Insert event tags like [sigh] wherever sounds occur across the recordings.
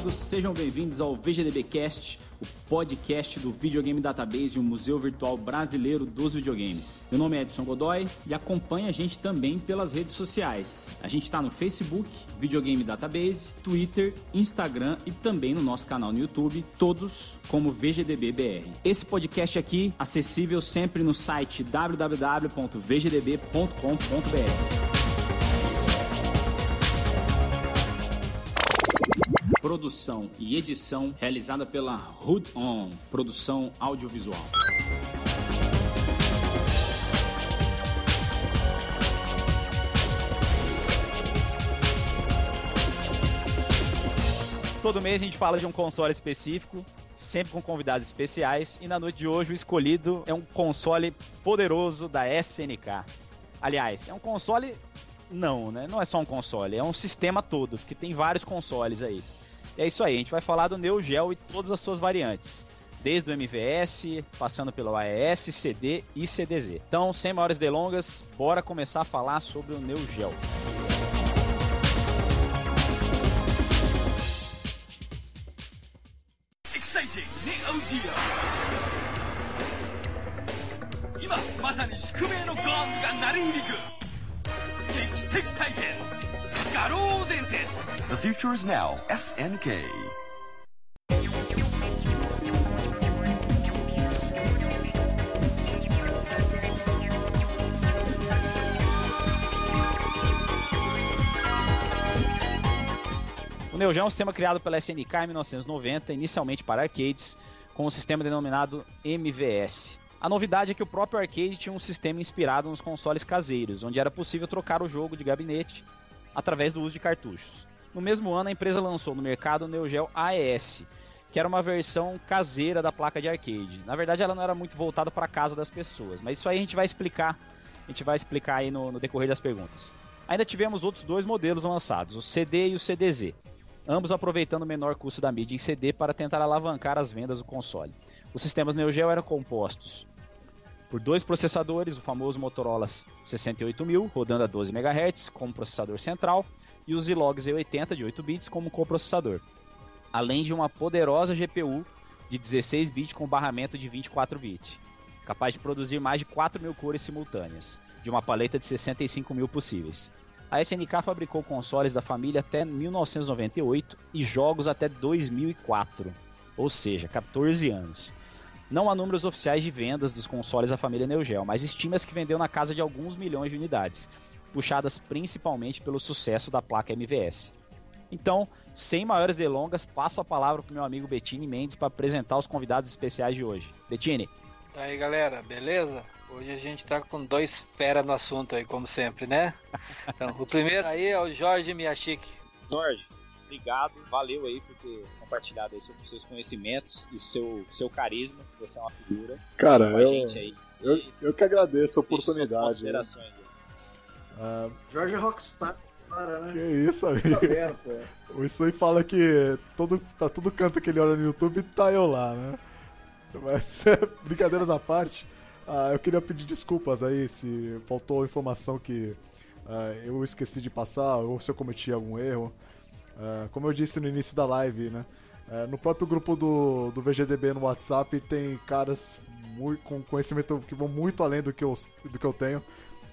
Amigos, sejam bem-vindos ao VGDB Cast, o podcast do Videogame Database, o Museu Virtual Brasileiro dos Videogames. Meu nome é Edson Godoy e acompanha a gente também pelas redes sociais. A gente está no Facebook, Videogame Database, Twitter, Instagram e também no nosso canal no YouTube, todos como VGDBBR. Esse podcast aqui acessível sempre no site www.vgdb.com.br. produção e edição realizada pela Hood On, produção audiovisual. Todo mês a gente fala de um console específico, sempre com convidados especiais, e na noite de hoje o escolhido é um console poderoso da SNK. Aliás, é um console não, né? Não é só um console, é um sistema todo, porque tem vários consoles aí. E é isso aí, a gente vai falar do Neo Geo e todas as suas variantes. Desde o MVS, passando pelo AES, CD e CDZ. Então, sem maiores delongas, bora começar a falar sobre o Neo Geo. Exciting Neo Geo! 今まさに宿命のゴングが鳴り響く劇的体験 The future is now. SNK. O Neo Geo é um sistema criado pela SNK em 1990, inicialmente para arcades, com um sistema denominado MVS. A novidade é que o próprio arcade tinha um sistema inspirado nos consoles caseiros, onde era possível trocar o jogo de gabinete através do uso de cartuchos. No mesmo ano, a empresa lançou no mercado o Neo Geo AES, que era uma versão caseira da placa de arcade. Na verdade, ela não era muito voltada para a casa das pessoas, mas isso aí a gente vai explicar, a gente vai explicar aí no, no decorrer das perguntas. Ainda tivemos outros dois modelos lançados, o CD e o CDZ, ambos aproveitando o menor custo da mídia em CD para tentar alavancar as vendas do console. Os sistemas Neo Geo eram compostos por dois processadores, o famoso Motorola 68000, rodando a 12 MHz como processador central, e o Zilog Z80 de 8 bits como coprocessador, além de uma poderosa GPU de 16 bits com barramento de 24 bits, capaz de produzir mais de 4 mil cores simultâneas, de uma paleta de 65 mil possíveis. A SNK fabricou consoles da família até 1998 e jogos até 2004, ou seja, 14 anos. Não há números oficiais de vendas dos consoles da família Neo Geo, mas estima-se que vendeu na casa de alguns milhões de unidades, puxadas principalmente pelo sucesso da placa MVS. Então, sem maiores delongas, passo a palavra para o meu amigo Bettini Mendes para apresentar os convidados especiais de hoje. Bettini. Tá aí, galera, beleza? Hoje a gente tá com dois fera no assunto aí, como sempre, né? Então, o primeiro aí é o Jorge Miyashiki. Jorge, obrigado, valeu aí por ter compartilhado aí seus conhecimentos e seu, seu carisma, você é uma figura. Cara, eu, eu, eu, que agradeço a oportunidade. Uh, Jorge Rockstar. Né? Que isso, amigo. Sabendo, o Isui fala que todo, tá todo canto que ele olha no YouTube tá eu lá, né? Mas, [laughs] brincadeiras à parte, uh, eu queria pedir desculpas aí se faltou informação que uh, eu esqueci de passar ou se eu cometi algum erro. Uh, como eu disse no início da live, né? No próprio grupo do, do VGDB no WhatsApp tem caras muito, com conhecimento que vão muito além do que eu, do que eu tenho.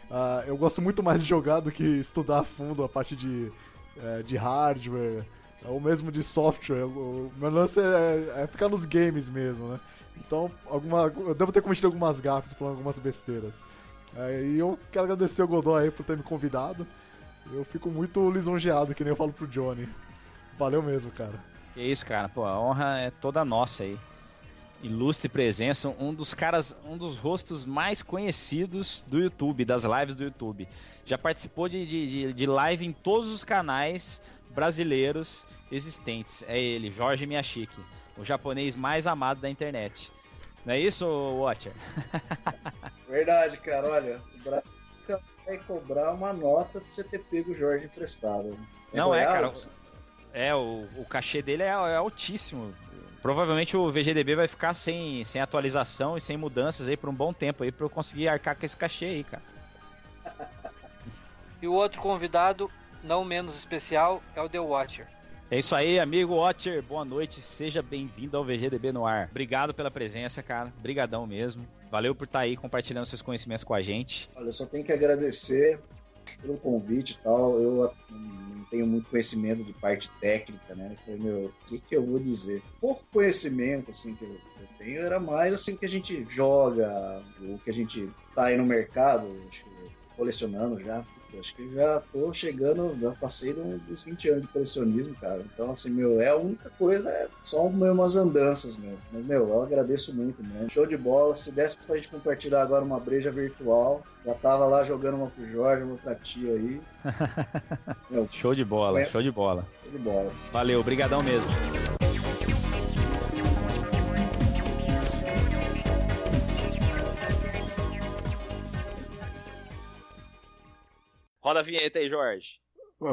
Uh, eu gosto muito mais de jogar do que estudar a fundo a parte de, uh, de hardware ou mesmo de software. O meu lance é, é, ficar nos games mesmo, né? Então, alguma, eu devo ter cometido algumas gafes por algumas besteiras. Uh, e eu quero agradecer ao Godoy aí por ter me convidado. Eu fico muito lisonjeado, que nem eu falo pro Johnny. Valeu mesmo, cara. Que isso, cara. Pô, a honra é toda nossa aí ilustre presença, um dos caras, um dos rostos mais conhecidos do YouTube, das lives do YouTube. Já participou de, de, de live em todos os canais brasileiros existentes. É ele, Jorge Miyashiki, o japonês mais amado da internet. Não é isso, Watcher? [laughs] Verdade, cara. Olha, o Brasil vai cobrar uma nota pra você ter pego o Jorge emprestado. É Não é, cara. É, o, o cachê dele é, é altíssimo. Provavelmente o VGDB vai ficar sem, sem atualização e sem mudanças aí por um bom tempo aí para eu conseguir arcar com esse cachê aí, cara. E o outro convidado, não menos especial, é o The Watcher. É isso aí, amigo Watcher. Boa noite, seja bem-vindo ao VGDB no ar. Obrigado pela presença, cara. Brigadão mesmo. Valeu por estar tá aí compartilhando seus conhecimentos com a gente. Olha, eu só tenho que agradecer pelo convite e tal. Eu não tenho muito conhecimento de parte técnica, né? Falei, meu, o que, que eu vou dizer? Pouco conhecimento, assim, que eu, eu tenho era mais, assim, que a gente joga, o que a gente tá aí no mercado, acho que colecionando já. Eu acho que já tô chegando, já passei dos 20 anos de colecionismo, cara. Então, assim, meu, é a única coisa, é só umas andanças, meu. Mas, meu, eu agradeço muito, meu. Show de bola. Se desse pra gente compartilhar agora uma breja virtual, já tava lá jogando uma pro Jorge, uma pra tia aí. [laughs] meu, show de bola, é... show de bola. Show de bola. Valeu, brigadão mesmo. Roda a vinheta aí, Jorge.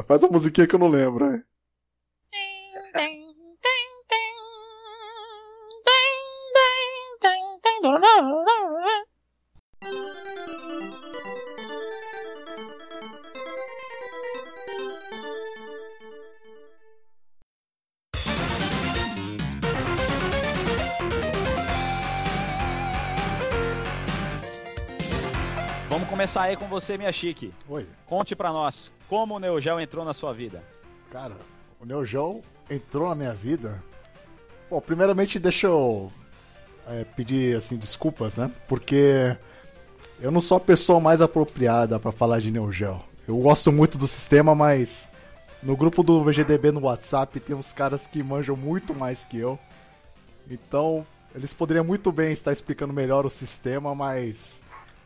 Faz a musiquinha que eu não lembro, né? Começar aí com você, minha chique. Oi. Conte para nós como o Neo Geo entrou na sua vida. Cara, o Neo Geo entrou na minha vida. Bom, primeiramente deixa eu é, pedir assim desculpas, né? Porque eu não sou a pessoa mais apropriada para falar de Neo Geo. Eu gosto muito do sistema, mas no grupo do VGDB no WhatsApp tem uns caras que manjam muito mais que eu. Então, eles poderiam muito bem estar explicando melhor o sistema, mas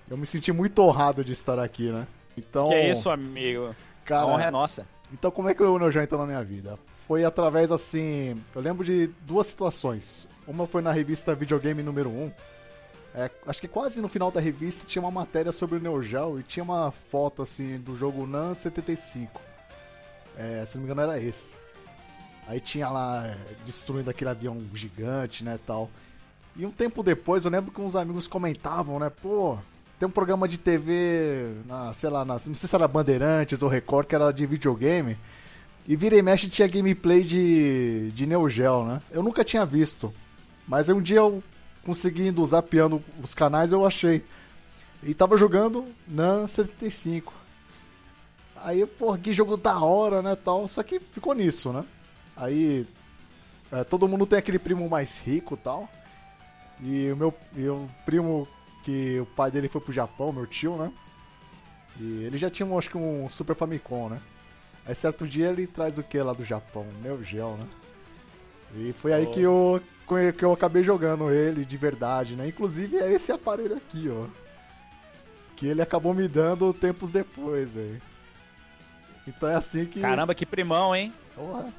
eu me senti muito honrado de estar aqui, né? Então. Que é isso, amigo. Cara, a honra é nossa. Então, como é que o Neo Geo entrou na minha vida? Foi através, assim. Eu lembro de duas situações. Uma foi na revista Videogame número 1. É, acho que quase no final da revista tinha uma matéria sobre o Neo Geo e tinha uma foto, assim, do jogo NAN 75. É, se não me engano, era esse. Aí tinha lá é, destruindo aquele avião gigante, né, tal. E um tempo depois, eu lembro que uns amigos comentavam, né, pô, tem um programa de TV, na, sei lá, na, não sei se era Bandeirantes ou Record, que era de videogame. E vira e mexe tinha gameplay de, de Neo Geo, né? Eu nunca tinha visto. Mas um dia eu conseguindo usar piano os canais, eu achei. E tava jogando NAN 75. Aí, pô, que jogo da hora, né, tal. Só que ficou nisso, né? Aí, é, todo mundo tem aquele primo mais rico tal. E o meu, meu primo que o pai dele foi pro Japão, meu tio, né? E ele já tinha, acho que, um Super Famicom, né? Aí certo dia ele traz o que lá do Japão? Neo Geo, né? E foi aí oh. que, eu, que eu acabei jogando ele de verdade, né? Inclusive é esse aparelho aqui, ó. Que ele acabou me dando tempos depois, aí. Então é assim que. Caramba, que primão, hein? Porra.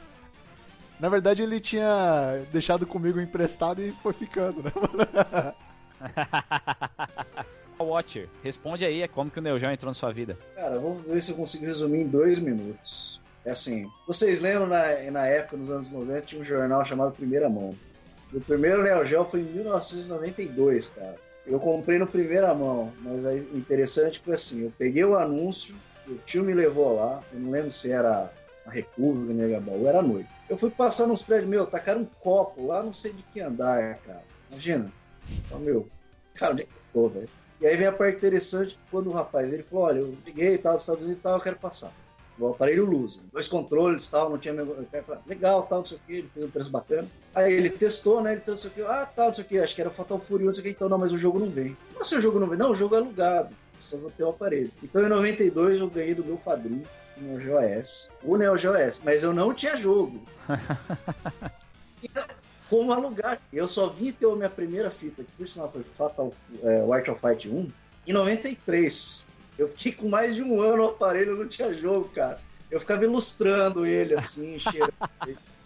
Na verdade ele tinha deixado comigo emprestado e foi ficando, né? [laughs] [laughs] Watcher, responde aí como que o Neo Geo entrou na sua vida. Cara, vamos ver se eu consigo resumir em dois minutos. É assim, vocês lembram na, na época, nos anos 90, tinha um jornal chamado Primeira Mão. O primeiro Neo Geo foi em 1992, cara. Eu comprei no primeira mão, mas é interessante foi assim, eu peguei o anúncio, o tio me levou lá, eu não lembro se era a República, Negabaú, era noite. Eu fui passar nos prédios, meu, tacaram um copo lá, não sei de que andar, cara. Imagina. Então, meu, cara, eu tô, velho? E aí vem a parte interessante, quando o rapaz ele falou, olha, eu liguei, tal, dos Estados Unidos e tal, eu quero passar. O aparelho luz, dois controles tal, não tinha... Legal, tal, não sei o que, ele fez um preço bacana. Aí ele testou, né, ele testou, não sei ah, tal, não sei o que, acho que era Fatal Fury, não sei o que, então, não, mas o jogo não vem. Como assim o jogo não vem? Não, o jogo é alugado, só vou ter o aparelho. Então, em 92, eu ganhei do meu padrinho, o Neo Geo S, o Neo Geo S, mas eu não tinha jogo. [laughs] como alugar. Eu só vi ter a minha primeira fita, que por sinal foi Fatal é, White of Fight 1, em 93. Eu fiquei com mais de um ano no aparelho, não tinha jogo, cara. Eu ficava ilustrando ele assim, [laughs] cheirando.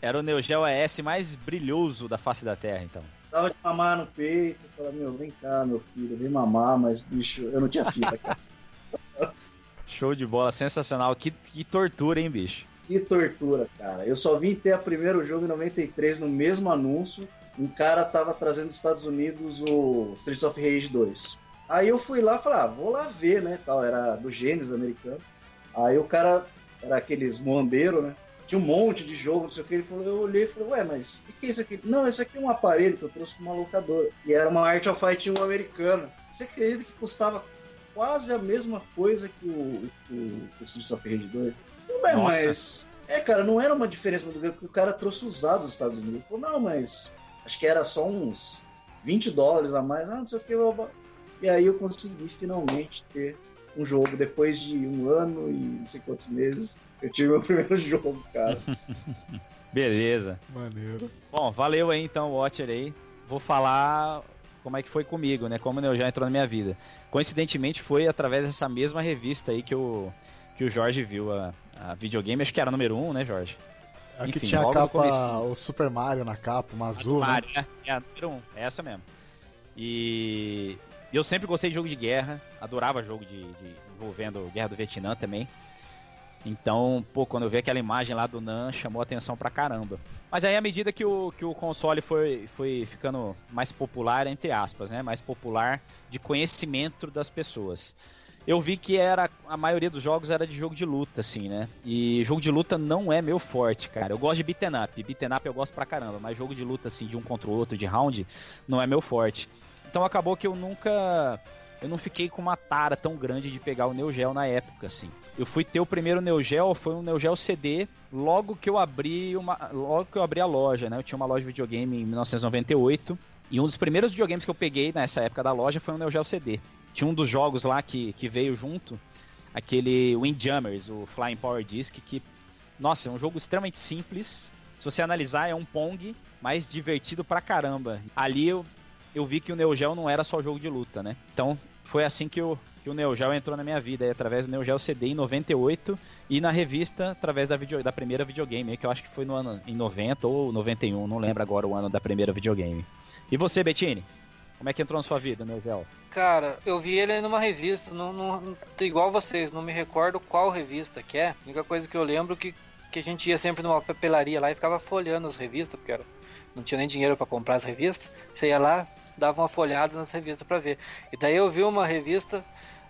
Era o Neo Geo ES mais brilhoso da face da Terra, então. Tava de mamar no peito, falava, meu, vem cá, meu filho, vem mamar, mas, bicho, eu não tinha fita, cara. [laughs] Show de bola, sensacional. Que, que tortura, hein, bicho? Que tortura, cara. Eu só vim ter a primeiro jogo em 93 no mesmo anúncio. Um cara tava trazendo dos Estados Unidos o Streets of Rage 2. Aí eu fui lá e falei, ah, vou lá ver, né? Tal, era do Gênesis americano. Aí o cara era aqueles moambeiros, né? tinha um monte de jogo, não sei o que. Ele falou, eu olhei e falei, ué, mas o que é isso aqui? Não, isso aqui é um aparelho que eu trouxe pra uma locadora. E era uma Art of Fight 1 americana. Você acredita que custava quase a mesma coisa que o, que o, que o Streets of Rage 2? Não é, mas. É, cara, não era uma diferença muito grande, porque o cara trouxe usado dos Estados Unidos. Ele falou, não, mas acho que era só uns 20 dólares a mais, ah, não sei o que. E aí eu consegui finalmente ter um jogo depois de um ano e não sei quantos meses. Eu tive meu [laughs] primeiro jogo, cara. [laughs] Beleza. Maneiro. Bom, valeu aí então, Watcher aí. Vou falar como é que foi comigo, né? Como o já entrou na minha vida. Coincidentemente foi através dessa mesma revista aí que o, que o Jorge viu a, a videogame, acho que era número 1, um, né, Jorge? Aqui Enfim, tinha a capa, o Super Mario na capa, uma azul. Né? Mario, né? É a número 1, um, é essa mesmo. E eu sempre gostei de jogo de guerra, adorava jogo de, de envolvendo Guerra do Vietnã também. Então, pô, quando eu vi aquela imagem lá do Nan, chamou atenção pra caramba. Mas aí, à medida que o, que o console foi, foi ficando mais popular, entre aspas, né? Mais popular de conhecimento das pessoas. Eu vi que era a maioria dos jogos era de jogo de luta, assim, né? E jogo de luta não é meu forte, cara. Eu gosto de beaten up. Beaten up eu gosto pra caramba, mas jogo de luta, assim, de um contra o outro, de round, não é meu forte. Então acabou que eu nunca. Eu não fiquei com uma tara tão grande de pegar o Neo Geo na época, assim. Eu fui ter o primeiro Neo Geo, foi um Neo Geo CD, logo que eu abri uma. Logo que eu abri a loja, né? Eu tinha uma loja de videogame em 1998. E um dos primeiros videogames que eu peguei nessa época da loja foi um Neo Geo CD. Tinha um dos jogos lá que, que veio junto, aquele Windjammers, o Flying Power Disc, que, nossa, é um jogo extremamente simples. Se você analisar, é um Pong, mas divertido pra caramba. Ali eu eu vi que o Neo Geo não era só jogo de luta, né? Então foi assim que o, que o Neo Geo entrou na minha vida, através do Neo Geo CD em 98 e na revista através da, video, da primeira videogame, que eu acho que foi no ano em 90 ou 91, não lembro agora o ano da primeira videogame. E você, Bettini? Como é que entrou na sua vida, Neo Geo? Cara, eu vi ele numa revista, não, não, igual vocês, não me recordo qual revista que é. A única coisa que eu lembro que, que a gente ia sempre numa papelaria lá e ficava folhando as revistas, porque era, não tinha nem dinheiro para comprar as revistas. Você ia lá, dava uma folhada nas revistas para ver. E daí eu vi uma revista,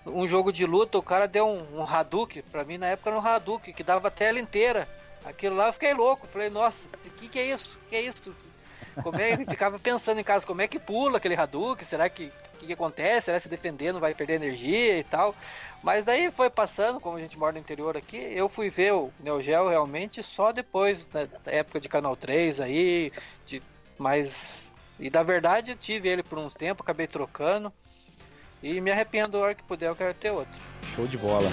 um jogo de luta, o cara deu um, um Hadouken, pra mim na época era um Hadouken, que dava a tela inteira. Aquilo lá eu fiquei louco, falei, nossa, o que, que é isso? O que é isso? Como é ficava pensando em casa, como é que pula aquele Hadouken? Será que que, que acontece? Será que se defender não vai perder energia e tal? Mas daí foi passando, como a gente mora no interior aqui, eu fui ver o Neo Geo realmente só depois né, da época de Canal 3 aí, de mais e da verdade tive ele por um tempo, acabei trocando. E me arrependo a hora que puder, eu quero ter outro. Show de bola.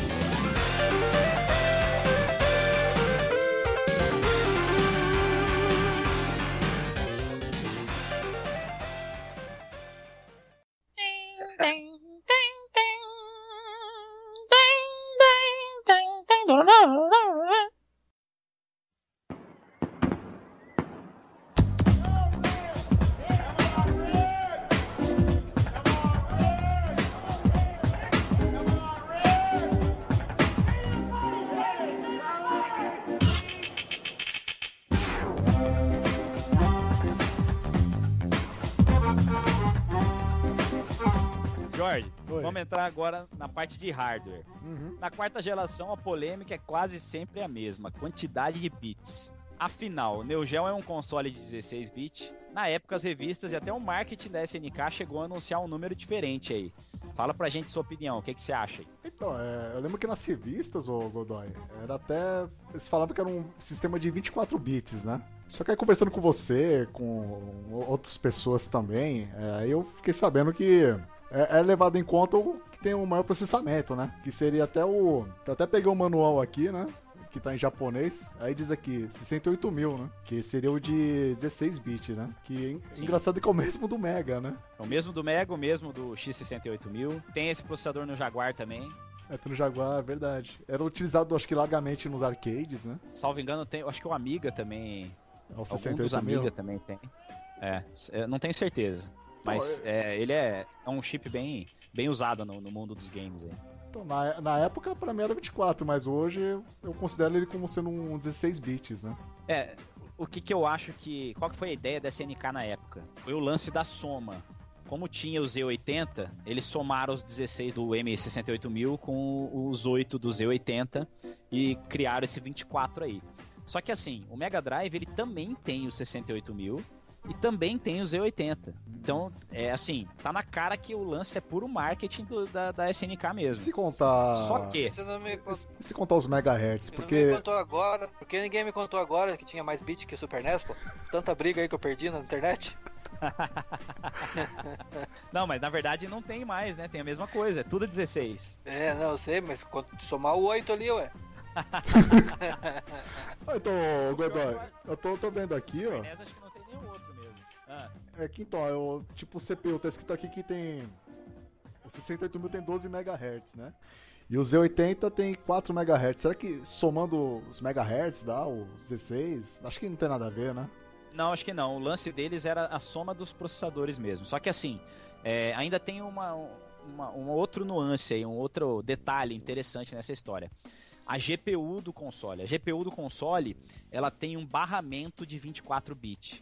Entrar agora na parte de hardware. Uhum. Na quarta geração, a polêmica é quase sempre a mesma: quantidade de bits. Afinal, o Neo Geo é um console de 16 bits. Na época, as revistas e até o marketing da SNK chegou a anunciar um número diferente aí. Fala pra gente sua opinião, o que, que você acha aí? Então, é, eu lembro que nas revistas, ô Godoy, era até. Eles falavam que era um sistema de 24 bits, né? Só que aí conversando com você, com outras pessoas também, é, aí eu fiquei sabendo que é, é levado em conta o que tem o maior processamento, né? Que seria até o. Até peguei o manual aqui, né? que tá em japonês, aí diz aqui 68 mil, né? Que seria o de 16 bits, né? Que é engraçado que é o mesmo do Mega, né? É o mesmo do Mega, o mesmo do X68000. Tem esse processador no Jaguar também. É, no Jaguar, é verdade. Era utilizado, acho que largamente nos arcades, né? Salvo engano, tem, acho que o Amiga também. É o 68 dos Amiga também tem. É, não tenho certeza. Mas é, ele é, é um chip bem, bem usado no, no mundo dos games aí. Então, na, na época, pra mim era 24, mas hoje eu considero ele como sendo um 16 bits, né? É, o que que eu acho que. Qual que foi a ideia da SNK na época? Foi o lance da soma. Como tinha o Z80, eles somaram os 16 do M68000 com os 8 do Z80 e criaram esse 24 aí. Só que assim, o Mega Drive ele também tem o 68 mil e também tem o Z80. Então, é assim, tá na cara que o lance é puro marketing do, da, da SNK mesmo. Se contar. Só que. Me... Se, se, contar os megahertz, porque. Não me contou agora. Porque ninguém me contou agora que tinha mais bit que o Super NES, pô. Tanta briga aí que eu perdi na internet. [laughs] não, mas na verdade não tem mais, né? Tem a mesma coisa, é tudo 16. É, não, eu sei, mas somar o 8 ali, ué. [laughs] então, Godoy, eu tô, tô vendo aqui, ó. É que então, eu, tipo o CPU, tá escrito aqui que tem. O 68 mil tem 12 MHz, né? E o Z80 tem 4 MHz. Será que somando os MHz dá os 16? Acho que não tem nada a ver, né? Não, acho que não. O lance deles era a soma dos processadores mesmo. Só que assim, é, ainda tem uma, uma, um outro nuance aí, um outro detalhe interessante nessa história. A GPU do console. A GPU do console, ela tem um barramento de 24 bits.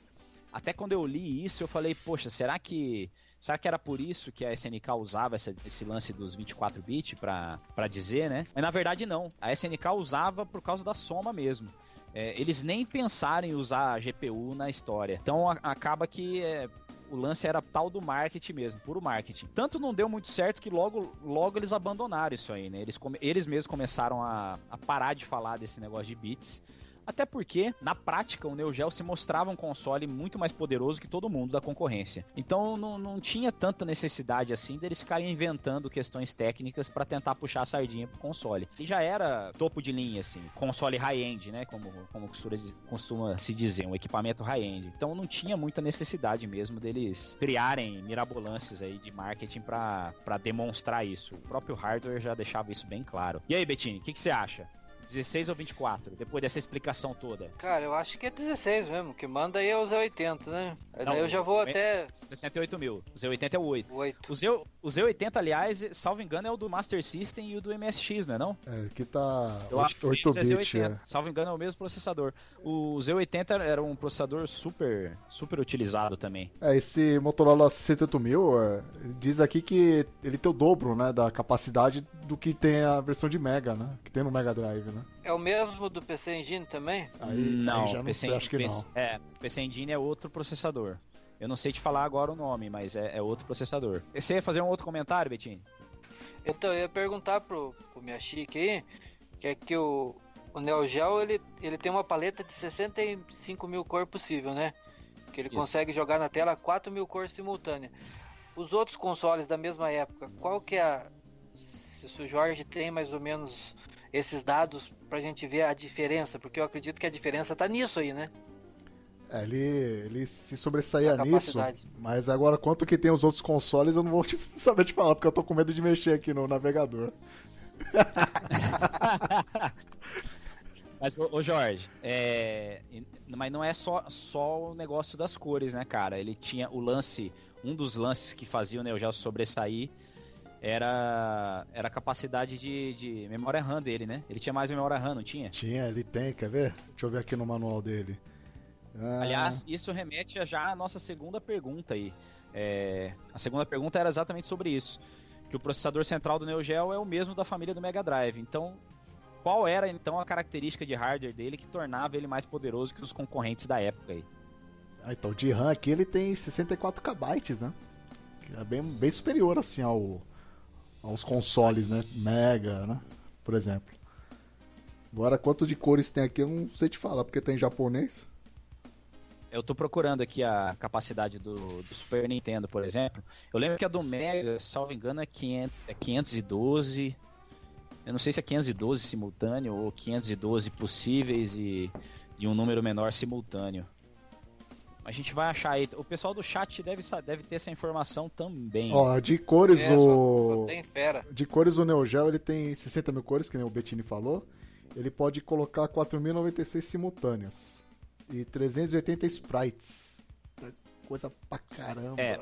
Até quando eu li isso, eu falei, poxa, será que será que era por isso que a SNK usava essa, esse lance dos 24 bits para dizer, né? Mas na verdade não. A SNK usava por causa da soma mesmo. É, eles nem pensaram em usar a GPU na história. Então a, acaba que é, o lance era tal do marketing mesmo, puro marketing. Tanto não deu muito certo que logo, logo eles abandonaram isso aí, né? Eles, eles mesmos começaram a, a parar de falar desse negócio de bits até porque, na prática, o Neo Geo se mostrava um console muito mais poderoso que todo mundo da concorrência. Então não, não tinha tanta necessidade assim deles ficarem inventando questões técnicas para tentar puxar a sardinha pro console. E já era topo de linha, assim, console high-end, né? Como, como costuma se dizer, um equipamento high-end. Então não tinha muita necessidade mesmo deles criarem mirabolances aí de marketing para demonstrar isso. O próprio hardware já deixava isso bem claro. E aí, Bettini, o que você acha? 16 ou 24, depois dessa explicação toda? Cara, eu acho que é 16 mesmo, que manda aí é o Z80, né? Não, eu já vou até. 68 mil. O Z80 é o 8. 8. O, Z, o Z80, aliás, salvo engano, é o do Master System e o do MSX, não é não? É, que tá eu 8, 8 bit. É. Salvo engano, é o mesmo processador. O Z80 era um processador super, super utilizado também. É, esse Motorola 68000, é, diz aqui que ele tem o dobro, né, da capacidade do que tem a versão de Mega, né? Que tem no Mega Drive, né? É o mesmo do PC Engine também? Aí, não, aí já não PC, sei, acho que PC, não. É, PC Engine é outro processador. Eu não sei te falar agora o nome, mas é, é outro processador. Você ia fazer um outro comentário, Betinho? Então, eu ia perguntar pro, pro Miyashiki aí, que é que o, o Neo Geo, ele, ele tem uma paleta de 65 mil cores possível, né? Que ele Isso. consegue jogar na tela 4 mil cores simultâneas. Os outros consoles da mesma época, qual que é a... Se o Jorge tem mais ou menos esses dados pra gente ver a diferença, porque eu acredito que a diferença tá nisso aí, né? É, ele, ele se sobressaía nisso, mas agora quanto que tem os outros consoles eu não vou te, [laughs] saber te falar, porque eu tô com medo de mexer aqui no navegador. [laughs] Mas, ô, Jorge, é... mas não é só, só o negócio das cores, né, cara? Ele tinha o lance, um dos lances que fazia o Neo Geo sobressair era, era a capacidade de, de memória RAM dele, né? Ele tinha mais memória RAM, não tinha? Tinha, ele tem, quer ver? Deixa eu ver aqui no manual dele. Ah. Aliás, isso remete já à nossa segunda pergunta aí. É, a segunda pergunta era exatamente sobre isso. Que o processador central do Neo Geo é o mesmo da família do Mega Drive. Então, qual era então a característica de hardware dele que tornava ele mais poderoso que os concorrentes da época aí? Ah, então, de RAM aqui ele tem 64 KB, né? é bem, bem superior assim ao, aos consoles, né? Mega, né? Por exemplo. Agora, quanto de cores tem aqui, eu não sei te falar, porque tem japonês. Eu tô procurando aqui a capacidade do, do, Super Nintendo, por exemplo. Eu lembro que a do Mega, salvo engano, é, 500, é 512. Eu não sei se é 512 simultâneo ou 512 possíveis e, e um número menor simultâneo. A gente vai achar aí. O pessoal do chat deve, deve ter essa informação também. Ó, de cores é, o. De cores o Neo Geo ele tem 60 mil cores, que nem o Bettini falou. Ele pode colocar 4.096 simultâneas e 380 sprites. Coisa pra caramba. É.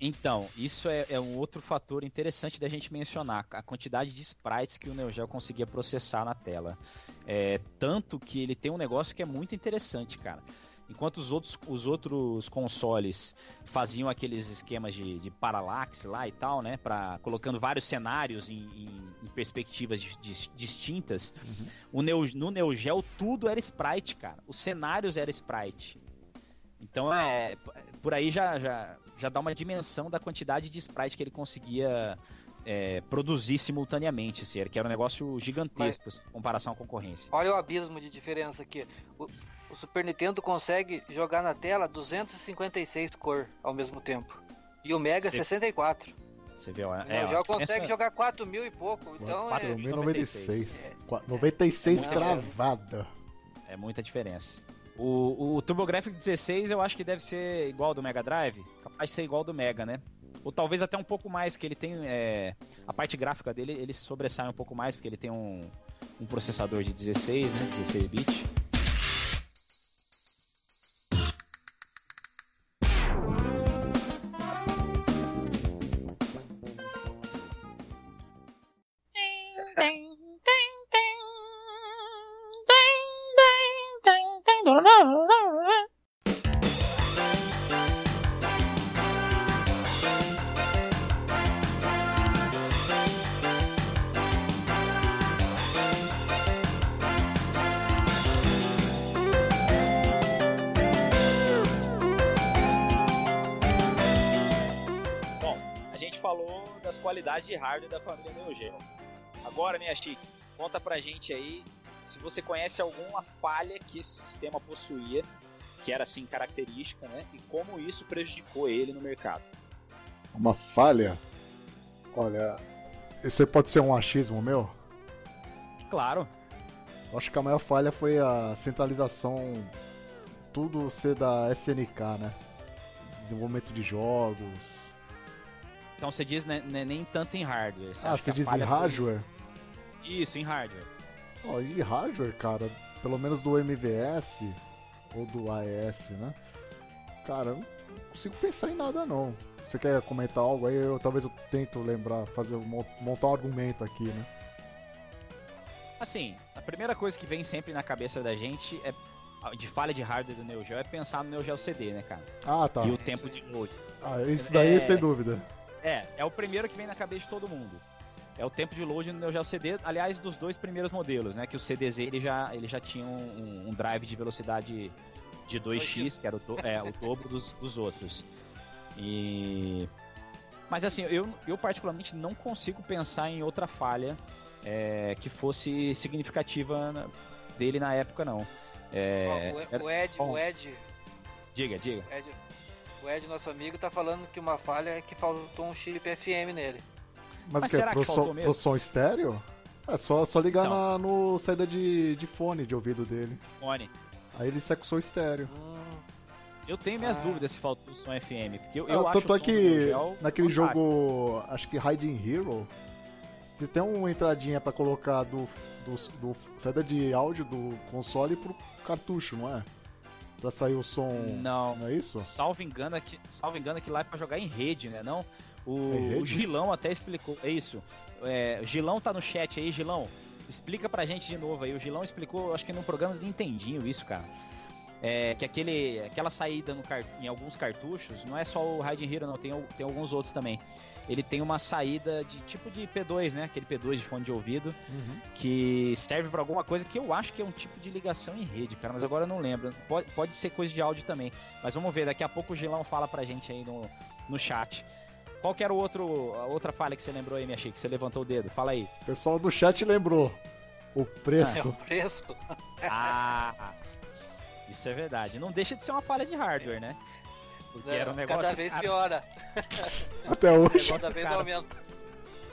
Então, isso é, é, um outro fator interessante da gente mencionar, a quantidade de sprites que o Neo Geo conseguia processar na tela. É, tanto que ele tem um negócio que é muito interessante, cara. Enquanto os outros, os outros consoles faziam aqueles esquemas de, de parallax lá e tal, né? Pra, colocando vários cenários em, em, em perspectivas de, de, distintas. Uhum. O Neo, no Neo Geo tudo era sprite, cara. Os cenários eram sprite. Então é. Por aí já, já, já dá uma dimensão da quantidade de sprite que ele conseguia é, produzir simultaneamente, assim, que era um negócio gigantesco Mas, em comparação à concorrência. Olha o abismo de diferença aqui. O, o, Super Nintendo consegue jogar na tela 256 cor ao mesmo tempo. E o Mega Cê... 64. Você vê, ó, é, já consegue jogar 4 mil e pouco. Então 4.096. É... 96 é cravada. É muita diferença. O, o TurboGrafx 16 eu acho que deve ser igual ao do Mega Drive. Capaz de ser igual ao do Mega, né? ou talvez até um pouco mais, que ele tem é, a parte gráfica dele, ele sobressai um pouco mais, porque ele tem um, um processador de 16, né, 16 bits. Chique, conta pra gente aí se você conhece alguma falha que esse sistema possuía, que era assim característica, né? E como isso prejudicou ele no mercado. Uma falha? Olha, isso aí pode ser um achismo meu? Claro. Eu acho que a maior falha foi a centralização, tudo ser da SNK, né? Desenvolvimento de jogos, então você diz né, né, nem tanto em hardware. Você ah, você diz em hardware? Foi... Isso, em hardware. Oh, em hardware, cara, pelo menos do MVS ou do AES, né? Cara, eu não consigo pensar em nada não. Você quer comentar algo aí? Eu, talvez eu tento lembrar, fazer montar um argumento aqui, né? Assim, a primeira coisa que vem sempre na cabeça da gente é de falha de hardware do Neo Geo é pensar no Neo Geo CD, né, cara? Ah, tá. E o tempo de load. Ah, isso daí é... sem dúvida. É, é o primeiro que vem na cabeça de todo mundo. É o tempo de load no Neo CD, aliás, dos dois primeiros modelos, né? Que o CDZ ele já, ele já tinha um, um drive de velocidade de 2x, que era o, do, é, o dobro dos, dos outros. E. Mas assim, eu, eu particularmente não consigo pensar em outra falha é, que fosse significativa dele na época, não. É, o, Ed, o Ed. Diga, diga. Ed, o Ed, nosso amigo, tá falando que uma falha é que faltou um chip FM nele. Mas, Mas que é pro, que som, pro som estéreo? É só, só ligar então. na no saída de, de fone de ouvido dele. Fone. Aí ele seca o som estéreo. Hum. Eu tenho minhas ah. dúvidas se faltou som FM, porque eu, eu ah, acho Tanto é que naquele jogo, acho que Hiding Hero, você tem uma entradinha para colocar do, do, do saída de áudio do console pro cartucho, não é? Pra sair o som. Não. Não é isso? Salvo engano, que, salvo engano que lá é pra jogar em rede, né? Não? O, é o Gilão até explicou. É isso. É, o Gilão tá no chat aí, Gilão. Explica pra gente de novo aí. O Gilão explicou, acho que no programa do Nintendinho isso, cara. É, que aquele, aquela saída no, em alguns cartuchos, não é só o Raiden Hero, não, tem, tem alguns outros também. Ele tem uma saída de tipo de P2, né? Aquele P2 de fone de ouvido, uhum. que serve para alguma coisa que eu acho que é um tipo de ligação em rede, cara, mas agora eu não lembro. Pode, pode ser coisa de áudio também. Mas vamos ver, daqui a pouco o Gilão fala pra gente aí no, no chat. Qual que era o outro, a outra falha que você lembrou aí, minha chique? Você levantou o dedo, fala aí. O pessoal do chat lembrou. O preço. Ah, [laughs] é o preço. ah, isso é verdade. Não deixa de ser uma falha de hardware, né? Porque Não, era um negócio. Cada vez piora. [laughs] Até hoje. Cada vez cara... aumenta.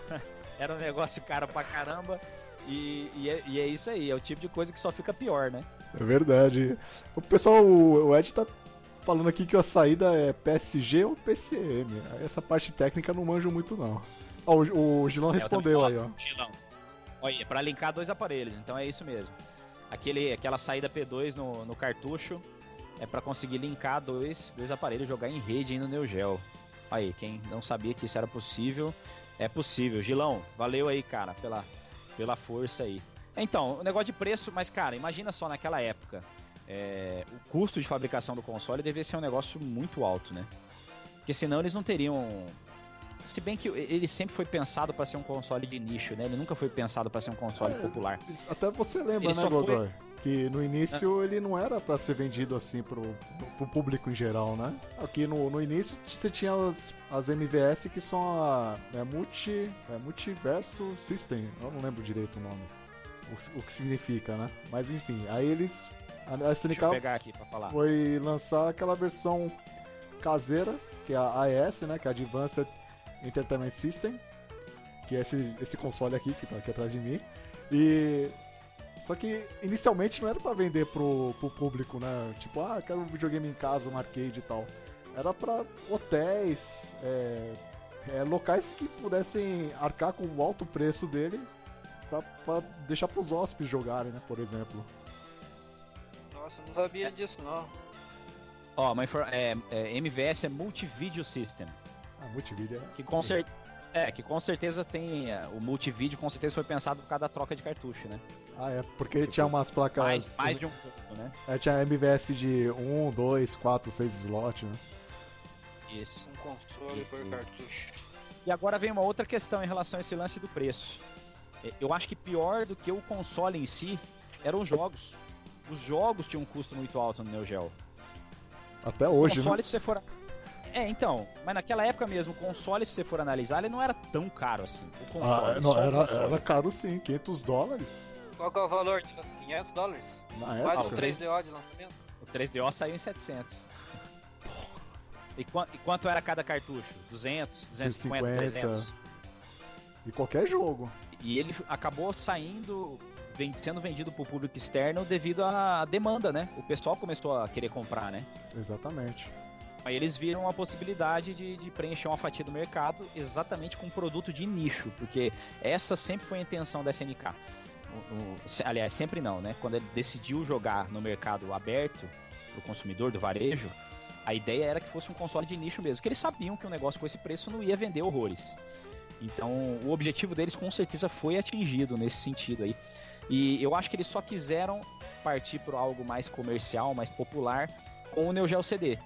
[laughs] era um negócio caro pra caramba. E, e, é, e, é, isso aí, é o tipo de coisa que só fica pior, né? É verdade. O pessoal, o Ed tá falando aqui que a saída é PSG ou PCM. Essa parte técnica não manjo muito, não. Ó, o, o Gilão é, respondeu aí, ó. Gilão. Olha, pra linkar dois aparelhos, então é isso mesmo aquele, aquela saída P2 no, no cartucho é para conseguir linkar dois, dois aparelhos jogar em rede aí no Neo Geo. Aí, quem não sabia que isso era possível, é possível. Gilão, valeu aí, cara, pela, pela força aí. Então, o negócio de preço, mas cara, imagina só naquela época. É, o custo de fabricação do console devia ser um negócio muito alto, né? Porque senão eles não teriam. Se bem que ele sempre foi pensado para ser um console de nicho, né? Ele nunca foi pensado para ser um console é, popular. Até você lembra, ele né, Godoy? Foi... Que no início é. ele não era para ser vendido assim pro, pro público em geral, né? Aqui no, no início você tinha as, as MVS que são a é, multi, é, Multiverso System, eu não lembro direito o nome, o, o que significa, né? Mas enfim, aí eles a SNK foi lançar aquela versão caseira, que é a AES, né? Que é a Advanced Entertainment System, que é esse, esse console aqui que tá aqui atrás de mim. E só que inicialmente não era para vender pro, pro público, né? Tipo, ah, quero um videogame em casa, um arcade e tal. Era para hotéis, é, é, locais que pudessem arcar com o alto preço dele para deixar pros hóspedes jogarem, né? Por exemplo. Nossa, não sabia disso não. Ó, mas é, é, MVS é Multivideo System. Ah, Multivideo é. Que com, cer é, que com certeza tem. É, o multivídeo com certeza foi pensado por causa da troca de cartucho, né? Ah, é, porque tipo, tinha umas placas. Mais, mais de um jogo, né? É, tinha MVS de 1, 2, 4, 6 slots, né? Isso. Um console por cartucho. E agora vem uma outra questão em relação a esse lance do preço. É, eu acho que pior do que o console em si eram os jogos os jogos tinham um custo muito alto no Neo Geo. Até hoje, o console, né? se você for... É, então, mas naquela época mesmo, o console, se você for analisar, ele não era tão caro assim. O console, ah, não, era, era caro sim, 500 dólares. Qual que é o valor? 500 dólares? Na época. Quase o 3DO de lançamento? O 3DO saiu em 700. E, qu e quanto era cada cartucho? 200, 250, 150. 300? E qualquer jogo. E ele acabou saindo sendo vendido para o público externo devido à demanda, né? O pessoal começou a querer comprar, né? Exatamente. Aí eles viram a possibilidade de, de, preencher uma fatia do mercado exatamente com um produto de nicho, porque essa sempre foi a intenção da SNK. O, o, aliás, sempre não, né? Quando ele decidiu jogar no mercado aberto para o consumidor do varejo, a ideia era que fosse um console de nicho mesmo, porque eles sabiam que um negócio com esse preço não ia vender horrores. Então, o objetivo deles com certeza foi atingido nesse sentido aí. E eu acho que eles só quiseram partir para algo mais comercial, mais popular, com o Neo Geo CD.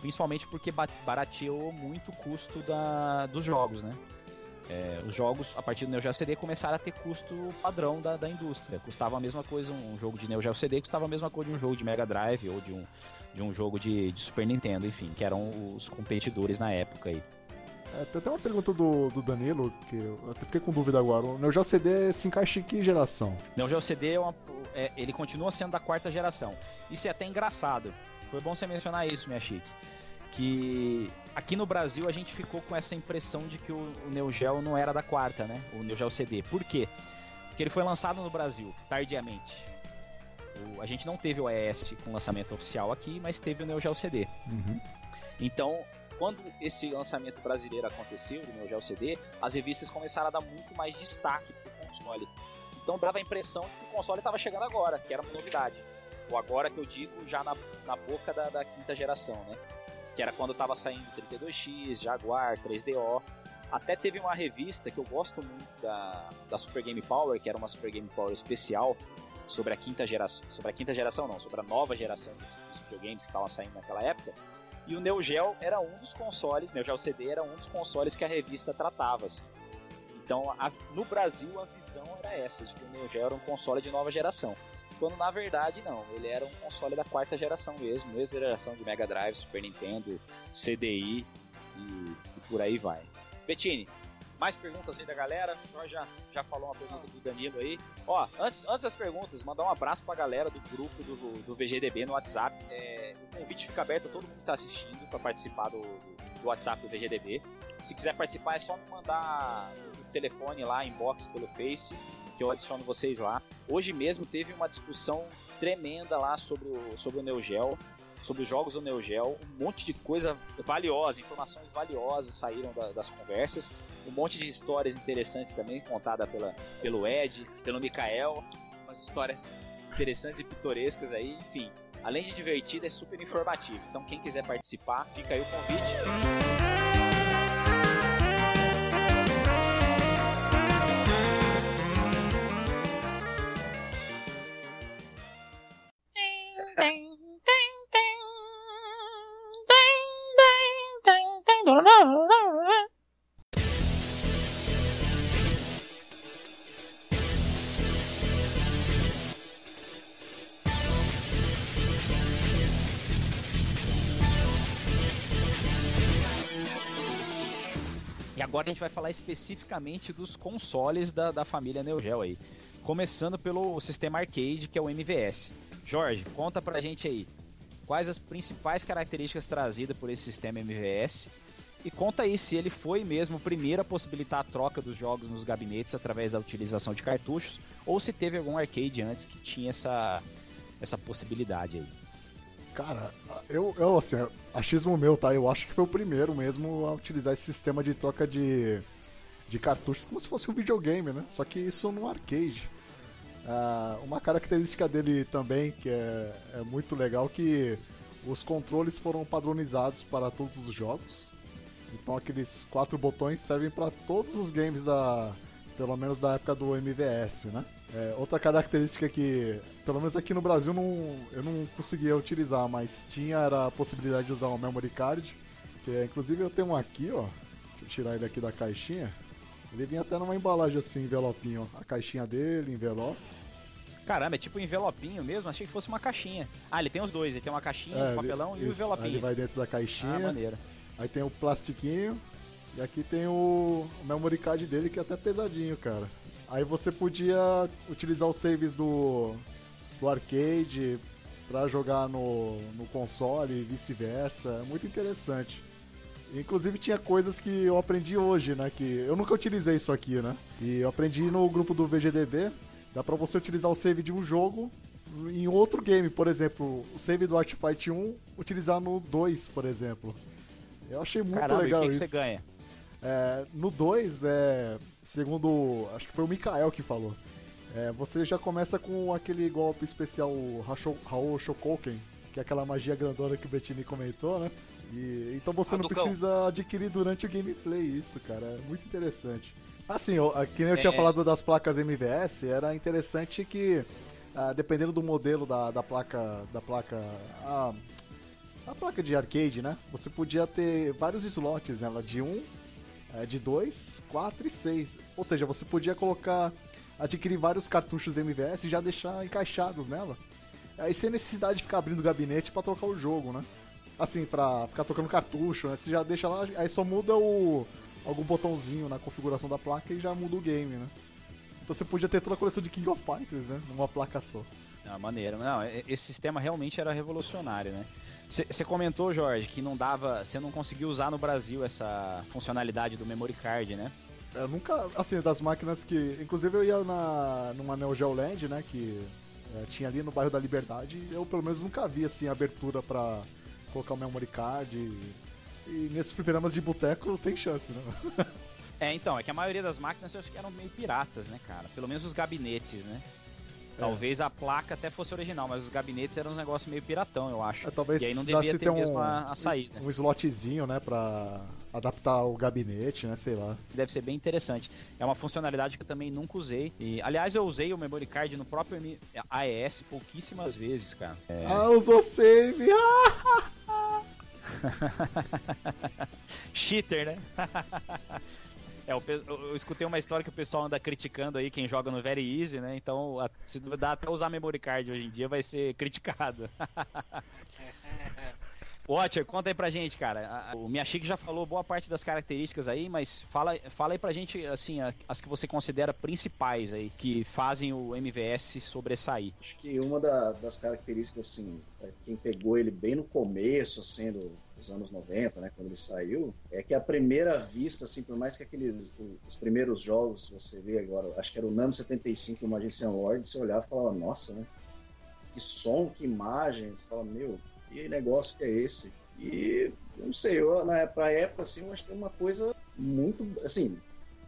Principalmente porque barateou muito o custo da, dos jogos, né? É, os jogos, a partir do Neo Geo CD, começaram a ter custo padrão da, da indústria. Custava a mesma coisa um jogo de Neo Geo CD, custava a mesma coisa de um jogo de Mega Drive ou de um, de um jogo de, de Super Nintendo, enfim, que eram os competidores na época aí. É, tem até uma pergunta do, do Danilo, que eu até fiquei com dúvida agora. O Neo Geo CD se encaixa em que geração? Neo Geo CD é uma, é, ele continua sendo da quarta geração. Isso é até engraçado. Foi bom você mencionar isso, minha chique. Que aqui no Brasil a gente ficou com essa impressão de que o, o Neo Geo não era da quarta, né? O Neo Geo CD. Por quê? Porque ele foi lançado no Brasil, tardiamente. O, a gente não teve o ES com lançamento oficial aqui, mas teve o Neo Geo CD. Uhum. Então, quando esse lançamento brasileiro aconteceu, do Neo Geo CD, as revistas começaram a dar muito mais destaque para o console. Então dava a impressão de que o console estava chegando agora, que era uma novidade. Ou agora que eu digo, já na, na boca da, da quinta geração, né? Que era quando estava saindo 32X, Jaguar, 3DO. Até teve uma revista que eu gosto muito da, da Super Game Power, que era uma Super Game Power especial sobre a quinta geração. Sobre a quinta geração não, sobre a nova geração dos videogames que estavam saindo naquela época e o Neo Geo era um dos consoles, Neo Geo CD era um dos consoles que a revista tratava. Assim. Então, a, no Brasil, a visão era essa, de que o Neo Geo era um console de nova geração. Quando na verdade não, ele era um console da quarta geração mesmo, mesma geração de Mega Drive, Super Nintendo, CDI e, e por aí vai. Bettini, mais perguntas aí da galera? Jorge já, já falou uma pergunta do Danilo aí. Ó, antes, antes das perguntas, mandar um abraço pra galera do grupo do, do VGDB no WhatsApp. É, o convite fica aberto a todo mundo que tá assistindo para participar do, do, WhatsApp do VGDB. Se quiser participar, é só me mandar o telefone lá, inbox pelo Face, que eu adiciono vocês lá. Hoje mesmo teve uma discussão tremenda lá sobre o, sobre o Neo Geo sobre os jogos do Neo Geo, um monte de coisa valiosa, informações valiosas saíram da, das conversas, um monte de histórias interessantes também contada pela, pelo Ed, pelo Mikael, umas histórias interessantes e pitorescas aí, enfim. Além de divertido, é super informativo. Então quem quiser participar, fica aí o convite. Agora a gente vai falar especificamente dos consoles da, da família Neo Geo aí. Começando pelo sistema arcade, que é o MVS. Jorge, conta pra gente aí quais as principais características trazidas por esse sistema MVS e conta aí se ele foi mesmo o primeiro a possibilitar a troca dos jogos nos gabinetes através da utilização de cartuchos ou se teve algum arcade antes que tinha essa, essa possibilidade aí. Cara, eu, eu assim, achismo meu, tá? Eu acho que foi o primeiro mesmo a utilizar esse sistema de troca de, de cartuchos como se fosse um videogame, né? Só que isso no arcade. Uh, uma característica dele também que é, é muito legal que os controles foram padronizados para todos os jogos. Então aqueles quatro botões servem para todos os games da, pelo menos da época do MVS, né? É, outra característica que, pelo menos aqui no Brasil, não, eu não conseguia utilizar, mas tinha era a possibilidade de usar o memory card. Que é, inclusive eu tenho um aqui, ó. Deixa eu tirar ele aqui da caixinha. Ele vinha até numa embalagem assim, envelopinho. A caixinha dele, envelope. Caramba, é tipo um envelopinho mesmo? Achei que fosse uma caixinha. Ah, ele tem os dois, ele tem uma caixinha é, de papelão ele, e o envelopinho. Ele vai dentro da caixinha. Ah, maneiro. Aí tem o plastiquinho. E aqui tem o, o memory card dele que é até pesadinho, cara. Aí você podia utilizar os saves do, do arcade para jogar no, no console e vice-versa. É muito interessante. Inclusive tinha coisas que eu aprendi hoje, né? Que eu nunca utilizei isso aqui, né? E eu aprendi no grupo do VGDB. Dá pra você utilizar o save de um jogo em outro game, por exemplo, o save do Art Fight 1, utilizar no 2, por exemplo. Eu achei muito Caramba, legal e o que isso. Que você ganha? É, no 2, é, segundo. Acho que foi o Mikael que falou. É, você já começa com aquele golpe especial Raul Shokoken, que é aquela magia grandona que o Bettini comentou, né? E, então você não precisa adquirir durante o gameplay isso, cara. É muito interessante. Assim, eu, que nem eu é, tinha falado das placas MVS, era interessante que, ah, dependendo do modelo da, da placa. Da placa. A, a placa de arcade, né? Você podia ter vários slots nela, de 1, um, de 2, 4 e 6. Ou seja, você podia colocar. adquirir vários cartuchos MVS e já deixar encaixados nela. Aí sem necessidade de ficar abrindo o gabinete para trocar o jogo, né? Assim, pra ficar tocando cartucho, né? Você já deixa lá, aí só muda o algum botãozinho na configuração da placa e já muda o game, né? Então você podia ter toda a coleção de King of Fighters, né? Numa placa só. Ah, maneiro. Não, esse sistema realmente era revolucionário, né? Você comentou, Jorge, que não dava. Você não conseguiu usar no Brasil essa funcionalidade do memory card, né? Eu nunca, assim, das máquinas que. Inclusive eu ia na, numa Neo Geo Land, né? Que é, tinha ali no bairro da Liberdade. Eu pelo menos nunca vi assim abertura pra colocar o memory card. E, e nesses fliperamas de boteco, sem chance, né? [laughs] É, então, é que a maioria das máquinas eu acho que eram meio piratas, né, cara? Pelo menos os gabinetes, né? É. Talvez a placa até fosse original, mas os gabinetes eram um negócio meio piratão, eu acho. É, talvez e aí não devia ter, ter um, mesmo a, a saída. Um slotzinho, né, pra adaptar o gabinete, né, sei lá. Deve ser bem interessante. É uma funcionalidade que eu também nunca usei. E, aliás, eu usei o memory card no próprio AES pouquíssimas vezes, cara. É... Ah, usou save! [laughs] Cheater, né? [laughs] É, eu, eu, escutei uma história que o pessoal anda criticando aí quem joga no Very Easy, né? Então, se dá até usar memory card hoje em dia, vai ser criticado. [laughs] Watcher, conta aí pra gente, cara. O Miyashiki já falou boa parte das características aí, mas fala, fala aí pra gente, assim, as que você considera principais aí, que fazem o MVS sobressair. Acho que uma da, das características, assim, quem pegou ele bem no começo, sendo assim, dos anos 90, né, quando ele saiu, é que a primeira vista, assim, por mais que aqueles os primeiros jogos você vê agora, acho que era o Nano 75 e o Magician Lord, você olhava e falava, nossa, né? Que som, que imagem, você fala, meu, que negócio que é esse? E não sei, eu, na pra época, assim, eu achei uma coisa muito, assim,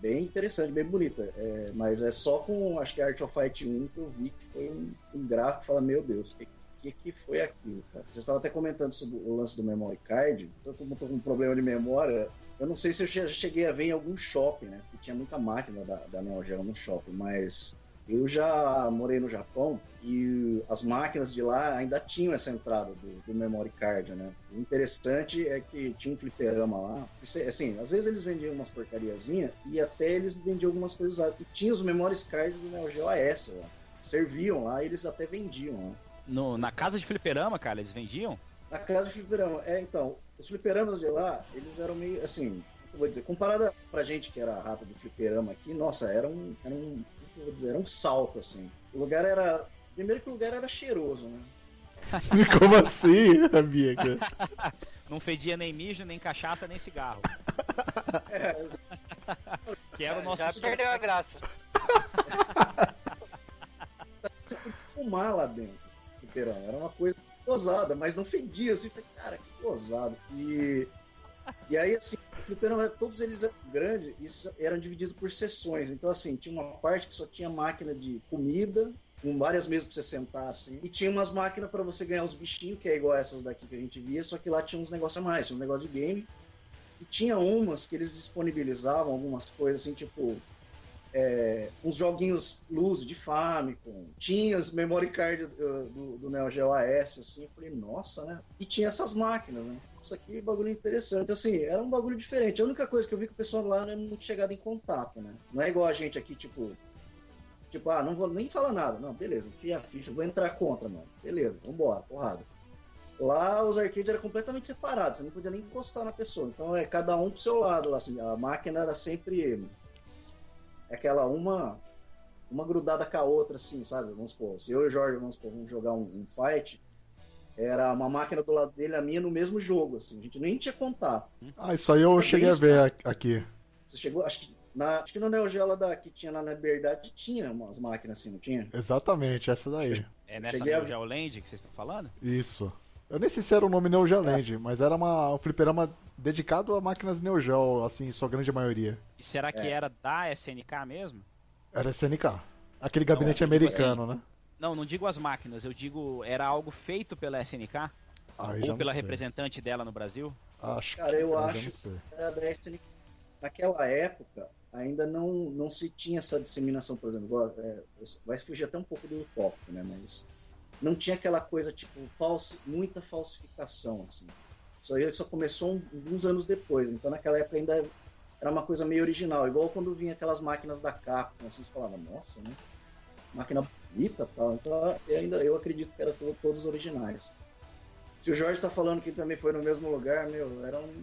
bem interessante, bem bonita. É, mas é só com, acho que Art of Fight 1 que eu vi que foi um, um gráfico fala, meu Deus, que que, que foi aquilo, cara. Vocês estavam até comentando sobre o lance do memory card. Eu, como estou com um problema de memória, eu não sei se eu cheguei a ver em algum shopping, né? Porque tinha muita máquina da, da Neo Geo no shopping, mas Eu já morei no Japão e as máquinas de lá ainda tinham essa entrada do, do memory card, né? O interessante é que tinha um fliperama lá. Que, assim, às vezes eles vendiam umas porcariazinhas e até eles vendiam algumas coisas usadas. E tinha os memory cards do Neo Geo AS lá. Serviam lá e eles até vendiam lá. No, na casa de fliperama, cara, eles vendiam? Na casa de fliperama. É, então, os fliperamas de lá, eles eram meio, assim, eu vou dizer, comparado pra gente que era rato do fliperama aqui, nossa, era um, era um, vou dizer, era um salto, assim. O lugar era, primeiro que o lugar era cheiroso, né? [laughs] [laughs] Como assim, amiga? [laughs] Não fedia nem mijo, nem cachaça, nem cigarro. É. Que era o nosso Já perdeu a graça. Você podia fumar lá dentro fliperama. Era uma coisa gozada, mas não fedia, assim, falei, cara, que gozado. E, e aí, assim, o fliperama, todos eles eram grandes e eram divididos por sessões. Então, assim, tinha uma parte que só tinha máquina de comida, com várias mesas pra você sentar, assim. E tinha umas máquinas para você ganhar os bichinhos, que é igual essas daqui que a gente via, só que lá tinha uns negócios a mais, tinha um negócio de game. E tinha umas que eles disponibilizavam algumas coisas, assim, tipo, é, uns joguinhos luz de Famicom, tinha as memory card do, do, do, Neo Geo AS, assim, eu falei, nossa, né? E tinha essas máquinas, né? Isso aqui bagulho interessante, assim, era um bagulho diferente. A única coisa que eu vi que o pessoal lá não é muito chegado em contato, né? Não é igual a gente aqui, tipo, tipo, ah, não vou nem falar nada. Não, beleza, enfia a ficha, vou entrar contra, mano. Beleza, vambora, porrada. Lá os arcades eram completamente separados, você não podia nem encostar na pessoa. Então é cada um pro seu lado lá, assim, a máquina era sempre é aquela uma uma grudada com a outra, assim, sabe? Vamos supor, se eu e o Jorge vamos, supor, vamos jogar um, um, fight, era uma máquina do lado dele, a minha no mesmo jogo, assim, a gente nem tinha contato. Ah, isso aí eu cheguei isso, a ver aqui. Você chegou, acho que, na, acho que no Neo Geo da, que tinha lá na Liberdade tinha umas máquinas assim, não tinha? Exatamente, essa daí. É nessa Neo Geo Land que vocês estão falando? Isso. Eu nem sei se era o nome Neo Geo Land, é. mas era uma, um fliperama dedicado a máquinas Neo Geo, assim, sua grande maioria. E será que é. era da SNK mesmo? Era SNK. Aquele gabinete não, americano, assim, né? Não, não digo as máquinas, eu digo, era algo feito pela SNK? Aí ou pela sei. representante dela no Brasil? Acho Cara, eu acho que era da SNK. Naquela época, ainda não, não se tinha essa disseminação, por exemplo, é, vai fugir até um pouco do tópico, né? Mas não tinha aquela coisa, tipo, falsi, muita falsificação, assim. Isso aí só começou uns anos depois. Então, naquela época ainda era uma coisa meio original. Igual quando vinha aquelas máquinas da Capcom, assim, você falava, nossa, né? Máquina bonita tal. Então, eu ainda eu acredito que eram todos originais. Se o Jorge está falando que ele também foi no mesmo lugar, meu, era um...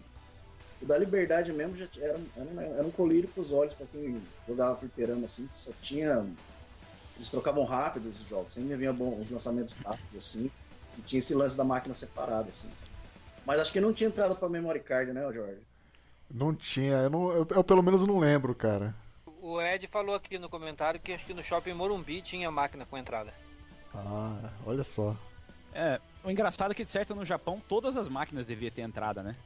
O da Liberdade mesmo já era, era, um, era um colírio para os olhos para quem jogava fliperama, assim, que só tinha... Eles trocavam rápido os jogos, sempre vinha bom, os lançamentos rápidos, assim, e tinha esse lance da máquina separada, assim. Mas acho que não tinha entrada pra memory card, né, Jorge? Não tinha, eu, não, eu, eu, pelo menos não lembro, cara. O Ed falou aqui no comentário que acho que no shopping Morumbi tinha máquina com entrada. Ah, olha só. É, o engraçado é que de certo no Japão todas as máquinas deviam ter entrada, né?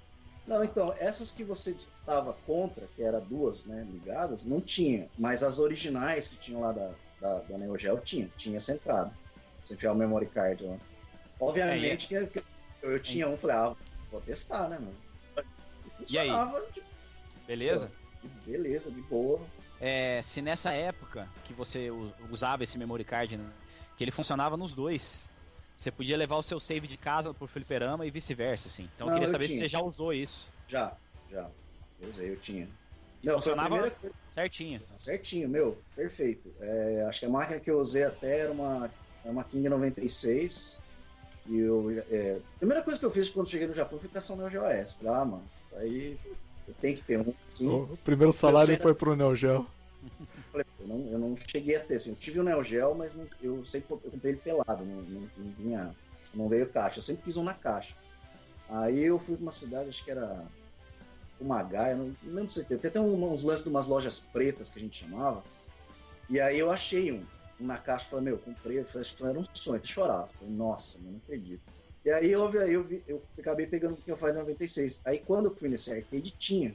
Não, então, essas que você disputava contra, que eram duas, né, ligadas, não tinha. Mas as originais que tinham lá da, da, da Neo Geo tinha, tinha entrada. Você enfiar o memory card lá. Obviamente é, que eu tinha um, falei, ah, vou testar, né, mano? E aí? Beleza? Pô, beleza, de boa. É, se nessa época que você usava esse memory card, né, que ele funcionava nos dois, você podia levar o seu save de casa pro fliperama e vice-versa, assim. Então Não, eu queria saber eu se você já usou isso. Já, já. Eu usei, eu tinha. Não, funcionava primeira... certinho. Certinho, meu, perfeito. É, acho que a máquina que eu usei até era uma, era uma King 96. E eu, é, a primeira coisa que eu fiz quando cheguei no Japão foi caçar o Neo Geo AS. Falei, ah, mano, aí eu tenho que ter um. Sim. O primeiro salário foi pro Neo Geo. [laughs] Falei, eu não, eu não cheguei a ter, assim, eu tive o Neo Geo, mas não, eu sempre eu comprei ele pelado, não, não, não, vinha, não veio caixa, eu sempre quis um na caixa. Aí eu fui pra uma cidade, acho que era uma Gaia, não, não lembro se tem até uns lances de umas lojas pretas que a gente chamava. E aí eu achei um na caixa falei, meu, comprei, acho que era um sonho, até chorava. Falei, nossa, não acredito. E aí, eu, vi, eu acabei pegando o que eu faz 96. Aí quando eu fui nesse arcade, tinha.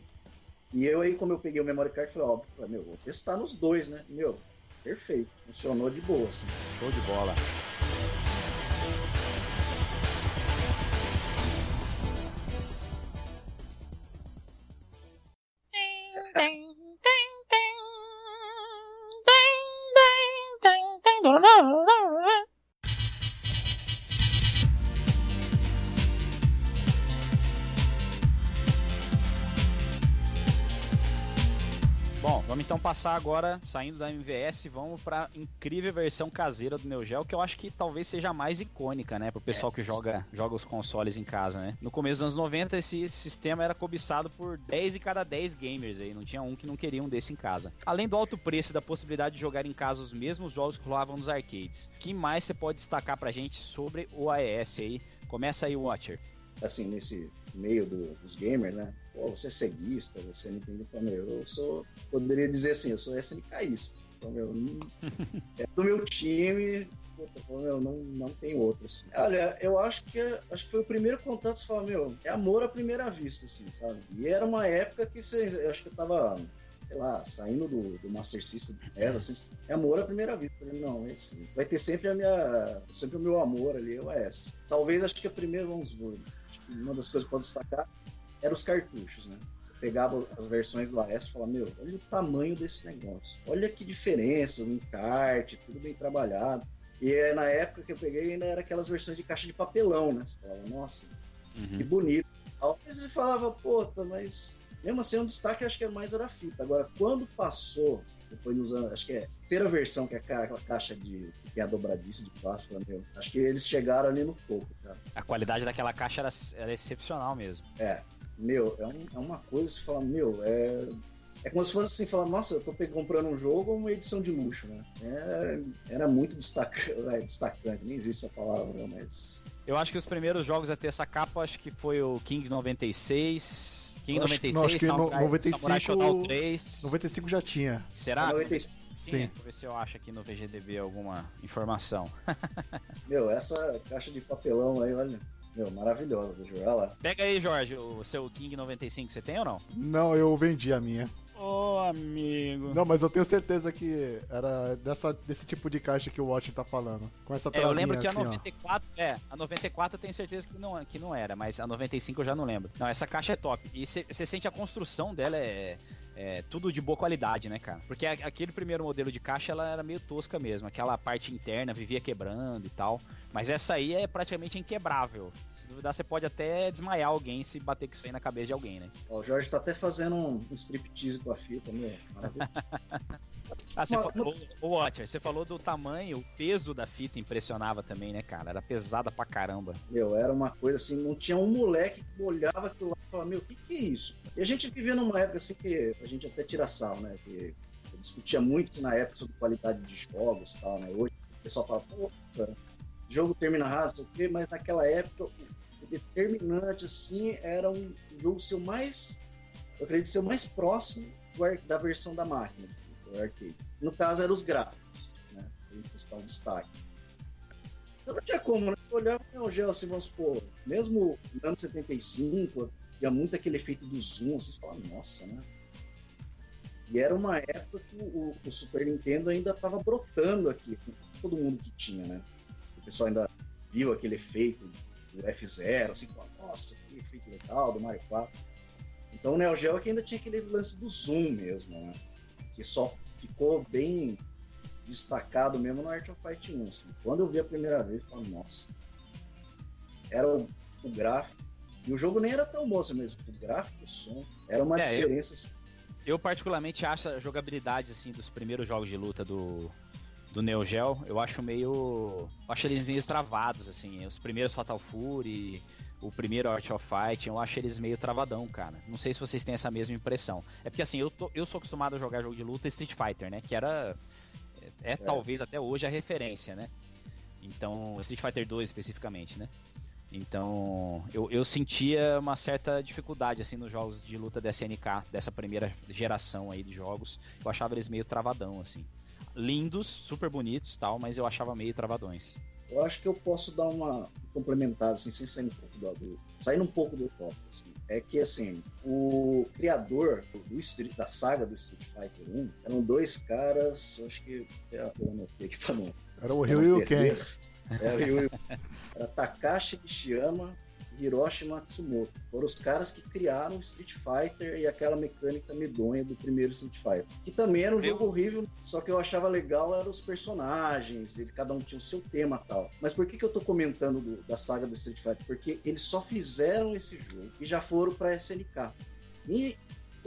E eu aí, como eu peguei o memory card, falei, óbvio, falei, meu, vou testar nos dois, né? Meu, perfeito. Funcionou de boa, assim. Show de bola. Passar agora, saindo da MVS, vamos para incrível versão caseira do Neo Geo, que eu acho que talvez seja a mais icônica, né, pro pessoal que joga, joga os consoles em casa, né? No começo dos anos 90, esse sistema era cobiçado por 10 e cada 10 gamers aí, não tinha um que não queria um desse em casa. Além do alto preço e da possibilidade de jogar em casa os mesmos jogos que rolavam nos arcades. O que mais você pode destacar pra gente sobre o AES aí? Começa aí, Watcher. Assim, nesse meio do, dos gamers, né? Pô, você é ceguista, você não entende como eu. Eu sou, poderia dizer assim, eu sou SNKista. Então, meu, [laughs] é do meu time, puta, meu, não, não tem outro, assim. Olha, eu acho que acho que foi o primeiro contato que você meu, é amor à primeira vista, assim, sabe? E era uma época que você, eu acho que eu tava sei lá, saindo do, do Master System PES, assim, é amor à primeira vista. Falei, não, é assim, vai ter sempre a minha, sempre o meu amor ali, é essa. Talvez, acho que a primeira, vamos ver, uma das coisas que pode destacar eram os cartuchos, né? Você pegava as versões do AS e falava, meu, olha o tamanho desse negócio. Olha que diferença, o encarte, tudo bem trabalhado. E é, na época que eu peguei ainda era aquelas versões de caixa de papelão, né? Você falava, nossa, uhum. que bonito. Às vezes você falava, puta, mas mesmo assim, um destaque acho que é mais era a fita. Agora, quando passou, depois nos anos, acho que é a terceira versão, que é aquela caixa de que é a dobradiça de plástico, meu, acho que eles chegaram ali no topo, cara. A qualidade daquela caixa era, era excepcional mesmo. É, meu, é, um, é uma coisa que você fala, meu, é, é como se fosse assim, falar, nossa, eu tô comprando um jogo ou uma edição de luxo, né? É, era muito destacante, é, destacante, nem existe essa palavra, mas... Eu acho que os primeiros jogos a ter essa capa, acho que foi o King 96, King acho, 96, não, acho que Samurai, 95, Samurai Shodown 3... 95 já tinha. Será? 95. Sim. Deixa eu ver se eu acho aqui no VGDB alguma informação. [laughs] Meu, essa caixa de papelão aí, olha... Meu, maravilhosa do jogo. Olha lá. Pega aí, Jorge, o seu King 95, você tem ou não? Não, eu vendi a minha. Ô, oh, amigo. Não, mas eu tenho certeza que era dessa, desse tipo de caixa que o Watch tá falando. Com essa é, eu lembro que assim, a 94, ó. é, a 94 eu tenho certeza que não, que não era, mas a 95 eu já não lembro. Não, essa caixa é top. E você sente a construção dela é, é, tudo de boa qualidade, né, cara? Porque aquele primeiro modelo de caixa ela era meio tosca mesmo, aquela parte interna vivia quebrando e tal. Mas essa aí é praticamente inquebrável. Se duvidar, você pode até desmaiar alguém se bater com isso aí na cabeça de alguém, né? Ó, o Jorge tá até fazendo um, striptease com a fita, meu. [laughs] ah, você falou, o Watcher, você falou do tamanho, o peso da fita impressionava também, né, cara? Era pesada pra caramba. Meu, era uma coisa assim, não tinha um moleque que olhava aquilo lá e falava, meu, o que, que é isso? E a gente vivia numa época assim que a gente até tira sal, né? Que discutia muito na época sobre qualidade de jogos e tal, né? Hoje o pessoal fala, pô, jogo termina rápido, mas naquela época o determinante assim era um jogo seu mais, eu acredito ser o mais próximo da versão da máquina, do arcade. No caso eram os gráficos, né? Gente está um destaque. Então não tinha como, né? Você olhava o Geo assim, vamos supor, mesmo no ano 75, tinha muito aquele efeito do zoom, você fala, nossa, né? E era uma época que o, o Super Nintendo ainda estava brotando aqui, com todo mundo que tinha, né? O pessoal ainda viu aquele efeito do F0, assim, nossa, que efeito legal do Mario 4. Então o Neo Geo aqui ainda tinha aquele lance do zoom mesmo, né? Que só ficou bem destacado mesmo no Art of Fight 1. Assim. Quando eu vi a primeira vez, eu falei, nossa, era o, o gráfico. E o jogo nem era tão bom assim mesmo. O gráfico, o som, era uma é, diferença. Eu, assim. eu, particularmente acho a jogabilidade assim, dos primeiros jogos de luta do, do Neo Geo, eu acho meio. Eu acho eles meio travados, assim. Os primeiros Fatal Fury, o primeiro Art of Fight, eu acho eles meio travadão, cara. Não sei se vocês têm essa mesma impressão. É porque assim, eu, tô, eu sou acostumado a jogar jogo de luta Street Fighter, né? Que era. É, é, é. talvez até hoje a referência, né? Então, Street Fighter 2 especificamente, né? Então, eu, eu sentia uma certa dificuldade assim nos jogos de luta da SNK, dessa primeira geração aí de jogos. Eu achava eles meio travadão assim lindos, super bonitos tal, mas eu achava meio travadões. Eu acho que eu posso dar uma complementada, assim, sem sair um pouco do adulto, saindo um pouco do tópico, assim. É que, assim, o criador do Street, da saga do Street Fighter 1 eram dois caras, eu acho que. Eu anotei aqui pra não. Era o Ryu e o Ken. Era o Ryu Era Takashi Nishiyama e Hiroshi Matsumoto. Foram os caras que criaram Street Fighter e aquela mecânica medonha do primeiro Street Fighter. Que também era um jogo horrível, só que eu achava legal eram os personagens, ele, cada um tinha o seu tema tal. Mas por que, que eu tô comentando do, da saga do Street Fighter? Porque eles só fizeram esse jogo e já foram pra SNK. E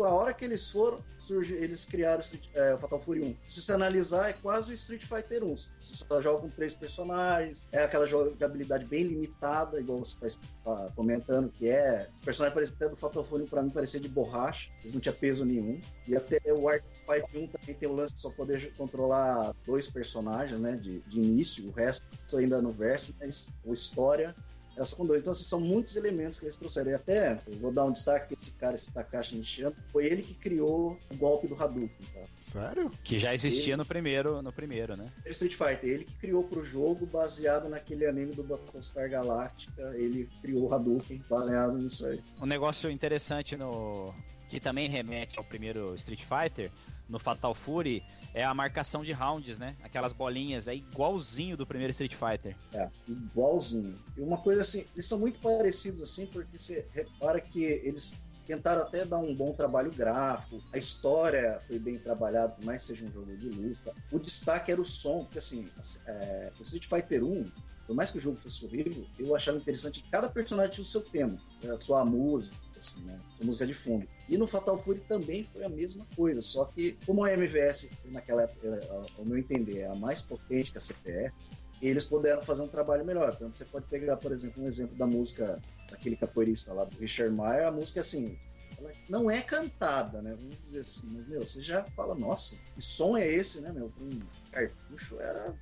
a hora que eles foram, surge, eles criaram é, o Fatal Fury 1. Se você analisar, é quase o Street Fighter 1. Você só joga com três personagens, é aquela jogabilidade bem limitada, igual você está tá comentando, que é. Os personagens pareciam até do Fatal Fury 1 pra mim parecia de borracha, eles não tinha peso nenhum. E até o Art Fight 1 também tem o lance de só poder controlar dois personagens, né? De, de início, o resto ainda no verso, mas a história ela só com dois. Então, assim, são muitos elementos que eles trouxeram. E até, eu vou dar um destaque, esse cara, esse Takashi Nishiyama, foi ele que criou o golpe do Hadouken, tá? Sério? Que já existia ele... no primeiro, no primeiro, né? Street Fighter, ele que criou pro jogo, baseado naquele anime do Battlestar Galactica, ele criou o Hadouken, baseado nisso aí. Um negócio interessante no... que também remete ao primeiro Street Fighter no Fatal Fury é a marcação de rounds, né? Aquelas bolinhas, é igualzinho do primeiro Street Fighter. É, igualzinho. E uma coisa assim, eles são muito parecidos assim, porque você repara que eles tentaram até dar um bom trabalho gráfico, a história foi bem trabalhada, por mais seja um jogo de luta. O destaque era o som, porque assim, é, o Street Fighter 1 por mais que o jogo fosse horrível, eu achava interessante que cada personagem tinha o seu tema, a sua música, assim, né? Música de fundo. E no Fatal Fury também foi a mesma coisa, só que como a MVS naquela época, ao meu entender, é a mais potente que a CPS, eles puderam fazer um trabalho melhor. Então você pode pegar, por exemplo, um exemplo da música daquele capoeirista lá do Richard Meyer, a música assim, ela não é cantada, né? Vamos dizer assim, mas meu, você já fala, nossa, que som é esse, né, meu? Um cartucho era.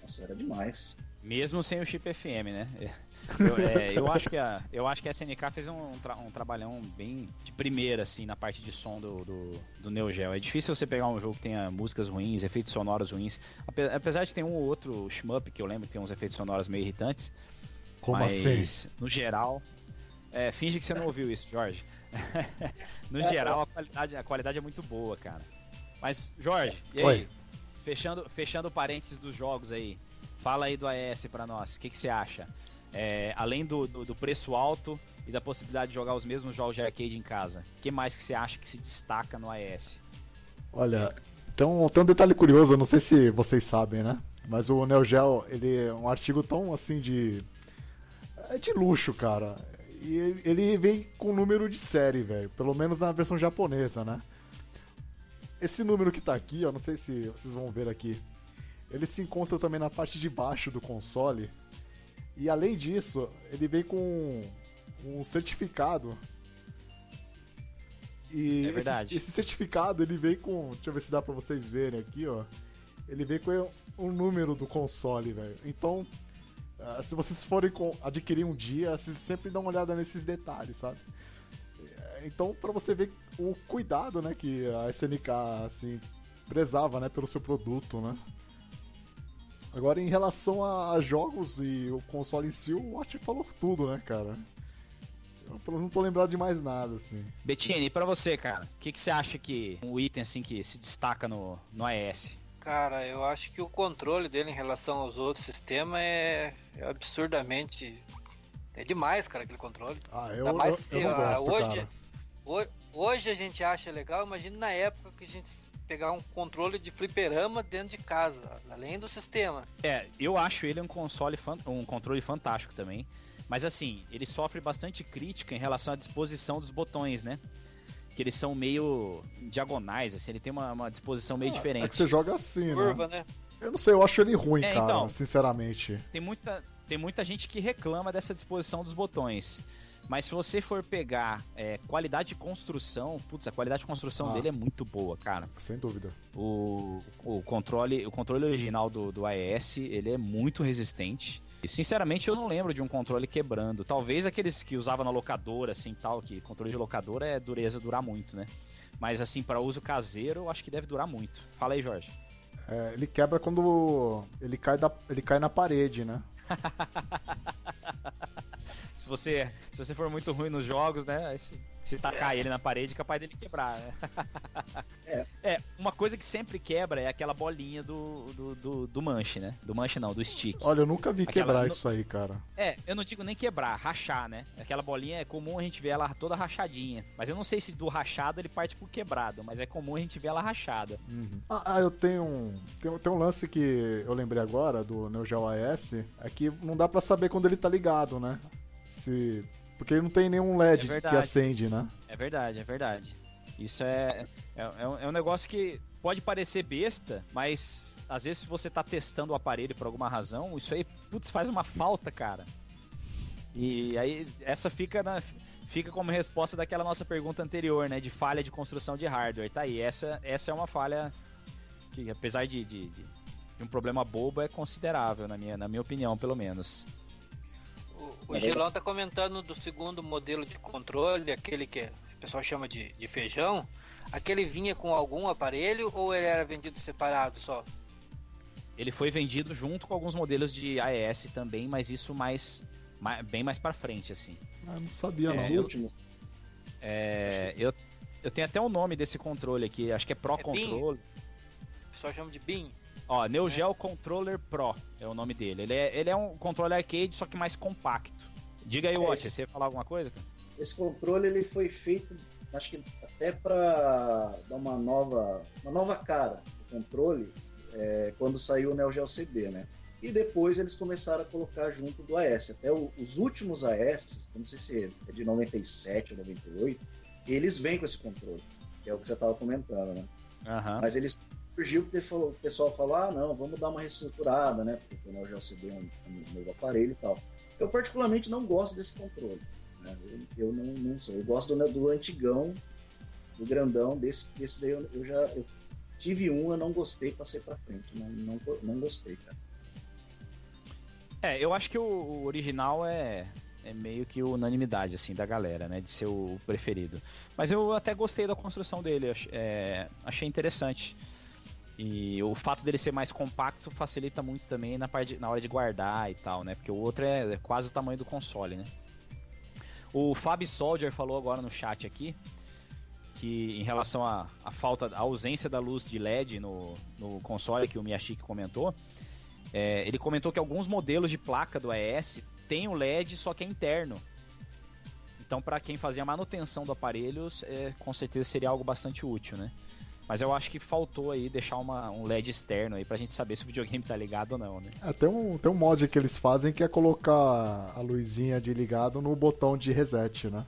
Nossa, era demais. Mesmo sem o chip FM, né? [laughs] Eu, é, eu, acho, que a, eu acho que a SNK fez um, tra um, trabalhão bem de primeira, assim, na parte de som do, do, do Neo Geo. É difícil você pegar um jogo que tenha músicas ruins, efeitos sonoros ruins. Apesar de ter um ou outro shmup, que eu lembro que tem uns efeitos sonoros meio irritantes. Como mas, assim? no geral... É, finge que você não ouviu isso, Jorge. [laughs] no geral, a qualidade, a qualidade é muito boa, cara. Mas, Jorge, e aí? Oi. Fechando, fechando parênteses dos jogos aí. Fala aí do AES para nós, o que, que você acha? É, além do, do, do, preço alto e da possibilidade de jogar os mesmos jogos de arcade em casa, o que mais que você acha que se destaca no AES? Olha, então, tem um detalhe curioso, não sei se vocês sabem, né? Mas o Neo Geo, ele é um artigo tão assim de. É de luxo, cara. E ele vem com número de série, velho. Pelo menos na versão japonesa, né? Esse número que tá aqui, ó, não sei se vocês vão ver aqui. Ele se encontra também na parte de baixo do console. E além disso, ele vem com um certificado. E é verdade. Esse, esse, certificado ele vem com. Deixa eu ver se dá pra vocês verem aqui, ó. Ele vem com um número do console, velho. Então, uh, se vocês forem com, adquirir um dia, vocês sempre dão uma olhada nesses detalhes, sabe? Então, para você ver o cuidado, né, que a SNK assim prezava, né, pelo seu produto, né? Agora, em relação a jogos e o console em si, o Watch falou tudo, né, cara? Eu não tô lembrado de mais nada, assim. Bettini, e pra você, cara? O que, que você acha que um item, assim, que se destaca no, no AES? Cara, eu acho que o controle dele em relação aos outros sistemas é, é absurdamente... É demais, cara, aquele controle. Ah, eu, mais eu, eu, não gosto, hoje, cara. Hoje, hoje a gente acha legal, imagina na época que a gente pegar um controle de fliperama dentro de casa, além do sistema. É, eu acho ele um console um controle fantástico também. Mas assim, ele sofre bastante crítica em relação à disposição dos botões, né? Que eles são meio diagonais, assim, ele tem uma, uma disposição meio ah, diferente. É que você joga assim, Curva, né? né? Eu não sei, eu acho ele ruim, é, cara, então, sinceramente. Tem muita, tem muita gente que reclama dessa disposição dos botões. Mas se você for pegar é, qualidade de construção, putz, a qualidade de construção ah, dele é muito boa, cara. Sem dúvida. O, o controle, o controle original do, do AES, ele é muito resistente. E, sinceramente, eu não lembro de um controle quebrando. Talvez aqueles que usava na locadora, assim, tal, que controle de locadora é dureza durar muito, né? Mas, assim, para uso caseiro, eu acho que deve durar muito. Fala aí, Jorge. É, ele quebra quando ele cai, da, ele cai na parede, né? [laughs] Se você, se você for muito ruim nos jogos, né? Se, se tacar é. ele na parede, capaz dele quebrar, né? É. [laughs] é. uma coisa que sempre quebra é aquela bolinha do, do, do, do manche, né? Do manche não, do stick. Olha, eu nunca vi aquela, quebrar no... isso aí, cara. É, eu não digo nem quebrar, rachar, né? Aquela bolinha é comum a gente ver ela toda rachadinha. Mas eu não sei se do rachado ele parte por quebrado, mas é comum a gente ver ela rachada. Uhum. Ah, ah, eu tenho um, tem, tem um lance que eu lembrei agora do Neo Geo AS, é que não dá para saber quando ele tá ligado, né? Se porque ele não tem nenhum LED é que acende, né? É verdade, é verdade. Isso é, é, é, um, é um negócio que pode parecer besta, mas às vezes se você tá testando o aparelho por alguma razão, isso aí, putz, faz uma falta, cara. E aí, essa fica na, fica como resposta daquela nossa pergunta anterior, né? De falha de construção de hardware. Tá aí, essa, essa é uma falha que, apesar de, de, de um problema bobo, é considerável, na minha, na minha opinião, pelo menos. O, Gilão tá comentando do segundo modelo de controle, aquele que o pessoal chama de, de feijão. Aquele vinha com algum aparelho ou ele era vendido separado só? Ele foi vendido junto com alguns modelos de AES também, mas isso mais, mais bem mais para frente assim. Ah, não sabia é, não. Eu, último. É, eu, eu tenho até o nome desse controle aqui, acho que é Pro é Controle. O pessoal chama de BIM. Ó, Neo é. Geo Controller Pro é o nome dele. Ele é, ele é um controle arcade, só que mais compacto. Diga aí, é, Watcher, você ia falar alguma coisa? Cara? Esse controle ele foi feito, acho que até para dar uma nova, uma nova cara no controle é, quando saiu o Neo Geo CD, né? E depois eles começaram a colocar junto do AS. Até o, os últimos AS, não sei se é de 97 ou 98, eles vêm com esse controle, que é o que você estava comentando, né? Uhum. Mas eles surgiu porque o pessoal falou, ah, não, vamos dar uma reestruturada, né? Porque Neo Geo CD é um, um novo aparelho e tal. Eu particularmente não gosto desse controle. Né? Eu, eu não, não, sou. Eu gosto do, do antigão, do grandão, desse, desse daí eu, eu já eu tive um, eu não gostei, passei para frente. Não, não, não gostei, cara. É, eu acho que o, o original é, é meio que unanimidade, assim, da galera, né? De ser o preferido. Mas eu até gostei da construção dele, é, achei interessante. E o fato dele ser mais compacto facilita muito também na, parte de, na hora de guardar e tal, né? Porque o outro é, é quase o tamanho do console, né? O Fab Soldier falou agora no chat aqui que em relação à, falta, à ausência da luz de LED no, no console que o Miyashiki comentou, é, ele comentou que alguns modelos de placa do AES têm o LED, só que é interno. Então, para quem fazia manutenção do aparelho, é, com certeza seria algo bastante útil, né? Mas eu acho que faltou aí deixar uma, um LED externo aí pra gente saber se o videogame tá ligado ou não, né? É, tem um, tem um mod que eles fazem que é colocar a luzinha de ligado no botão de reset, né?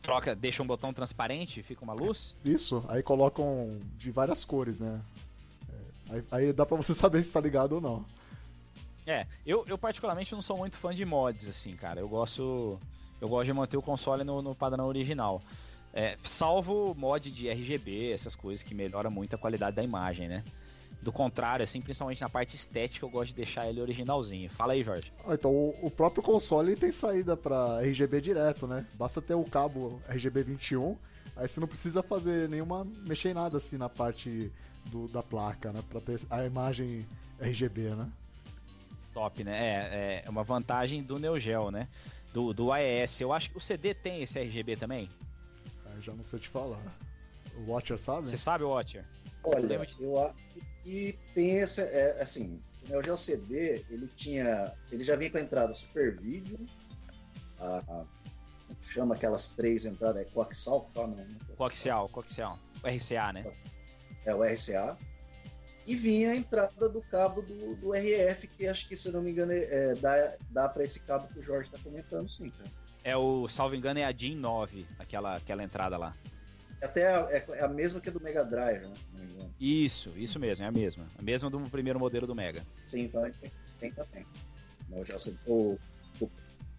Troca, deixa um botão transparente, fica uma luz? Isso, aí colocam de várias cores, né? É, aí, aí dá pra você [laughs] saber se tá ligado ou não. É, eu, eu particularmente não sou muito fã de mods, assim, cara. Eu gosto. Eu gosto de manter o console no, no padrão original. É, salvo mod de RGB, essas coisas que melhora muito a qualidade da imagem, né? Do contrário, assim, principalmente na parte estética, eu gosto de deixar ele originalzinho. Fala aí, Jorge. Ah, então, o, o, próprio console tem saída para RGB direto, né? Basta ter o cabo RGB 21, aí você não precisa fazer nenhuma mexer em nada assim na parte do, da placa, né? Para ter a imagem RGB, né? Top, né? É, é uma vantagem do Neo Geo, né? Do, do AES. Eu acho que o CD tem esse RGB também já não sei te falar. O Watcher sabe? Você sabe, Watcher? Olha, eu, de... eu acho que tem essa. É, assim, o Neo Geo CD, ele tinha. Ele já vinha com a entrada Super Video, a, a, chama aquelas três entradas, é coaxial que fala, né? Coaxial, coaxial. O RCA, né? É, o RCA. E vinha a entrada do cabo do, do RF, que acho que, se não me engano, é, dá, dá para esse cabo que o Jorge está comentando, sim, cara. É o, salvo engano, é a DIN 9, aquela, aquela entrada lá. Até é, é a mesma que a do Mega Drive, né? Isso, isso mesmo, é a mesma. A mesma do primeiro modelo do Mega. Sim, então tem, tem também. O Neo Geo CD, o, o,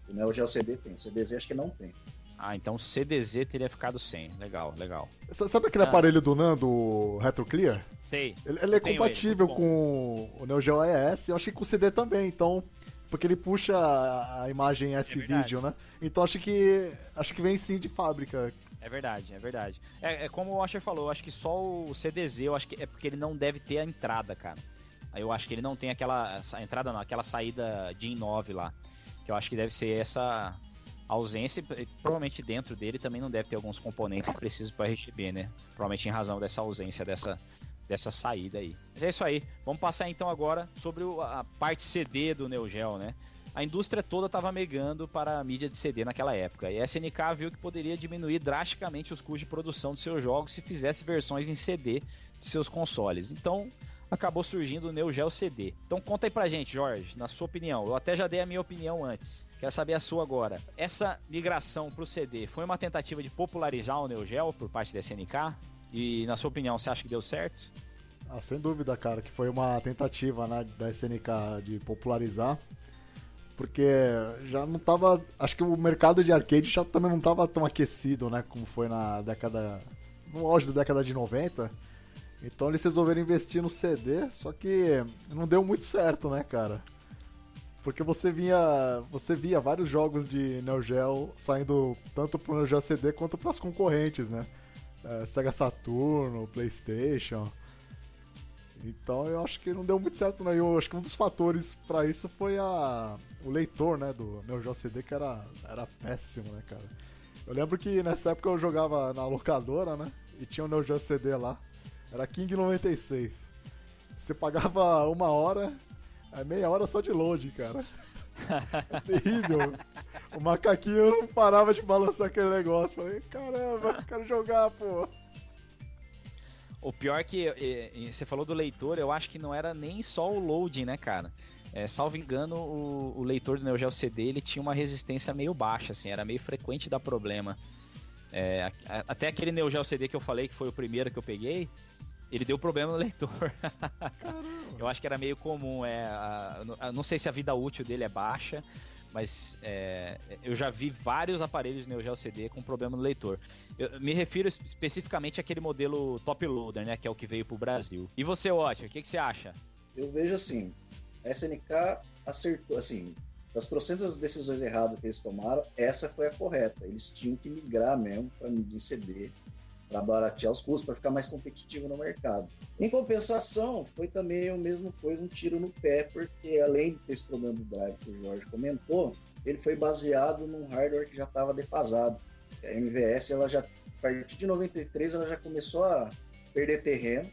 o Neo Geo CD tem, o CDZ acho que não tem. Ah, então CDZ teria ficado sem. Legal, legal. Sabe aquele ah. aparelho do Nando, o Retroclear? Sei. Ele, ele é compatível ele, com o Neo Geo AES, eu achei que com o CD também, então porque ele puxa a imagem S-Video, é né? Então acho que acho que vem sim de fábrica. É verdade, é verdade. É, é como o Asher falou, acho que só o CDZ, eu acho que é porque ele não deve ter a entrada, cara. Eu acho que ele não tem aquela entrada, não, aquela saída DIN 9 lá. Que eu acho que deve ser essa ausência, provavelmente dentro dele também não deve ter alguns componentes que precisam para RGB, né? Provavelmente em razão dessa ausência dessa, dessa saída aí. Mas é isso aí. Vamos passar então agora sobre a parte CD do Neo Geo, né? A indústria toda estava megando para a mídia de CD naquela época, e a SNK viu que poderia diminuir drasticamente os custos de produção de seus jogos se fizesse versões em CD de seus consoles. Então, acabou surgindo o Neo Geo CD. Então conta aí pra gente, Jorge, na sua opinião. Eu até já dei a minha opinião antes. Quero saber a sua agora. Essa migração pro CD foi uma tentativa de popularizar o Neo Geo por parte da SNK? E na sua opinião, você acha que deu certo? Ah, sem dúvida, cara, que foi uma tentativa né, da SNK de popularizar. Porque já não tava. Acho que o mercado de arcade já também não tava tão aquecido, né? Como foi na década. No auge da década de 90. Então eles resolveram investir no CD, só que não deu muito certo, né, cara? Porque você vinha, você via vários jogos de Neo Geo saindo tanto pro Neo Geo CD quanto para as concorrentes, né? É, Sega Saturno, PlayStation. Então eu acho que não deu muito certo, né? Eu acho que um dos fatores para isso foi a o leitor, né, do Neo Geo CD que era era péssimo, né, cara? Eu lembro que nessa época eu jogava na locadora, né? E tinha o Neo Geo CD lá. Era King 96. Você pagava uma hora, é meia hora só de load, cara. É terrível. O macaquinho não parava de balançar aquele negócio. Falei, caramba, quero jogar, pô. O pior é que você falou do leitor, eu acho que não era nem só o loading, né, cara? É, salvo engano, o, o, leitor do Neo Geo CD ele tinha uma resistência meio baixa, assim, era meio frequente dar problema. É, até aquele Neo Geo CD que eu falei, que foi o primeiro que eu peguei, ele deu problema no leitor. eu acho que era meio comum. É, a, a, não sei se a vida útil dele é baixa, mas é, eu já vi vários aparelhos Neo Geo CD com problema no leitor. Eu me refiro especificamente àquele modelo top loader, né, que é o que veio para o Brasil. E você, Watch, o que, que você acha? Eu vejo assim, a SNK acertou, assim, das trocentas decisões erradas que eles tomaram, essa foi a correta. Eles tinham que migrar mesmo para mídia em CD para baratear os custos, para ficar mais competitivo no mercado. Em compensação, foi também o mesmo coisa, um tiro no pé, porque além de ter esse problema do drive que o Jorge comentou, ele foi baseado num hardware que já estava defasado. A MVS, ela já, a partir de 93, ela já começou a perder terreno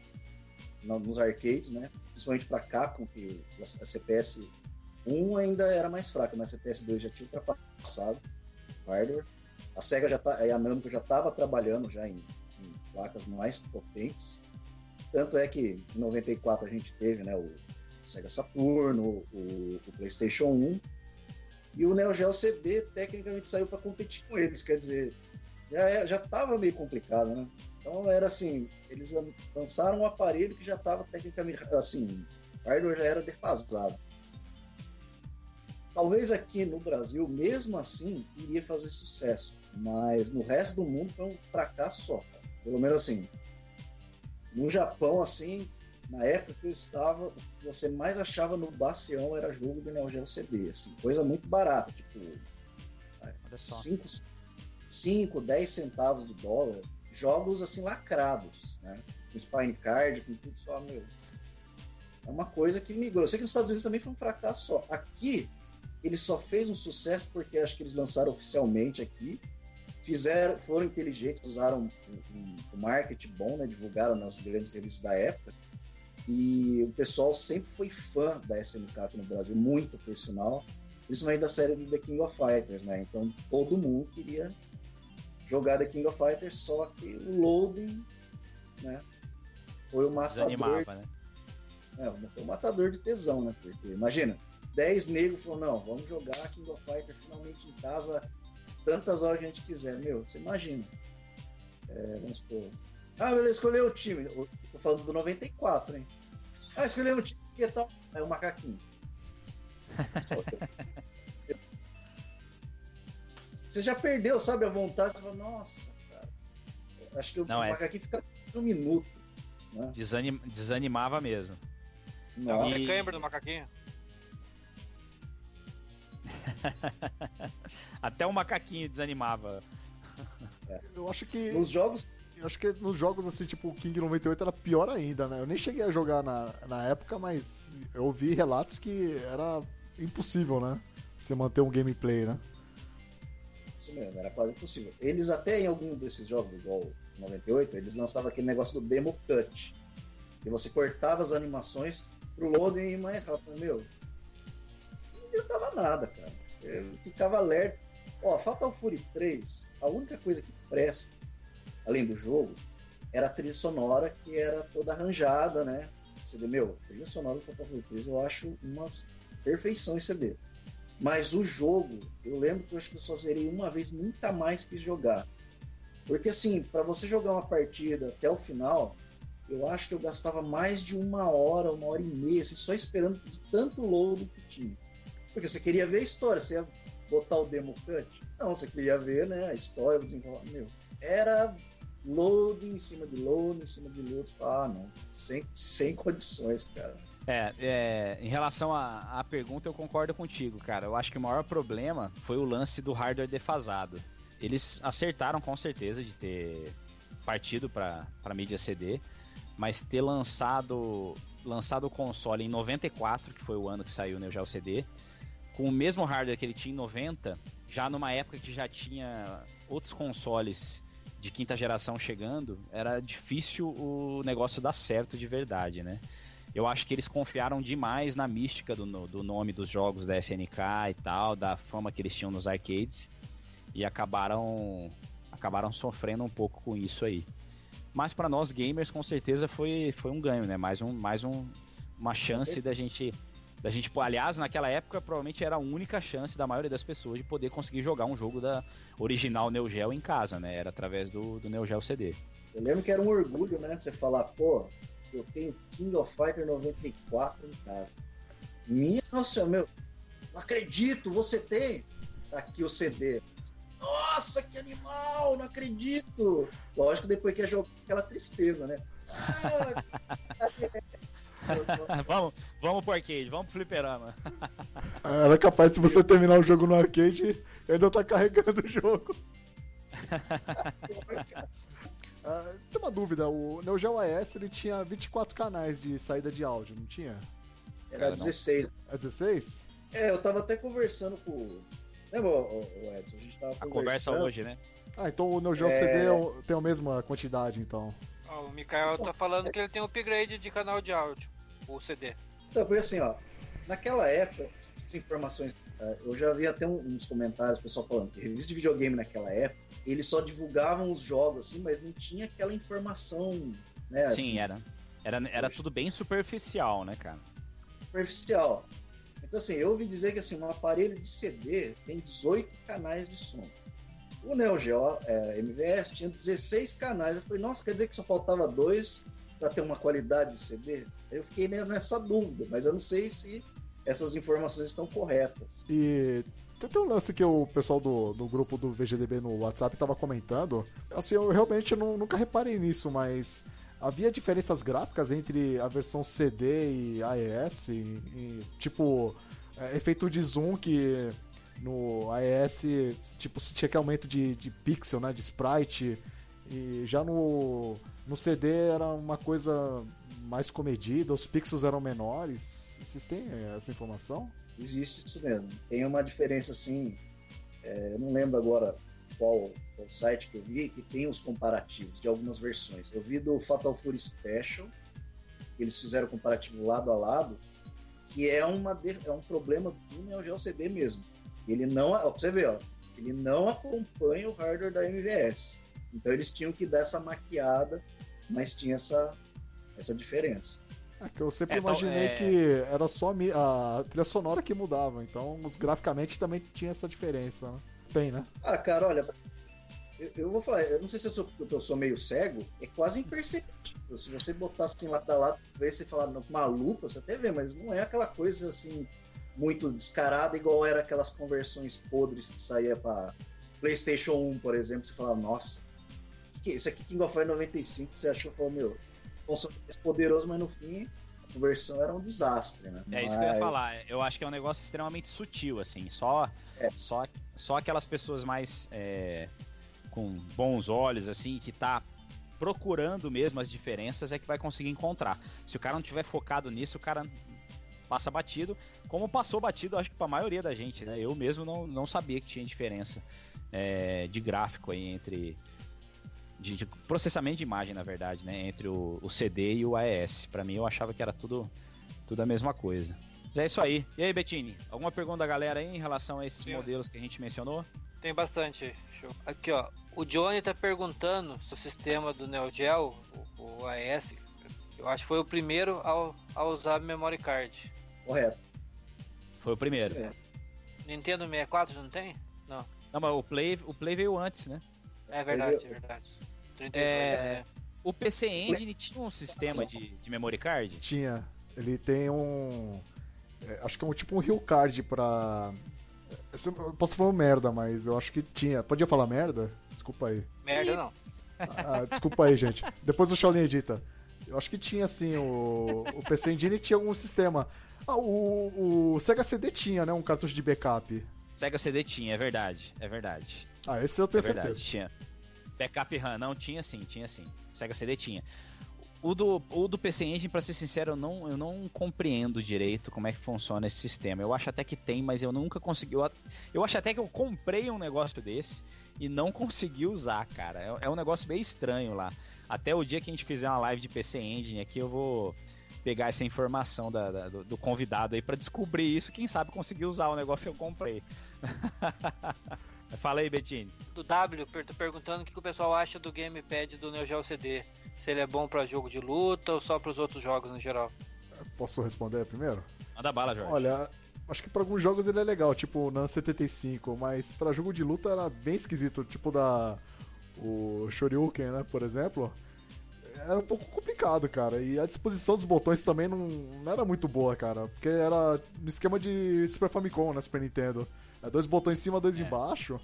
nos arcades, né? Principalmente para Capcom, que a CPS 1 ainda era mais fraca, mas a CPS 2 já tinha ultrapassado hardware. A Sega já tá, a Namco já estava trabalhando já em placas mais potentes. Tanto é que em 94 a gente teve né, o Sega Saturno, o, o PlayStation 1, e o Neo Geo CD tecnicamente saiu para competir com eles, quer dizer, já é, já estava meio complicado, né? Então era assim, eles lançaram um aparelho que já estava tecnicamente assim, o hardware já era defasado. Talvez aqui no Brasil, mesmo assim, iria fazer sucesso, mas no resto do mundo foi um fracasso só. Pelo menos assim. No Japão, assim, na época que eu estava, o que você mais achava no Bacião era jogo de Neo Geo CD, assim, coisa muito barata, tipo 5, 10 centavos de dólar, jogos assim lacrados, né? Com Spine Card, com tudo só, meu. É uma coisa que migrou. Eu sei que nos Estados Unidos também foi um fracasso só. Aqui, ele só fez um sucesso porque acho que eles lançaram oficialmente aqui fizeram, foram inteligentes, usaram um, um, um marketing bom, né? divulgaram nas grandes revistas da época. E o pessoal sempre foi fã da SNK aqui no Brasil, muito por sinal, principalmente da série The King of Fighters, né? Então todo mundo queria jogar The King of Fighters, só que o loading, né? Foi o matador. Desanimava, né? É, foi o matador de tesão, né? Porque imagina, 10 negros falaram, não, vamos jogar King of Fighters finalmente em casa tantas horas que a gente quiser. Meu, você imagina. É, vamos supor. Ah, beleza, escolheu o time. Eu tô falando do 94, hein? Ah, escolheu o time que tal? É o macaquinho. [laughs] você já perdeu, sabe, a vontade. Você fala, nossa, cara. Acho que o Não, é. macaquinho é... fica um minuto. Né? Desanim... Desanimava mesmo. Nossa. E... Você do macaquinho? [laughs] Até o macaquinho desanimava. É. Eu acho que. Nos jogos. Eu acho que nos jogos assim, tipo o King 98 era pior ainda, né? Eu nem cheguei a jogar na, na época, mas eu ouvi relatos que era impossível, né? Você manter um gameplay, né? Isso mesmo, era quase impossível. Eles até em algum desses jogos, igual 98, eles lançavam aquele negócio do demo cut. Que você cortava as animações pro loading mais rápido. Meu, não adiantava nada, cara. Eu ficava alerta. Ó, Fatal Fury 3, a única coisa que presta, além do jogo, era a trilha sonora, que era toda arranjada, né? CD, meu, trilha sonora do Fatal Fury 3 eu acho uma perfeição em CD. Mas o jogo, eu lembro que eu acho que eu só zerei uma vez, nunca mais quis jogar. Porque assim, para você jogar uma partida até o final, eu acho que eu gastava mais de uma hora, uma hora e meia, assim, só esperando de tanto load que tinha. Porque você queria ver a história, você ia botar o demo cut? Não, você queria ver né, a história, o desenrolar. Meu, era load em cima de load, em cima de load. Ah, não. Sem, sem condições, cara. É, é, em relação à, à pergunta, eu concordo contigo, cara. Eu acho que o maior problema foi o lance do hardware defasado. Eles acertaram com certeza de ter partido para mídia CD, mas ter lançado lançado o console em 94, que foi o ano que saiu o Neo Geo CD, com o mesmo hardware que ele tinha em 90, já numa época que já tinha outros consoles de quinta geração chegando, era difícil o negócio dar certo de verdade, né? Eu acho que eles confiaram demais na mística do, do nome dos jogos da SNK e tal, da fama que eles tinham nos arcades, e acabaram acabaram sofrendo um pouco com isso aí. Mas para nós gamers, com certeza foi, foi um ganho, né? Mais, um, mais um, uma chance da gente da gente, aliás, naquela época provavelmente era a única chance da maioria das pessoas de poder conseguir jogar um jogo da original Neo Geo em casa, né? Era através do, do Neo Geo CD. Eu lembro que era um orgulho, né? Você falar, pô, eu tenho King of Fighter 94 em casa. Minha nossa, meu, não acredito, você tem aqui o CD. Nossa, que animal, não acredito. Lógico, depois que ia jogar aquela tristeza, né? [laughs] Ah, [laughs] vamos, vamos pro arcade, vamos pro fliperama. Era capaz de você terminar o jogo no arcade e ainda tá carregando o jogo. Uh, [laughs] tem uma dúvida, o Neo Geo AES ele tinha 24 canais de saída de áudio, não tinha? Era 16. É 16? É, eu tava até conversando com. Lembra, o Edson? A gente tava A conversa hoje, né? Ah, então o Neo Geo é... CD tem a mesma quantidade, então. Oh, o Mikael tá falando que ele tem um upgrade de canal de áudio, o CD. Então, porque assim, ó, naquela época, essas informações, é, eu já vi até uns comentários, o pessoal falando que revista de videogame naquela época, eles só divulgavam os jogos, assim, mas não tinha aquela informação, né? Sim, assim, era. Era, era tudo bem superficial, né, cara? Superficial. Então, assim, eu ouvi dizer que assim, um aparelho de CD tem 18 canais de som. O Neo Geo é, MVS tinha 16 canais. Eu falei, nossa, quer dizer que só faltava dois para ter uma qualidade de CD? Eu fiquei nessa dúvida, mas eu não sei se essas informações estão corretas. E tem um lance que o pessoal do, do grupo do VGDB no WhatsApp estava comentando. Assim, eu realmente não, nunca reparei nisso, mas havia diferenças gráficas entre a versão CD e AES? E, e, tipo, é, efeito de zoom que no AES, tipo, tinha que aumento de, de pixel, né, de sprite. E já no, no CD era uma coisa mais comedida, os pixels eram menores. Vocês têm essa informação? existe isso mesmo. Tem uma diferença assim, é, eu não lembro agora qual, qual site que eu vi, que tem os comparativos de algumas versões. Eu vi do Fatal Fury Special, que eles fizeram comparativo lado a lado, que é, uma, é um problema do Neo Geo CD mesmo. Ele não, ó, você vê, ó, ele não acompanha o hardware da MVS. Então eles tinham que dar essa maquiada, mas tinha essa, essa diferença. É que eu sempre é, imaginei é... que era só a trilha sonora que mudava, então os graficamente também tinha essa diferença, né? Tem, né? Ah, cara, olha, eu, eu, vou falar, eu não sei se eu sou, eu sou meio cego, é quase imperceptível. Se você botar assim lá pra lá, ver se falar com uma lupa, você até vê, mas não é aquela coisa assim muito descarada, igual era aquelas conversões podres que saía para PlayStation 1, por exemplo. Você falava, nossa, que esse aqui King of Fighters 95, você achou, falou, meu, console mais poderoso, mas no fim a conversão era um desastre, né? É isso que eu ia falar. Eu acho que é um negócio extremamente sutil, assim. Só, é. só, só aquelas pessoas mais é, com bons olhos, assim, que tá procurando mesmo as diferenças é que vai conseguir encontrar. Se o cara não tiver focado nisso, o cara passa batido, como passou batido, acho que para a maioria da gente, né? Eu mesmo não, não sabia que tinha diferença é, de gráfico aí entre de, de, processamento de imagem, na verdade, né? Entre o, o CD e o AES. Para mim, eu achava que era tudo, tudo a mesma coisa. Mas é isso aí. E aí, Bettini, alguma pergunta da galera aí em relação a esses Sim. modelos que a gente mencionou? Tem bastante. Show. Aqui, ó. O Johnny tá perguntando se o sistema do Neo Geo, o, o AES, eu acho que foi o primeiro a, a usar memory card. Correto. Foi o primeiro. É. Nintendo 64 não tem? Não. Não, mas o Play, o Play veio antes, né? É verdade, é verdade. 32, é... é... O PC Engine tinha um sistema de, de memory card? Tinha. Ele tem um. É, acho que é um tipo um Rio Card pra. Eu posso falar merda, mas eu acho que tinha. Podia falar merda? Desculpa aí. Merda não. Ah, desculpa aí, gente. Depois o Shaolin edita. Eu acho que tinha, assim, o, o PC Engine tinha algum sistema. Ah, o, o Sega CD tinha, né? Um cartucho de backup. Sega CD tinha, é verdade. É verdade. Ah, esse eu tenho é verdade, certeza. Tinha. Backup RAM, não, tinha sim, tinha sim. Sega CD tinha. O do, o do PC Engine, pra ser sincero, eu não, eu não compreendo direito como é que funciona esse sistema. Eu acho até que tem, mas eu nunca consegui. Eu, eu acho até que eu comprei um negócio desse e não [laughs] consegui usar, cara. É, é um negócio bem estranho lá. Até o dia que a gente fizer uma live de PC Engine aqui, eu vou pegar essa informação da, da, do, do, convidado aí para descobrir isso. Quem sabe conseguir usar o negócio que eu comprei. [laughs] Fala aí, Bettini. Do W, tô perguntando o que o pessoal acha do gamepad do Neo Geo CD. Se ele é bom para jogo de luta ou só para os outros jogos no geral. Posso responder primeiro? Manda bala, Jorge. Olha, acho que para alguns jogos ele é legal, tipo o NAN 75, mas para jogo de luta era bem esquisito, tipo da o Shoryuken, né, por exemplo era um pouco complicado, cara. E a disposição dos botões também não, não era muito boa, cara. Porque era no esquema de Super Famicom, né? Super Nintendo. É dois botões em cima, dois é. embaixo.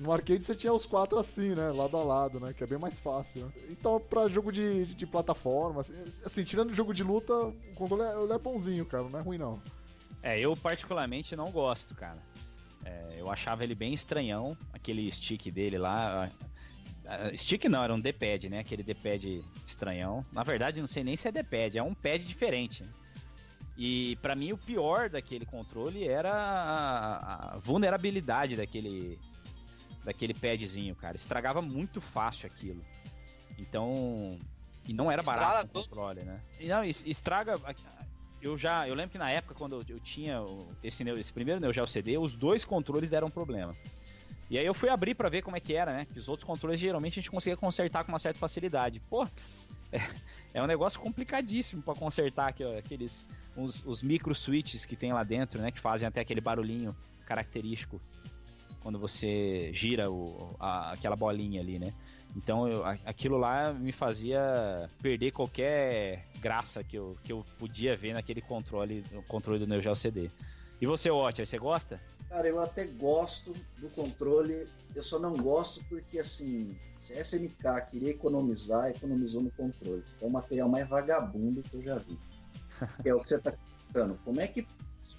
No arcade você tinha os quatro assim, né? Lado a lado, né? Que é bem mais fácil. Né? Então, pra jogo de, de, de plataforma, assim, assim, tirando jogo de luta, o controle é, é bonzinho, cara. Não é ruim, não. É, eu particularmente não gosto, cara. É, eu achava ele bem estranhão, aquele stick dele lá. Uh, stick não, era um D-pad, né? Aquele D-pad estranhão. Na verdade, não sei nem se é D-pad, é um pad diferente. E para mim o pior daquele controle era a, a, vulnerabilidade daquele daquele padzinho, cara. Estragava muito fácil aquilo. Então, e não era barato o controle, né? E não, estraga eu já, eu lembro que na época quando eu tinha esse, esse primeiro Neo Geo CD, os dois controles deram problema. E aí eu fui abrir para ver como é que era, né? Que os outros controles geralmente a gente conseguia consertar com uma certa facilidade. Pô, é, é um negócio complicadíssimo para consertar aqueles os, os micro switches que tem lá dentro, né? Que fazem até aquele barulhinho característico quando você gira o, a, aquela bolinha ali, né? Então eu, aquilo lá me fazia perder qualquer graça que eu, que eu podia ver naquele controle, controle do Neo Geo CD. E você, Watcher, você gosta? Cara, eu até gosto do controle, eu só não gosto porque, assim, se a SNK queria economizar, economizou no controle. É o material mais vagabundo que eu já vi. [laughs] é o que você tá contando. Como é que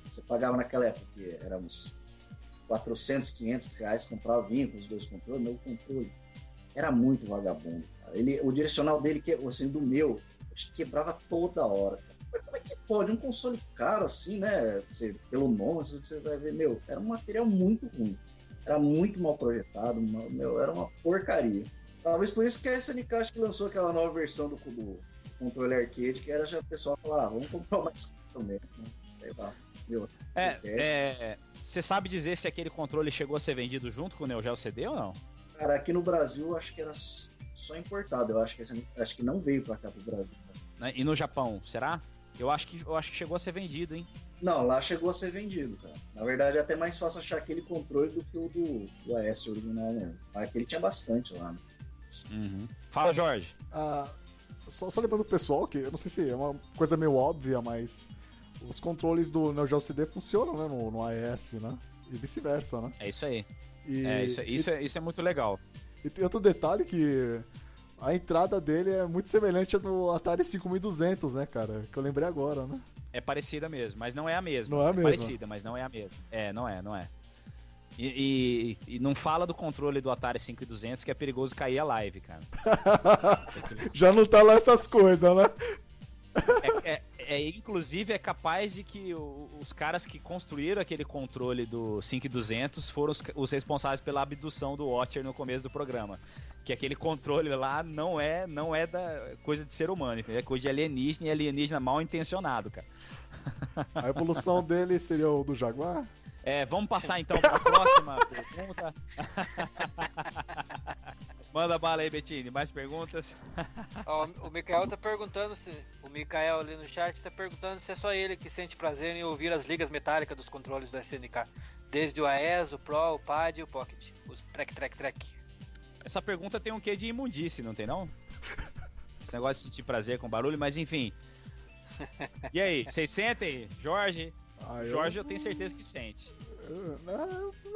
você pagava naquela época, que era uns 400, 500 reais, comprava, vinha com os dois controles, meu controle era muito vagabundo. Cara. Ele, o direcional dele, que, assim, do meu, quebrava toda hora. Cara. Mas como é que pode? Um console caro assim, né? Você, pelo nome, você vai ver, meu, era um material muito ruim. Era muito mal projetado, meu, era uma porcaria. Talvez por isso que a SNK acho que lançou aquela nova versão do, do controle arcade, que era já o pessoal falar, ah, vamos comprar mais também. Né? Sei lá. Meu, é, é, você sabe dizer se aquele controle chegou a ser vendido junto com o Neo Geo CD ou não? Cara, aqui no Brasil acho que era só importado. Eu acho que, acho que não veio pra cá pro Brasil. Né? E no Japão, será? Eu acho que eu acho que chegou a ser vendido, hein? Não, lá chegou a ser vendido, cara. Na verdade, é até mais fácil achar aquele controle do que o do, do AS original mesmo. Aquele tinha bastante lá, né? Uhum. Fala, Jorge. Ah, só, só lembrando o pessoal que eu não sei se é uma coisa meio óbvia, mas os controles do Neo Geo CD funcionam né, no, no AES, né? E vice-versa, né? É isso aí. E, é, isso, isso, e, é, isso é muito legal. E tem outro detalhe que a entrada dele é muito semelhante ao do Atari 5200, né, cara? Que eu lembrei agora, né? É parecida mesmo, mas não é a mesma. Não é a mesma. É parecida, mas não é a mesma. É, não é, não é. E, e, e, não fala do controle do Atari 5200 que é perigoso cair a live, cara. [laughs] Já não tá lá essas coisas, né? É, é, é, inclusive, é capaz de que o, os caras que construíram aquele controle do 5200 foram os, os, responsáveis pela abdução do Watcher no começo do programa. Que aquele controle lá não é não é da coisa de ser humano, entendeu? é coisa de alienígena e alienígena mal intencionado, cara. A evolução dele seria o do Jaguar? É, vamos passar então para a próxima [laughs] pergunta. [laughs] Manda bala aí, Bettini. Mais perguntas? Ó, o Mikael tá perguntando se. O Mikael ali no chat tá perguntando se é só ele que sente prazer em ouvir as ligas metálicas dos controles da SNK. Desde o AES, o Pro, o Pad e o Pocket. Os track, track, track. Essa pergunta tem um quê de imundice, não tem não? Esse negócio de sentir prazer com barulho, mas enfim. E aí, vocês sentem, Jorge? Ah, Jorge eu... eu tenho certeza que sente.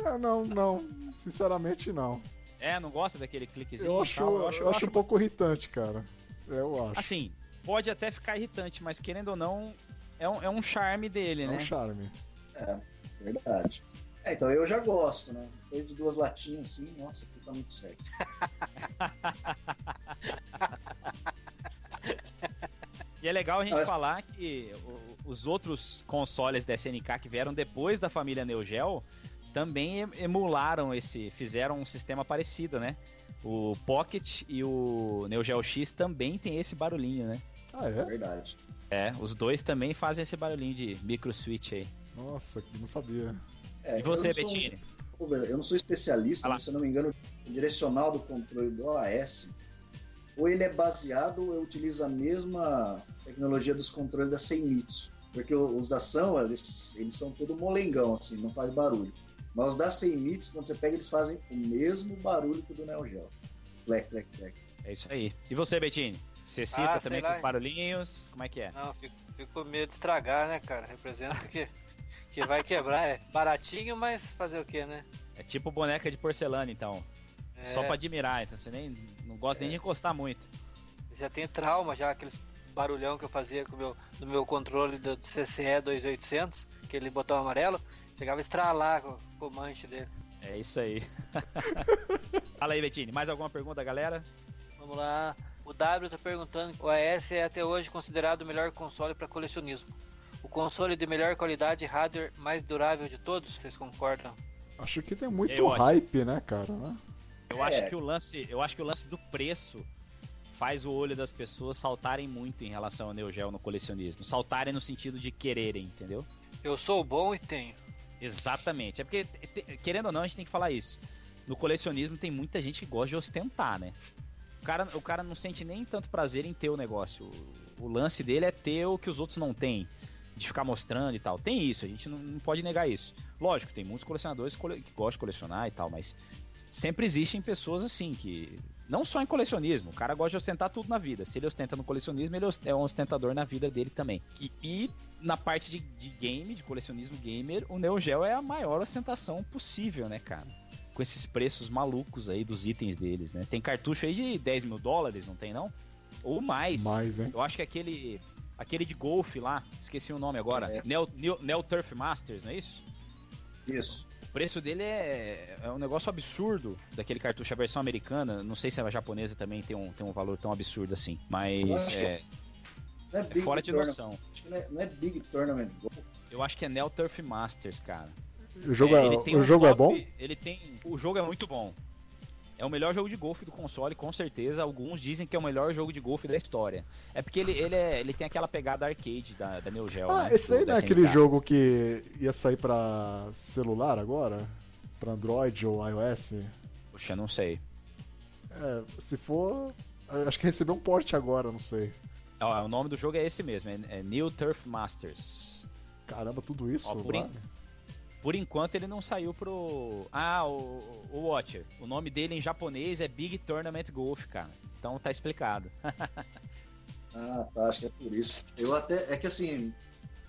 Não, não, não. Sinceramente não. É, não gosta daquele cliquezinho? Eu acho, eu acho, eu acho um pouco irritante, cara. Eu acho. Assim, pode até ficar irritante, mas querendo ou não, é um, é um charme dele, é né? É um charme. É, verdade. É, então eu já gosto, né? Depois de duas latinhas assim, nossa, aqui tá muito certo. [laughs] E é legal a gente Mas... falar que os outros consoles da SNK que vieram depois da família Neo Geo também emularam esse, fizeram um sistema parecido, né? O Pocket e o Neo Geo X também tem esse barulhinho, né? Ah, é? é verdade. É, os dois também fazem esse barulhinho de micro switch aí. Nossa, que não sabia. É, e você, Bettini? eu não sou especialista, mas, se eu não me engano, o direcional do controle do OS, ou ele é baseado ou utiliza a mesma tecnologia dos controles da Seimitsu. Porque os da São, eles, eles são todo molengão, assim, não faz barulho. Mas os da Seimitsu, quando você pega, eles fazem o mesmo barulho que o do Neo Geo. Clec, clec, clec. É isso aí. E você, Bettini? Você cita ah, também com os barulhinhos? Como é que é? Não, fico, fico com medo de estragar, né, cara? Representa que, [laughs] que vai quebrar. É baratinho, mas fazer o quê, né? É tipo boneca de porcelana, então. É. Só pra admirar, então você nem não gosta é. nem de encostar muito. Já tem trauma, já aqueles barulhão que eu fazia com meu, no meu controle do CCE 2800, aquele botão amarelo, chegava a estralar com, com o manche dele. É isso aí. [laughs] Fala aí, Bettini, mais alguma pergunta, galera? Vamos lá. O W está perguntando: o AS é até hoje considerado o melhor console para colecionismo. O console de melhor qualidade e hardware mais durável de todos, vocês concordam? Acho que tem muito hype, né, cara? Né? Eu é. acho que o lance, eu acho que o lance do preço faz o olho das pessoas saltarem muito em relação ao Neo Geo no colecionismo. Saltarem no sentido de quererem, entendeu? Eu sou bom e tenho. Exatamente. É porque, querendo ou não, a gente tem que falar isso. No colecionismo tem muita gente que gosta de ostentar, né? O cara, o cara não sente nem tanto prazer em ter o negócio. O, o lance dele é ter o que os outros não têm. De ficar mostrando e tal. Tem isso, a gente não, não pode negar isso. Lógico, tem muitos colecionadores que, que gostam de colecionar e tal, mas sempre existem pessoas assim, que. Não só em colecionismo, o cara gosta de ostentar tudo na vida. Se ele ostenta no colecionismo, ele é um ostentador na vida dele também. E, e na parte de, de, game, de colecionismo gamer, o Neo Geo é a maior ostentação possível, né, cara? Com esses preços malucos aí dos itens deles, né? Tem cartucho aí de 10 mil dólares, não tem não? Ou mais. Mais, hein? Eu acho que aquele. Aquele de golfe lá, esqueci o nome agora. É. Neo, Neo, Neo Turf Masters, não é isso? Isso. O preço dele é, é um negócio absurdo daquele cartucho, a versão americana. Não sei se a japonesa também tem um, tem um valor tão absurdo assim, mas é, é, é fora de noção. Não é, não é Big Tournament Eu acho que é Neo Turf Masters, cara. O jogo, é, é o um jogo é bom? Ele tem, o jogo é muito bom. É o melhor jogo de golfe do console, com certeza. Alguns dizem que é o melhor jogo de golfe da história. É porque ele, ele, é, ele tem aquela pegada arcade da, da Neo Geo. Ah, né? esse aí não é aquele jogo que ia sair pra celular agora? Pra Android ou iOS? Puxa, não sei. É, se for. Acho que recebeu um porte agora, não sei. Ó, o nome do jogo é esse mesmo, é, é New Turf Masters. Caramba, tudo isso? Ó, por, in... Por enquanto ele não saiu pro. Ah, o, o Watcher. O nome dele em japonês é Big Tournament Golf, cara. Então tá explicado. [laughs] ah, tá, acho que é por isso. Eu até. É que assim,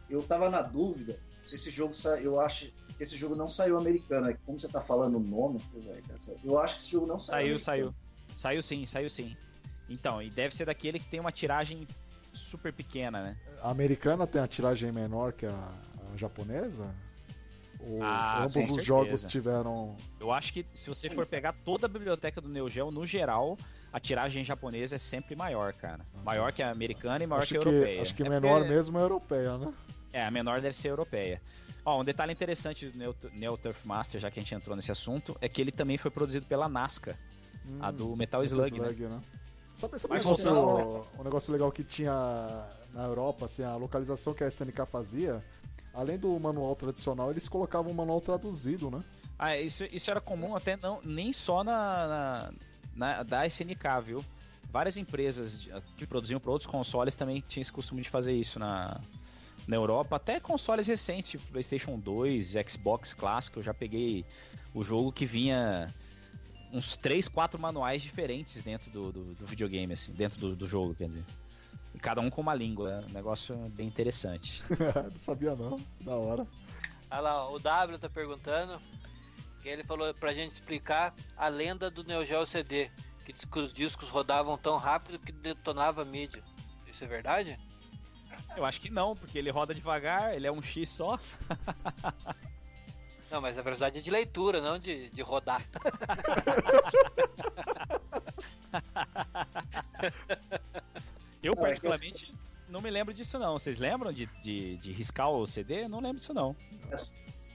eu tava na dúvida se esse jogo saiu. Eu acho que esse jogo não saiu americano. É como você tá falando o nome, eu acho que esse jogo não saiu. Saiu, saiu. Saiu sim, saiu sim. Então, e deve ser daquele que tem uma tiragem super pequena, né? A americana tem a tiragem menor que a, a japonesa? Ou ah, ambos os certeza. jogos tiveram. Eu acho que se você for pegar toda a biblioteca do Neo Geo, no geral, a tiragem japonesa é sempre maior, cara. Maior que a americana e maior que a europeia. acho que é menor porque... mesmo é a europeia, né? É, a menor deve ser europeia. Ó, um detalhe interessante do Neo, Neo Turf Master, já que a gente entrou nesse assunto, é que ele também foi produzido pela Nazca, hum, a do Metal Slug, Metal Slug né? né? Sabe, sabe um, negócio, um negócio legal que tinha na Europa, assim, a localização que a SNK fazia, além do manual tradicional, eles colocavam um manual traduzido, né? Ah, isso, isso era comum até não, nem só na, na, na da SNK, viu? Várias empresas que produziam para outros consoles também tinham esse costume de fazer isso na, na Europa, até consoles recentes, tipo PlayStation 2, Xbox clássico, eu já peguei o jogo que vinha uns 3, 4 manuais diferentes dentro do, do, do videogame, assim, dentro do, do, jogo, quer dizer. E cada um com uma língua, é um negócio bem interessante. [laughs] não sabia não, da hora. Olha lá, o W tá perguntando, que ele falou pra gente explicar a lenda do Neo Geo CD, que diz que os discos rodavam tão rápido que detonava a mídia. Isso é verdade? Eu acho que não, porque ele roda devagar, ele é um X só. [laughs] Não, mas a velocidade é de leitura, não de, de rodar. [laughs] Eu, particularmente, não me lembro disso, não. Vocês lembram de, de, de riscar o CD? Eu não lembro disso, não.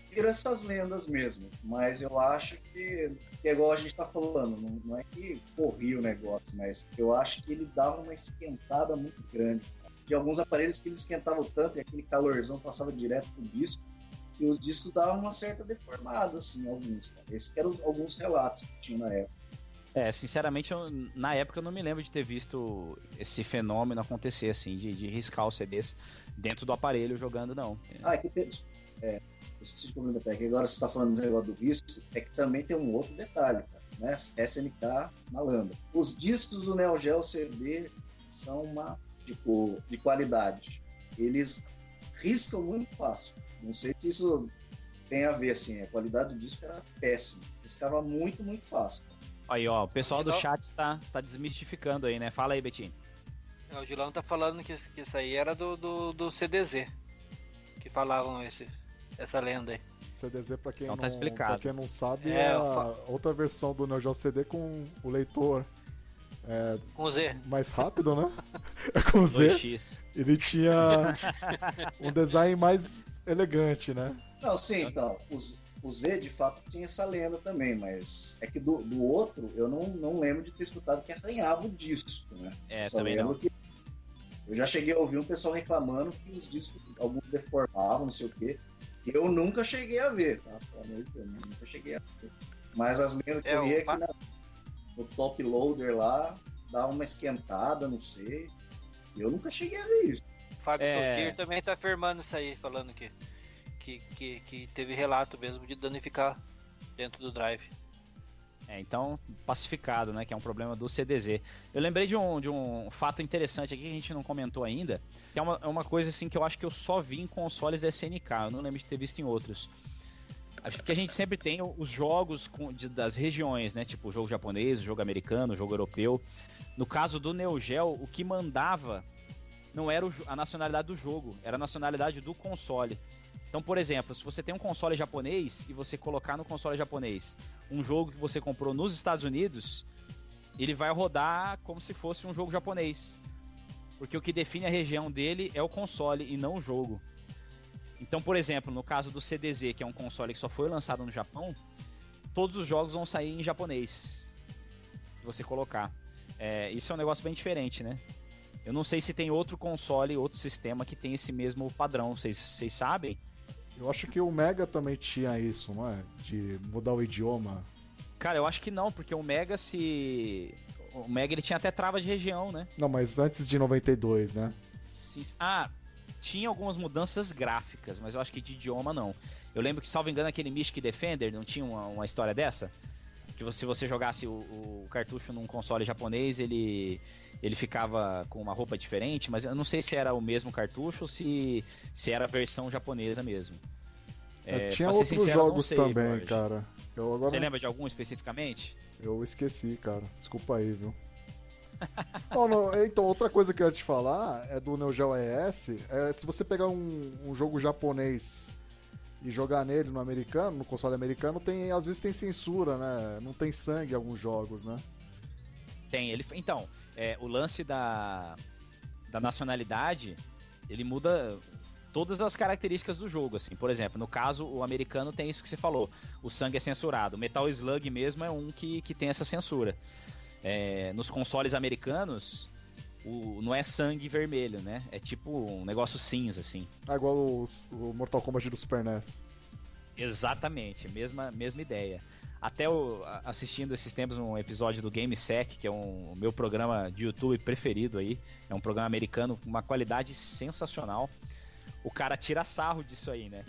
Viram essas lendas mesmo, mas eu acho que, que é igual a gente tá falando, não, não é que corria o negócio, mas eu acho que ele dava uma esquentada muito grande. De alguns aparelhos que ele esquentava tanto e aquele calorzão passava direto pro disco, e o disco dava uma certa deformada, assim, alguns. Tá? Esses eram alguns relatos que tinha na época. É, sinceramente, eu, na época eu não me lembro de ter visto esse fenômeno acontecer, assim, de, de riscar os CDs dentro do aparelho jogando, não. Ah, é que tem, é, agora você está falando do negócio do risco, é que também tem um outro detalhe, cara, né? SNK malandro. Os discos do Neo Geo CD são uma, tipo, de qualidade. Eles riscam muito fácil. Não sei se isso tem a ver, assim, a qualidade do disco era péssima. Riscava muito, muito fácil. Aí, ó, o pessoal do chat tá, tá desmistificando aí, né? Fala aí, Betinho. É, o Gilão tá falando que, que isso aí era do, do, do CDZ. Que falavam esse, essa lenda aí. CDZ, pra quem, então, tá não, explicado. Pra quem não sabe, é, é a outra versão do Neo Geo CD com o leitor é, com Z. Mais rápido, né? [laughs] É com Z. 2x. Ele tinha [laughs] um design mais elegante, né? Não, sim, então. O, o Z de fato tinha essa lenda também, mas é que do, do outro eu não, não lembro de ter escutado que arranhava o disco, né? É, Só também não. Que eu já cheguei a ouvir um pessoal reclamando que os discos, alguns deformavam, não sei o quê. Eu nunca cheguei a ver, tá? Eu nunca cheguei a ver. Mas as lendas que é, eu vi é que na, no top loader lá, dá uma esquentada, não sei. Eu nunca cheguei a ver isso. Fábio é... Sokir também tá afirmando isso aí, falando que, que, que, que teve relato mesmo de danificar dentro do drive. É, então, pacificado, né? Que é um problema do CDZ. Eu lembrei de um, de um fato interessante aqui que a gente não comentou ainda. Que é uma, é uma coisa assim que eu acho que eu só vi em consoles SNK. Eu não lembro de ter visto em outros. Acho que a gente sempre tem os jogos com, de, das regiões, né? Tipo, o jogo japonês, o jogo americano, o jogo europeu. No caso do Neo Geo, o que mandava não era a nacionalidade do jogo, era a nacionalidade do console. Então, por exemplo, se você tem um console japonês e você colocar no console japonês um jogo que você comprou nos Estados Unidos, ele vai rodar como se fosse um jogo japonês. Porque o que define a região dele é o console e não o jogo. Então, por exemplo, no caso do CDZ, que é um console que só foi lançado no Japão, todos os jogos vão sair em japonês. Se você colocar. É, isso é um negócio bem diferente, né? Eu não sei se tem outro console, outro sistema que tem esse mesmo padrão. Vocês sabem? Eu acho que o Mega também tinha isso, não é? De mudar o idioma. Cara, eu acho que não, porque o Mega se. O Mega ele tinha até trava de região, né? Não, mas antes de 92, né? Ah, tinha algumas mudanças gráficas, mas eu acho que de idioma não. Eu lembro que, salvo engano, aquele Mystic Defender não tinha uma, uma história dessa? Que se você jogasse o, o, cartucho num console japonês, ele, ele ficava com uma roupa diferente, mas eu não sei se era o mesmo cartucho ou se, se era a versão japonesa mesmo. É, tinha outros sincero, jogos sei, também, Jorge. cara. Agora... Você lembra de algum especificamente? Eu esqueci, cara. Desculpa aí, viu? [laughs] não, então, outra coisa que eu ia te falar é do Neo Geo ES. É, se você pegar um, um jogo japonês e jogar nele no americano, no console americano, tem às vezes tem censura, né? Não tem sangue em alguns jogos, né? Tem, ele. Então, é, o lance da, da nacionalidade, ele muda todas as características do jogo, assim. Por exemplo, no caso, o americano tem isso que você falou. O sangue é censurado. O Metal Slug mesmo é um que, que tem essa censura. É, nos consoles americanos, o, não é sangue vermelho, né? É tipo um negócio cinza, assim. Ah, igual o, o Mortal Kombat do Super NES. Exatamente, mesma, mesma ideia. Até o, assistindo esses tempos um episódio do GameSec, que é um, o meu programa de YouTube preferido aí. É um programa americano com uma qualidade sensacional. O cara tira sarro disso aí, né?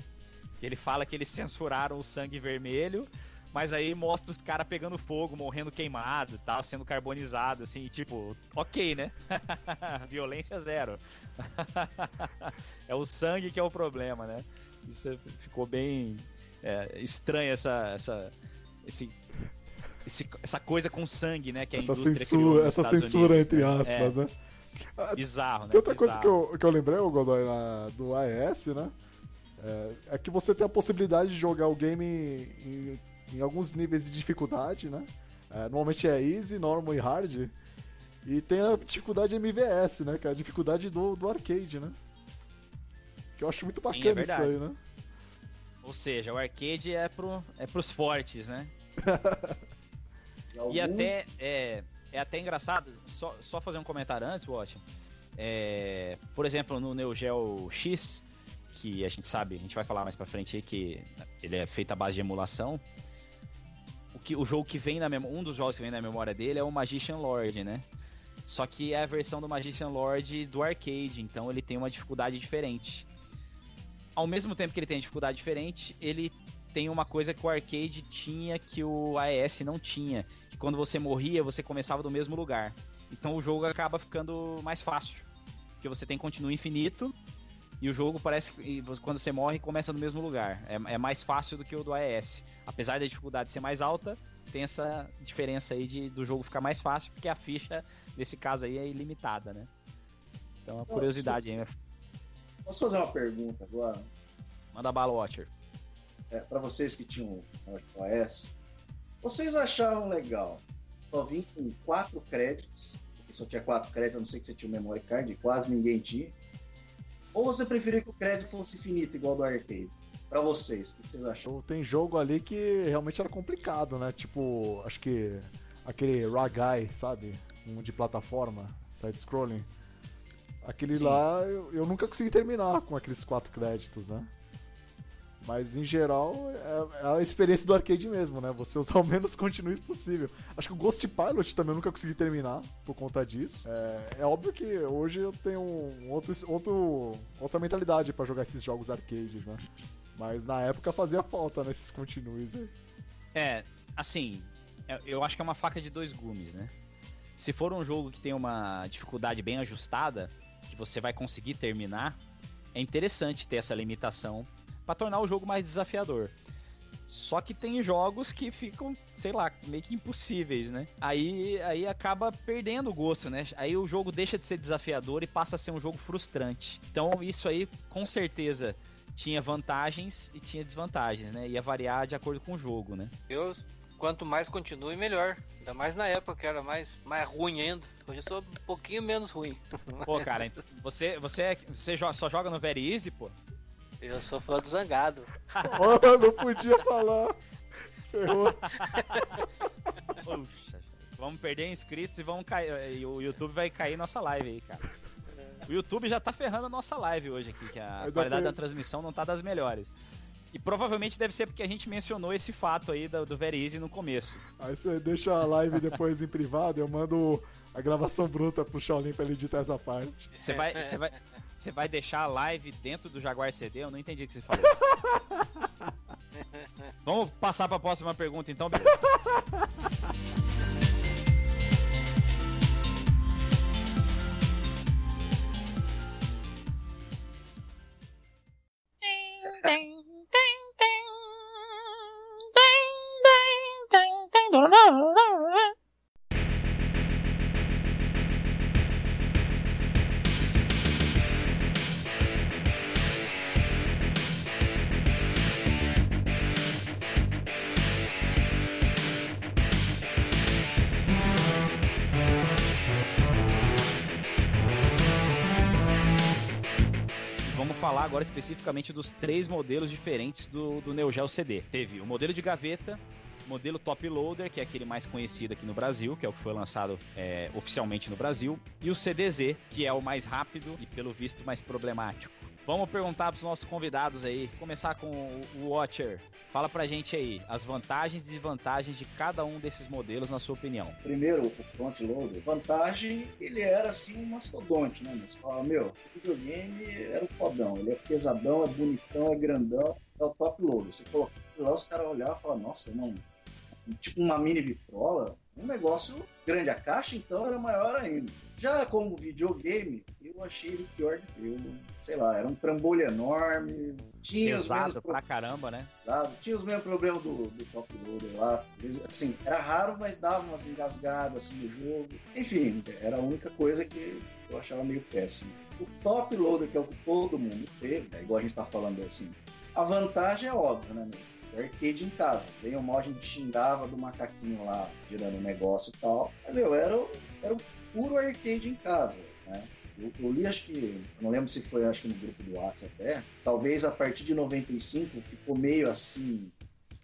Ele fala que eles censuraram o sangue vermelho, mas aí mostra os caras pegando fogo, morrendo queimado e tal, sendo carbonizado, assim, tipo, ok, né? [laughs] Violência zero. [laughs] é o sangue que é o problema, né? Isso ficou bem é, estranho essa, essa, esse, esse, essa coisa com sangue, né? Que a essa indústria censura, essa censura Unidos, entre né? aspas, é. né? Bizarro, né? Tem outra Bizarro. coisa que eu, que eu lembrei, o Godoy, na, do AES, né? É, é que você tem a possibilidade de jogar o game em, em alguns níveis de dificuldade, né? É, normalmente é easy, normal e hard. E tem a dificuldade MVS, né? Que é a dificuldade do, do arcade, né? Que eu acho muito Sim, é bacana isso aí, né? Ou seja, o arcade é, pro, é pros fortes, né? [laughs] E, E até é, é até engraçado, só, só fazer um comentário antes, Watch. É, por exemplo, no Neo Geo X, que a gente sabe, a gente vai falar mais pra frente aí que ele é feito à base de emulação. O, que, o jogo que vem na memória, um dos jogos que vem na memória dele é o Magician Lord, né? Só que é a versão do Magician Lord do arcade, então ele tem uma dificuldade diferente. Ao mesmo tempo que ele tem dificuldade diferente, ele tem uma coisa que o arcade tinha que o AES não tinha, que quando você morria, você começava do mesmo lugar. Então o jogo acaba ficando mais fácil, porque você tem continuo infinito e o jogo parece que quando você morre começa no mesmo lugar. É, é mais fácil do que o do AES. Apesar da dificuldade ser mais alta, tem essa diferença aí de, do jogo ficar mais fácil, porque a ficha nesse caso aí é ilimitada, né? Então a curiosidade aí? Posso fazer uma pergunta agora? manda bala Watcher. É, para vocês que tinham o OS, vocês acharam legal só vir com quatro créditos, porque só tinha quatro créditos, a não ser que você tinha um memory card, quase ninguém tinha. Ou você preferia que o crédito fosse infinito, igual do arcade? Pra vocês, o que vocês acham? Então, Tem jogo ali que realmente era complicado, né? Tipo, acho que aquele Ragai, sabe? Um de plataforma, side-scrolling. Aquele Sim. lá eu, eu nunca consegui terminar com aqueles quatro créditos, né? Mas em geral é, é a experiência do arcade mesmo, né? Você usar o menos continues possível. Acho que o Ghost Pilot também eu nunca consegui terminar por conta disso. É, é óbvio que hoje eu tenho um outro, outro, outra mentalidade pra jogar esses jogos arcades, né? Mas na época fazia falta nesses continues aí. É, assim, eu- eu acho que é uma faca de dois gumes, né? Se for um jogo que tem uma dificuldade bem ajustada, que você vai conseguir terminar, é interessante ter essa limitação pra tornar o jogo mais desafiador. Só que tem jogos que ficam, sei lá, meio que impossíveis, né? Aí, aí acaba perdendo o gosto, né? Aí o jogo deixa de ser desafiador e passa a ser um jogo frustrante. Então isso aí, com certeza, tinha vantagens e tinha desvantagens, né? Ia variar de acordo com o jogo, né? Eu, quanto mais continue, melhor. Ainda mais na época que era mais, mais ruim ainda. Hoje eu sou um pouquinho menos ruim. Pô, cara, [laughs] você, você, é- você só joga no Very Easy, pô? Eu sou fã do Zangado. [laughs] Oh, não podia falar. Ferrou. [laughs] Poxa, vamos perder inscritos e vamos cair. E o YouTube vai cair nossa live aí, cara. O YouTube já tá ferrando a nossa live hoje aqui, que a qualidade da transmissão não tá das melhores. E provavelmente deve ser porque a gente mencionou esse fato aí do, do Very Easy no começo. Aí você deixa a live depois em privado, eu mando a gravação bruta pro Shaolin pra ele editar essa parte. Você vai, você vai, você vai deixar a live dentro do Jaguar CD? Eu não entendi o que você falou. Vamos passar para a próxima pergunta, então. Agora especificamente dos três modelos diferentes do, do Neo Geo CD. Teve o modelo de gaveta, modelo Top Loader, que é aquele mais conhecido aqui no Brasil, que é o que foi lançado é, oficialmente no Brasil, e o CDZ, que é o mais rápido e, pelo visto, mais problemático. Vamos perguntar para os nossos convidados aí. Começar com o Watcher. Fala pra gente aí as vantagens e desvantagens de cada um desses modelos, na sua opinião. Primeiro, o front loader. Vantagem, ele era assim um mastodonte, né? Mas fala, meu, o videogame era o fodão. Ele é pesadão, é bonitão, é grandão. É o top loader. Você coloca lá, os caras olhavam e falavam, nossa, não, tipo uma mini vitrola, um negócio grande. A caixa, então, era maior ainda. Já como videogame, eu achei ele pior de eu, sei lá, era um trambolho enorme. Tinha Pesado pra caramba, né? Pesado. Tinha os mesmos problemas do, do Top Loader lá. Assim, era raro, mas dava umas engasgadas assim no jogo. Enfim, era a única coisa que eu achava meio péssimo. O Top Loader, que é o que todo mundo teve, né? igual a gente tá falando assim, a vantagem é óbvia, né? Meu? arcade em casa. Bem ou mal a gente xingava do macaquinho lá, girando o negócio e tal. Mas, meu, era, era um puro arcade em casa, né? Eu, eu, li, acho que, não lembro se foi, acho que no grupo do WhatsApp até, talvez a partir de 95 ficou meio assim,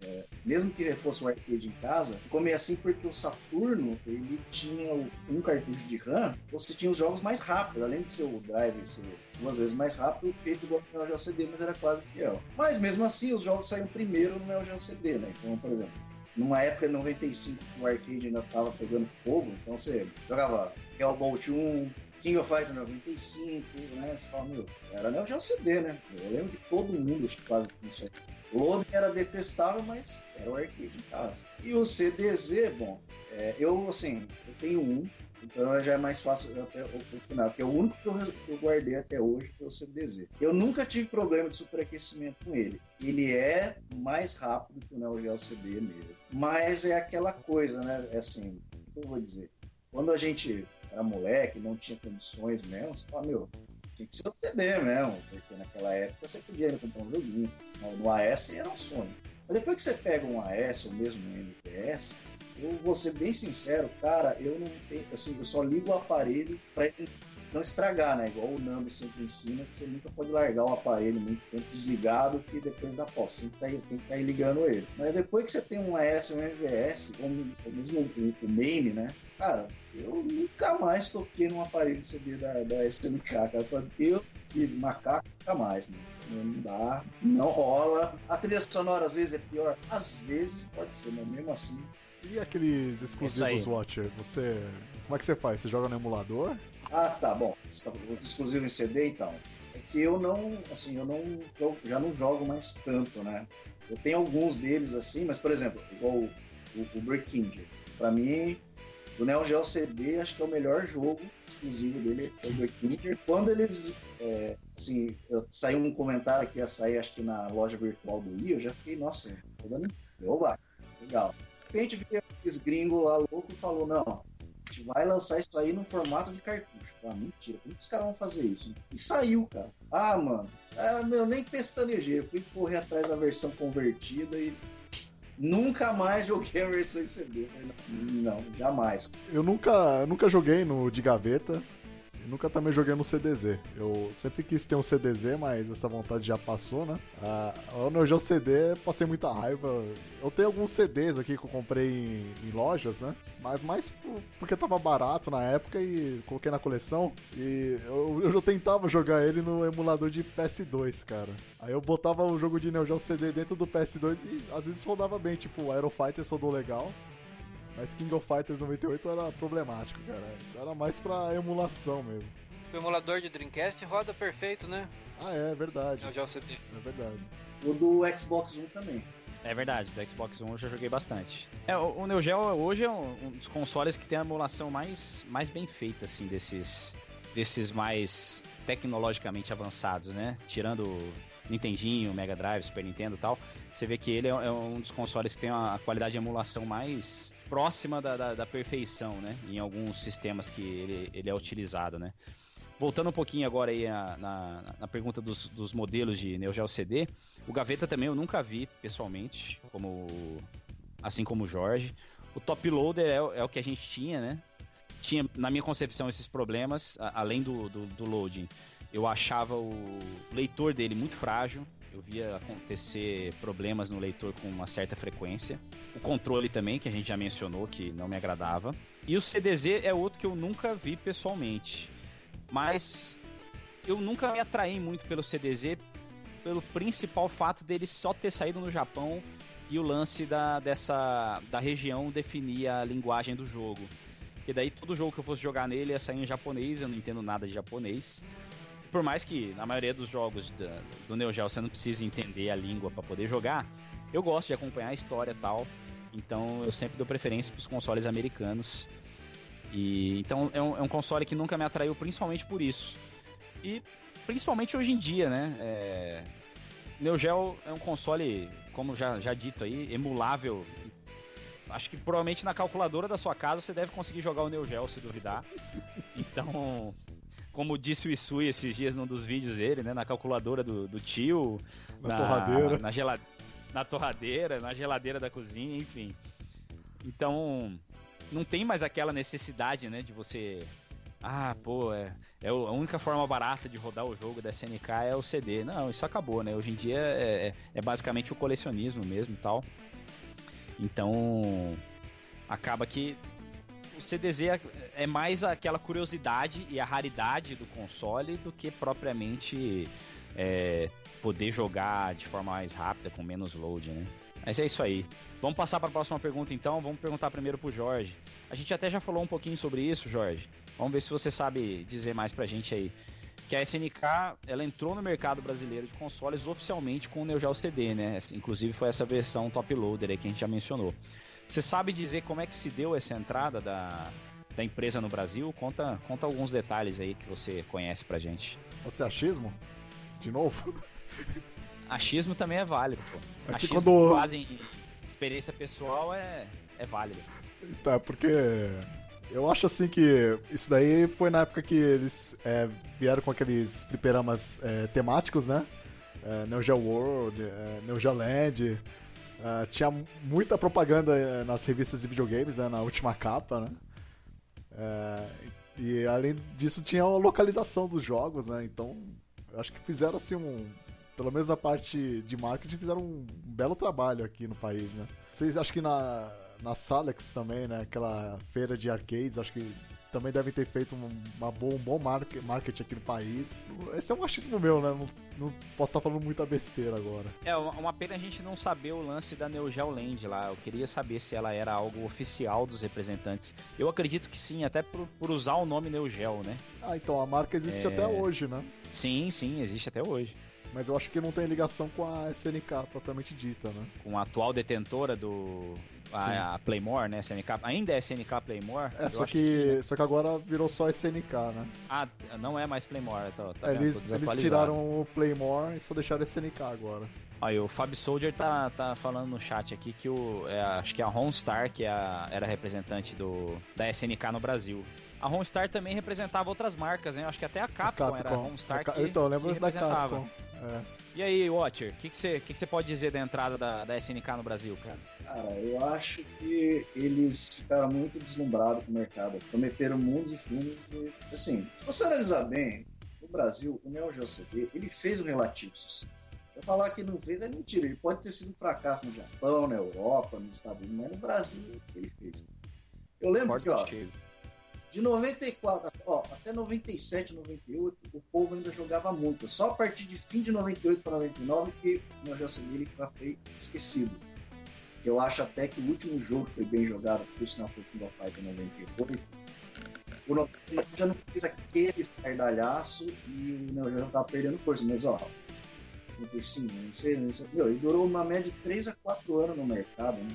é, mesmo que fosse um arcade em casa, ficou meio assim porque o Saturno ele tinha um cartucho de RAM, você tinha os jogos mais rápidos, além de ser o drive ser duas vezes mais rápido, feito igual no Neo Geo CD, mas era quase fiel. Mas mesmo assim, os jogos saíram primeiro no Neo Geo CD, né? Então, por exemplo, numa época de 95 o arcade ainda estava pegando fogo, então você jogava Hellbolt 1, King of Fighters 95, né? Você fala, meu, era Neo Geo CD, né? Eu lembro que todo mundo quase tinha isso aqui. Loading era detestável, mas era o arcade em casa. E o CDZ, bom, é, eu, assim, eu tenho um, então já é mais fácil até opinar, porque é o único que eu, que eu guardei até hoje foi o CDZ. Eu nunca tive problema de superaquecimento com ele. Ele é mais rápido que o Neo Geo CD mesmo. Mas é aquela coisa, né? É assim, o que eu vou dizer? Quando a gente era moleque, não tinha condições mesmo, você fala, meu, tinha que ser o CD mesmo, porque naquela época você podia ir comprar um joguinho. No AS era um sonho. Mas depois que você pega um AS ou mesmo um MPS, eu vou ser bem sincero, cara, eu não tenho, assim, eu só ligo o aparelho para ele não estragar, né? Igual o Nando sempre ensina, que você nunca pode largar o aparelho muito tempo desligado, que depois da posse, tá, tem que estar tá ligando ele. Mas depois que você tem um AS ou um MVS, ou mesmo o, o main, né? Cara, eu nunca mais toquei num aparelho CD da, da SNK, cara. Eu falei, eu, macaco, nunca mais, mano. Não dá, não rola. A trilha sonora às vezes é pior, às vezes pode ser, mas mesmo assim. E aqueles exclusivos Watcher? Você. Como é que você faz? Você joga no emulador? Ah, tá, bom. Exclusivo em CD e tal. É que eu não, assim, eu não, eu já não jogo mais tanto, né? Eu tenho alguns deles assim, mas por exemplo, igual o, o, o Breaking Pra mim, do Neo Geo CD, acho que é o melhor jogo exclusivo dele, é o Breaking Quando eles, é, assim, saiu um comentário que ia sair, acho que na loja virtual do Wii, eu já fiquei, nossa, tô dando. Oba, legal. Repente, vi aqueles gringos lá louco e falou: não, a gente vai lançar isso aí no formato de cartucho. Ah, mentira, como que os caras vão fazer isso? E saiu, cara. Ah, mano, ah, meu, nem pestanejei. Eu fui correr atrás da versão convertida e Nunca mais joguei a versão CD. Não, jamais. Eu nunca, nunca joguei no de gaveta. E nunca também joguei no CDZ. Eu sempre quis ter um CDZ, mas essa vontade já passou, né? Ah, no Neo Geo CD, passei muita raiva. Eu tenho alguns CDs aqui que eu comprei em, em lojas, né? Mas mais porque tava barato na época e coloquei na coleção. E eu, eu tentava jogar ele no emulador de PS2, cara. Aí eu botava o jogo de Neo Geo CD dentro do PS2 e às vezes rodava bem, tipo, Aero Fighter rodou legal. Mas King of Fighters 98 era problemático, cara. Era mais pra emulação mesmo. O emulador de Dreamcast roda perfeito, né? Ah, é, verdade. É o CD. É verdade. O do Xbox One também. É verdade, do Xbox One eu já joguei bastante. É, o, o Neo Geo hoje é um, um, dos consoles que tem a emulação mais, mais bem feita, assim, desses, desses mais tecnologicamente avançados, né? Tirando Nintendinho, Mega Drive, Super Nintendo e tal, você vê que ele é, é um dos consoles que tem a qualidade de emulação mais próxima da, da, da perfeição, né? Em alguns sistemas que ele, ele é utilizado, né? Voltando um pouquinho agora aí na, na, na pergunta dos, dos, modelos de Neo Geo CD, o Gaveta também eu nunca vi pessoalmente, como assim como o Jorge. O Top Loader é, é o que a gente tinha, né? Tinha, na minha concepção, esses problemas, a, além do, do, do loading eu achava o leitor dele muito frágil. Eu via acontecer problemas no leitor com uma certa frequência. O controle também, que a gente já mencionou, que não me agradava. E o CDZ é outro que eu nunca vi pessoalmente. Mas eu nunca me atraí muito pelo CDZ pelo principal fato dele só ter saído no Japão e o lance da, dessa, da região definir a linguagem do jogo. Porque daí todo jogo que eu fosse jogar nele ia sair em japonês, eu não entendo nada de japonês. Por mais que na maioria dos jogos da, do Neo Geo você não precise entender a língua para poder jogar, eu gosto de acompanhar a história e tal. Então eu sempre dou preferência para os consoles americanos. E então é um, é um, console que nunca me atraiu, principalmente por isso. E principalmente hoje em dia, né? É... Neo Geo é um console, como já, já dito aí, emulável. Acho que provavelmente na calculadora da sua casa você deve conseguir jogar o Neo Geo, se duvidar. Então, como disse o Isui esses dias num dos vídeos dele, né? Na calculadora do, do tio. Na, na torradeira. Na, gelade... na torradeira, na geladeira da cozinha, enfim. Então, não tem mais aquela necessidade, né, de você ah, pô, é, é a única forma barata de rodar o jogo da SNK é o CD. Não, isso acabou, né? Hoje em dia é, é, é basicamente o colecionismo mesmo e tal. Então, acaba que o CDZ é, é mais aquela curiosidade e a raridade do console do que propriamente é, poder jogar de forma mais rápida, com menos load, né? Mas é isso aí. Vamos passar para a próxima pergunta então. Vamos perguntar primeiro pro Jorge. A gente até já falou um pouquinho sobre isso, Jorge. Vamos ver se você sabe dizer mais pra gente aí. Que a SNK, ela entrou no mercado brasileiro de consoles oficialmente com o Neo Geo CD, né? Inclusive foi essa versão top loader aí que a gente já mencionou. Você sabe dizer como é que se deu essa entrada da, da empresa no Brasil? Conta, conta alguns detalhes aí que você conhece pra gente. Pode ser achismo? De novo? Achismo também é válido, pô. É achismo quando... base em experiência pessoal é, é válido. Tá, porque eu acho assim que isso daí foi na época que eles é, vieram com aqueles fliperamas é, temáticos, né? É, Neo Geo World, é, Neo Geo Land. É, tinha muita propaganda é, nas revistas de videogames, né? Na última capa, né? É, e além disso tinha a localização dos jogos, né? Então, acho que fizeram assim um... Pelo menos a parte de marketing fizeram um belo trabalho aqui no país, né? Vocês acham que na na Salex também, né? Aquela feira de arcades, acho que também devem ter feito uma boa, um bom marketing aqui no país. Esse é um achismo meu, né? Não, não, posso estar falando muita besteira agora. É, uma pena a gente não saber o lance da Neo Geo Land lá. Eu queria saber se ela era algo oficial dos representantes. Eu acredito que sim, até por, por usar o nome Neo Geo, né? Ah, então a marca existe é... até hoje, né? Sim, sim, existe até hoje. Mas eu acho que não tem ligação com a SNK propriamente dita, né? Com a atual detentora do, a, a, Playmore, né? SNK, ainda é SNK Playmore? É, só que, que sim, né? só que agora virou só SNK, né? Ah, não é mais Playmore, tá, tá eles, eles tiraram o Playmore e só deixaram SNK agora. Aí o Fab Soldier tá, tá falando no chat aqui que o, é, acho que a Homestar, que é a, era representante do, da SNK no Brasil. A Homestar também representava outras marcas, né? Acho que até a Capcom, a Capcom. era a Homestar a, que, então, lembro que representava. Da Capcom. É. E aí, Watcher, o que, que, você, que, que você pode dizer da entrada da, da SNK no Brasil, cara? Cara, eu acho que eles ficaram muito deslumbrados com o mercado. Prometeram mundos e fundos. E, assim, se você analisar bem, no Brasil, o Neo Geo CD, ele fez um relativo sucesso. Eu falar que não fez é mentira. Ele pode ter sido um fracasso no Japão, na Europa, nos Estados Unidos, mas no Brasil ele fez. Eu lembro que, ó, de 94 ó, até 97, 98, o povo ainda jogava muito. Só a partir de fim de 98 para 99 que o Geo CD foi esquecido. Eu acho até que o último jogo que foi bem jogado, por sinal foi o King of Fighters 98, o Neo já não fez aquele estardalhaço e o Neo Geo estava perdendo força. Mas, ó, 95, não sei, não sei, meu, ele durou uma média de 3 a 4 anos no mercado, né?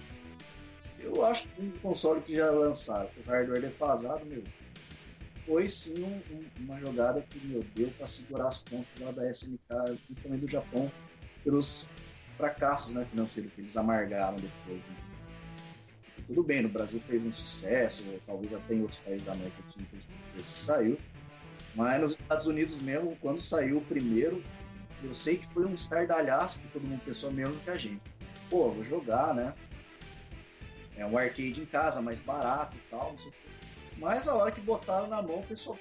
Eu acho que um console que já lançaram, o hardware defasado, meu, foi sim um, um, uma jogada que, meu, deu para segurar as pontas lá da SNK, principalmente do Japão, pelos fracassos né, financeiros que eles amargaram depois. Né? Tudo bem, no Brasil fez um sucesso, talvez até em outros países da América do Sul não se saiu, mas nos Estados Unidos mesmo, quando saiu o primeiro, eu sei que foi um estardalhaço que todo mundo pensou mesmo que a gente. Pô, vou jogar, né? É um arcade em casa, mais barato e tal, não sei o. Mas a hora que botaram na mão, o pessoal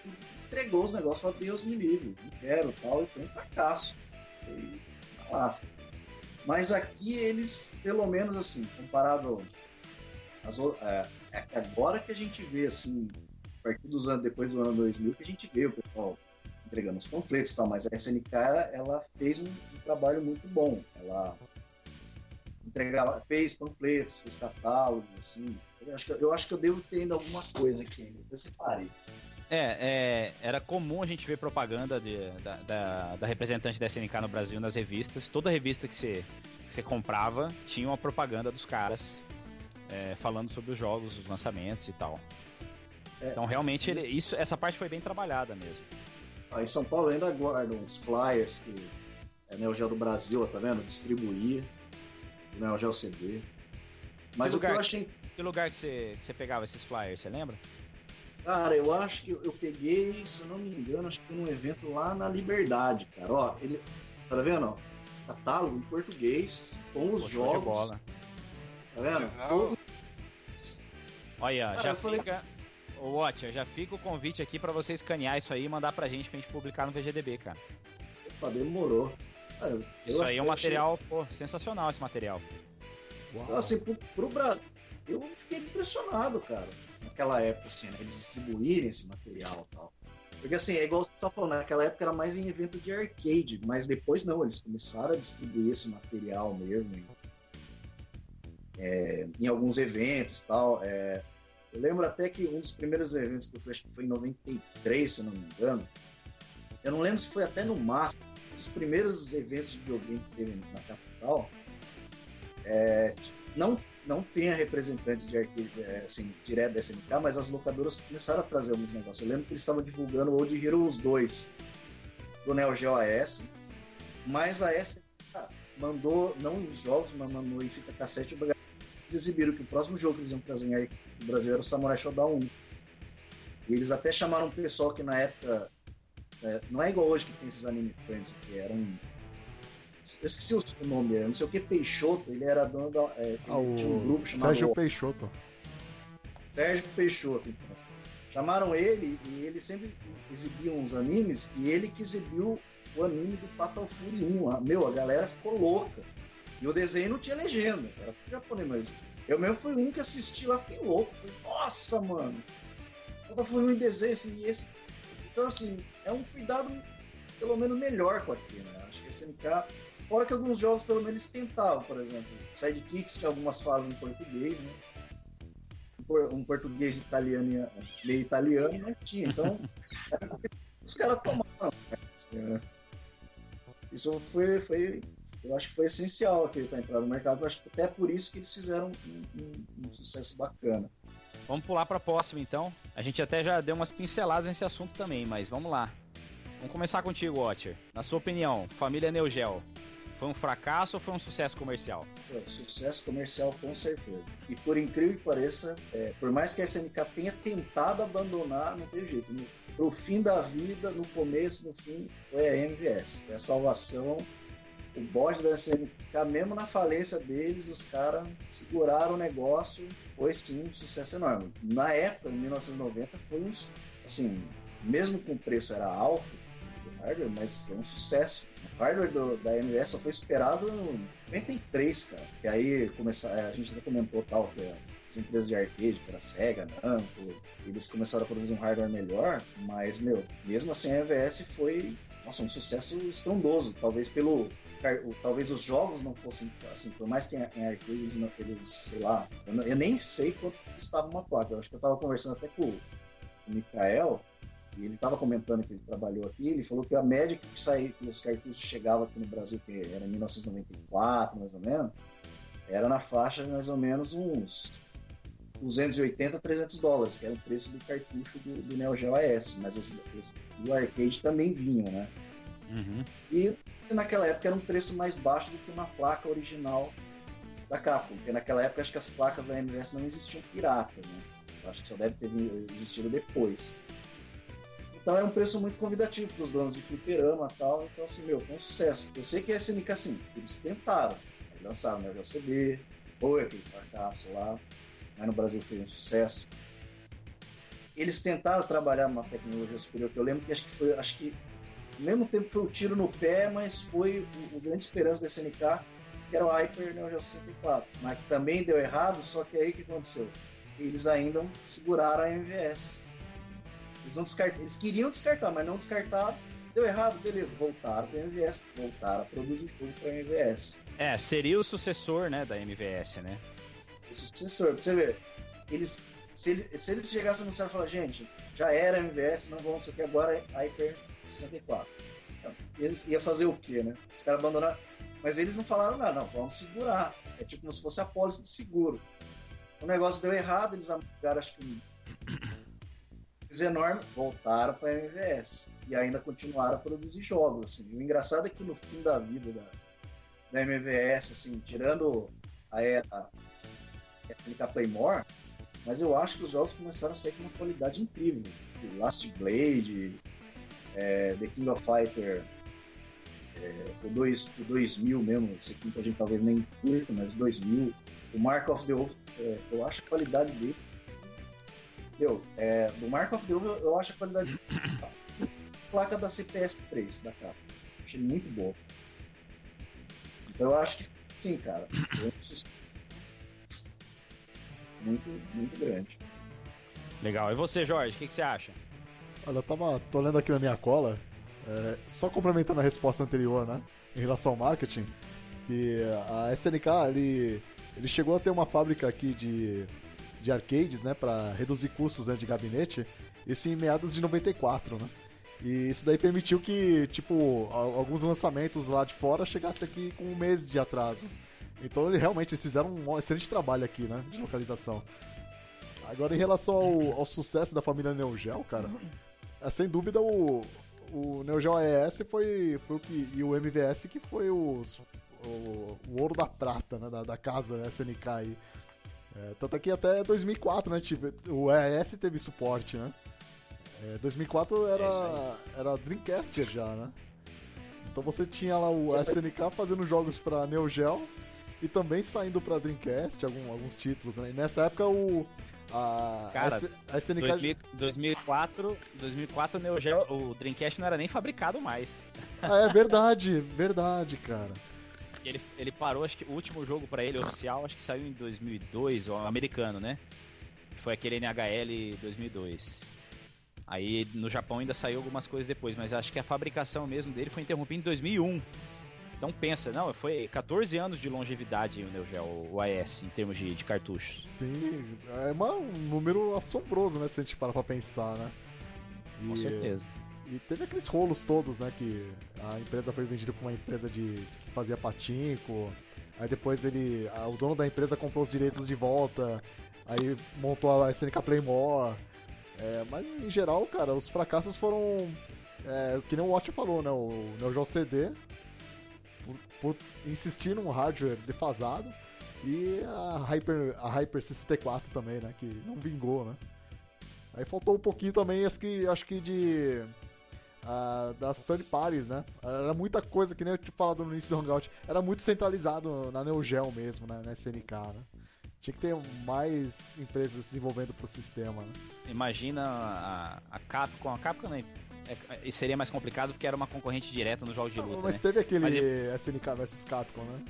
entregou os negócios, falou, Deus me livre, não quero tal, e foi um fracasso. Foi Mas aqui eles, pelo menos assim, comparado às, é, é agora que a gente vê assim, a partir dos anos, depois do ano 2000, que a gente vê o pessoal entregando os panfletos e tal, mas a SNK ela fez um, um trabalho muito bom. Ela entregava, fez panfletos, fez catálogos, assim. Eu acho, que, eu acho que eu devo ter ainda alguma coisa aqui, eu separei. É, é, era comum a gente ver propaganda de, da, da, da, representante da SNK no Brasil nas revistas. Toda revista que você, que você comprava tinha uma propaganda dos caras é, falando sobre os jogos, os lançamentos e tal. É, então realmente ele, isso, essa parte foi bem trabalhada mesmo. Ah, em São Paulo ainda guardam uns flyers que é Neo Geo do Brasil, tá vendo? Distribuía. Neo Geo CD. Mas que o lugar, que eu achei. Que lugar que você, que você pegava esses flyers, você lembra? Cara, eu acho que eu peguei, se eu não me engano, acho que num evento lá na Liberdade, cara. Ó, ele. Tá vendo? Catálogo em português, com os Pô, jogos. bola. Tá vendo? Todo... Olha, cara, já fica. Ô, Watcher, já fica o convite aqui para você escanear isso aí e mandar pra gente pra gente publicar no VGDB, cara. Opa, demorou. Cara, isso aí é um material, pô, sensacional esse material. Uau. Então, assim, pro, pro Brasil, eu fiquei impressionado, cara, naquela época, assim, né, eles distribuírem esse material e tal. Porque assim, é igual você tá falando, naquela época era mais em evento de arcade, mas depois não, eles começaram a distribuir esse material mesmo em, é, em alguns eventos e tal. É, eu lembro até que um dos primeiros eventos que eu fui, acho que foi em 93, se eu não me engano. Eu não lembro se foi até no máximo. Dos primeiros eventos de videogame que teve na capital. É, não, não tinha representante de arcade, é, assim, direto da SNK, mas as locadoras começaram a trazer alguns negócios. Eu lembro que eles estavam divulgando o Old Heroes 2 do Neo Geo AS, mas a SNK mandou, não os jogos, mas mandou em fita cassete o exibiram que o próximo jogo que eles iam trazer no Brasil era o Samurai Shodown 1. E eles até chamaram um pessoal que na época. É, não é igual hoje que tem esses anime friends, que eram. Eu esqueci o nome, era não sei o que Peixoto, ele era dono da. É, ah, tinha um grupo chamado. Sérgio Peixoto. Sérgio Peixoto, então. Chamaram ele e ele sempre exibia uns animes e ele que exibiu o anime do Fatal Fury 1 Meu, a galera ficou louca. E o desenho não tinha legenda, era japonês, mas eu mesmo fui um que assisti lá, fiquei louco. Falei, nossa, mano, eu fui um desenho assim, esse. Então, assim, é um cuidado pelo menos melhor com aquilo, né? Acho que a SNK, fora que alguns jogos pelo menos tentavam, por exemplo, Sidekicks tinha algumas falas em português, né? Um português italiano, meio italiano, não tinha. Então, [laughs] os caras tomaram. Né? Isso foi, foi eu acho que foi essencial aqui para entrar no mercado. Eu acho que até por isso que eles fizeram um, um, um sucesso bacana. Vamos pular para a próxima então. A gente até já deu umas pinceladas nesse assunto também, mas vamos lá. Vamos começar contigo, Watcher. Na sua opinião, família Neogel, foi um fracasso ou foi um sucesso comercial? É, sucesso comercial com certeza. E por incrível que pareça, é, por mais que a SNK tenha tentado abandonar, não teve jeito. No, pro fim da vida, no começo, no fim, foi a MVS. Foi a salvação o bode da SNK, mesmo na falência deles, os caras seguraram o negócio, foi sim um sucesso enorme. Na época, em 1990, foi um, assim, mesmo com o preço era alto hardware, mas foi um sucesso. O hardware do, da MS só foi esperado em 93, cara. E aí começar, a gente já comentou tal que as empresas de arcade, era Sega, Namco, eles começaram a produzir um hardware melhor, mas, meu, mesmo assim a MVS foi nossa, um sucesso estrondoso, talvez pelo talvez os jogos não fossem assim, por mais que em, arcade eles, eles sei lá, eu, eu, nem sei quanto custava uma placa. Eu acho que eu estava conversando até com o, Mikael, e ele estava comentando que ele trabalhou aqui, ele falou que a média que saía, que os cartuchos chegavam aqui no Brasil, que era em 1994, mais ou menos, era na faixa de mais ou menos uns 280, 300 dólares, que era o preço do cartucho do, do Neo Geo AS, mas os, os, do arcade também vinham, né? Uhum. E naquela época era um preço mais baixo do que uma placa original da Capcom, porque naquela época acho que as placas da MVS não existiam pirata, né? Acho que só deve ter existido depois. Então era um preço muito convidativo para os donos de fliperama e tal. Então, assim, meu, foi um sucesso. Eu sei que a SNK, assim, eles tentaram. Lançaram no LCD, foi aquele fracasso lá, mas no Brasil foi um sucesso. eles tentaram trabalhar uma tecnologia superior, que eu lembro que acho que foi, acho que ao mesmo tempo foi o um tiro no pé, mas foi o, o grande esperança da SNK, que era o Hyper Neo Geo 64, mas que também deu errado, só que aí o que aconteceu? Eles ainda seguraram a MVS. Eles, não descart... eles queriam descartar, mas não descartaram. Deu errado, beleza, voltaram para a MVS, voltaram a produzir tudo para a MVS. É, seria o sucessor, né, da MVS, né? O sucessor, pra você ver, eles se, ele, se eles chegassem no céu e falassem, gente, já era MVS, não vamos, isso aqui agora é Hyper 64. Então, eles ia fazer o quê, né? Os caras abandonaram. Mas eles não falaram nada, não, vamos segurar. É tipo como se fosse a pólice de seguro. O negócio deu errado, eles amargaram, acho que um enorme, voltaram para a MVS. E ainda continuaram a produzir jogos. Assim. O engraçado é que no fim da vida da, da MVS, assim, tirando a era a Playmore, mas eu acho que os jogos começaram a sair com uma qualidade incrível. Last Blade, é, The King of Fighter, é, o, dois, o 2000 mesmo, esse aqui que a gente talvez nem curta, mas o 2000, o Mark of the Wolf, é, eu acho a qualidade dele. Entendeu? É, do Mark of the eu acho a qualidade [coughs] placa da CPS 3 da capa. Achei muito boa. Então eu acho que sim, cara. Muito, muito grande. Legal. E você, Jorge, o que, que, você acha? Olha, eu tava, tô lendo aqui na minha cola, é, só complementando a resposta anterior, né, em relação ao marketing, que a SNK, ele, ele chegou a ter uma fábrica aqui de, de arcades, né, para reduzir custos né, de gabinete, isso em meados de 94, né. E isso daí permitiu que, tipo, alguns lançamentos lá de fora chegassem aqui com um mês de atraso. Então ele realmente fizeram um excelente trabalho aqui, né? De localização. Agora em relação ao, ao sucesso da família Neo Geo, cara, é, sem dúvida o, o Neo Geo AES foi, foi o que. E o MVS que foi os, o, o ouro da prata, né? Da, da casa SNK aí. É, tanto é que até 2004, né? Tive, o AES teve suporte, né? É, 2004 era, é era Dreamcast já, né? Então você tinha lá o SNK fazendo jogos pra Neo Geo e também saindo pra Dreamcast algum, alguns títulos, né? E nessa época o. A, Cara, a, SNK... 2004, 2004 o, Neo Geo, o Dreamcast não era nem fabricado mais. Ah, é verdade, verdade, cara. Ele, ele parou, acho que o último jogo para ele oficial, acho que saiu em 2002, o americano, né? Foi aquele NHL 2002. Aí no Japão ainda saiu algumas coisas depois, mas acho que a fabricação mesmo dele foi interrompida em 2001. Então pensa, não, foi 14 anos de longevidade o Neo Geo, o AES, em termos de, de cartuchos. Sim, é uma, um número assombroso, né, se a gente parar pra pensar, né? E, Com certeza. E teve aqueles rolos todos, né, que a empresa foi vendida pra uma empresa de fazia patinco, aí depois ele, o dono da empresa comprou os direitos de volta, aí montou a SNK Playmore, é, mas em geral, cara, os fracassos foram, é, que nem o Watch falou, né, o Neo Geo CD por, por insistir num hardware defasado. E a Hyper, a Hyper 64 também, né? Que não vingou, né? Aí faltou um pouquinho também, acho que, acho que de. Uh, das third parties, né? Era muita coisa, que nem eu tinha falado no início do Hangout, era muito centralizado na Neo Geo mesmo, né? Na SNK, né? Tinha que ter mais empresas desenvolvendo pro sistema, né? Imagina a, a Capcom, a Capcom né? é, seria mais complicado porque era uma concorrente direta no jogo de luta. mas né? teve aquele mas, SNK vs Capcom, né?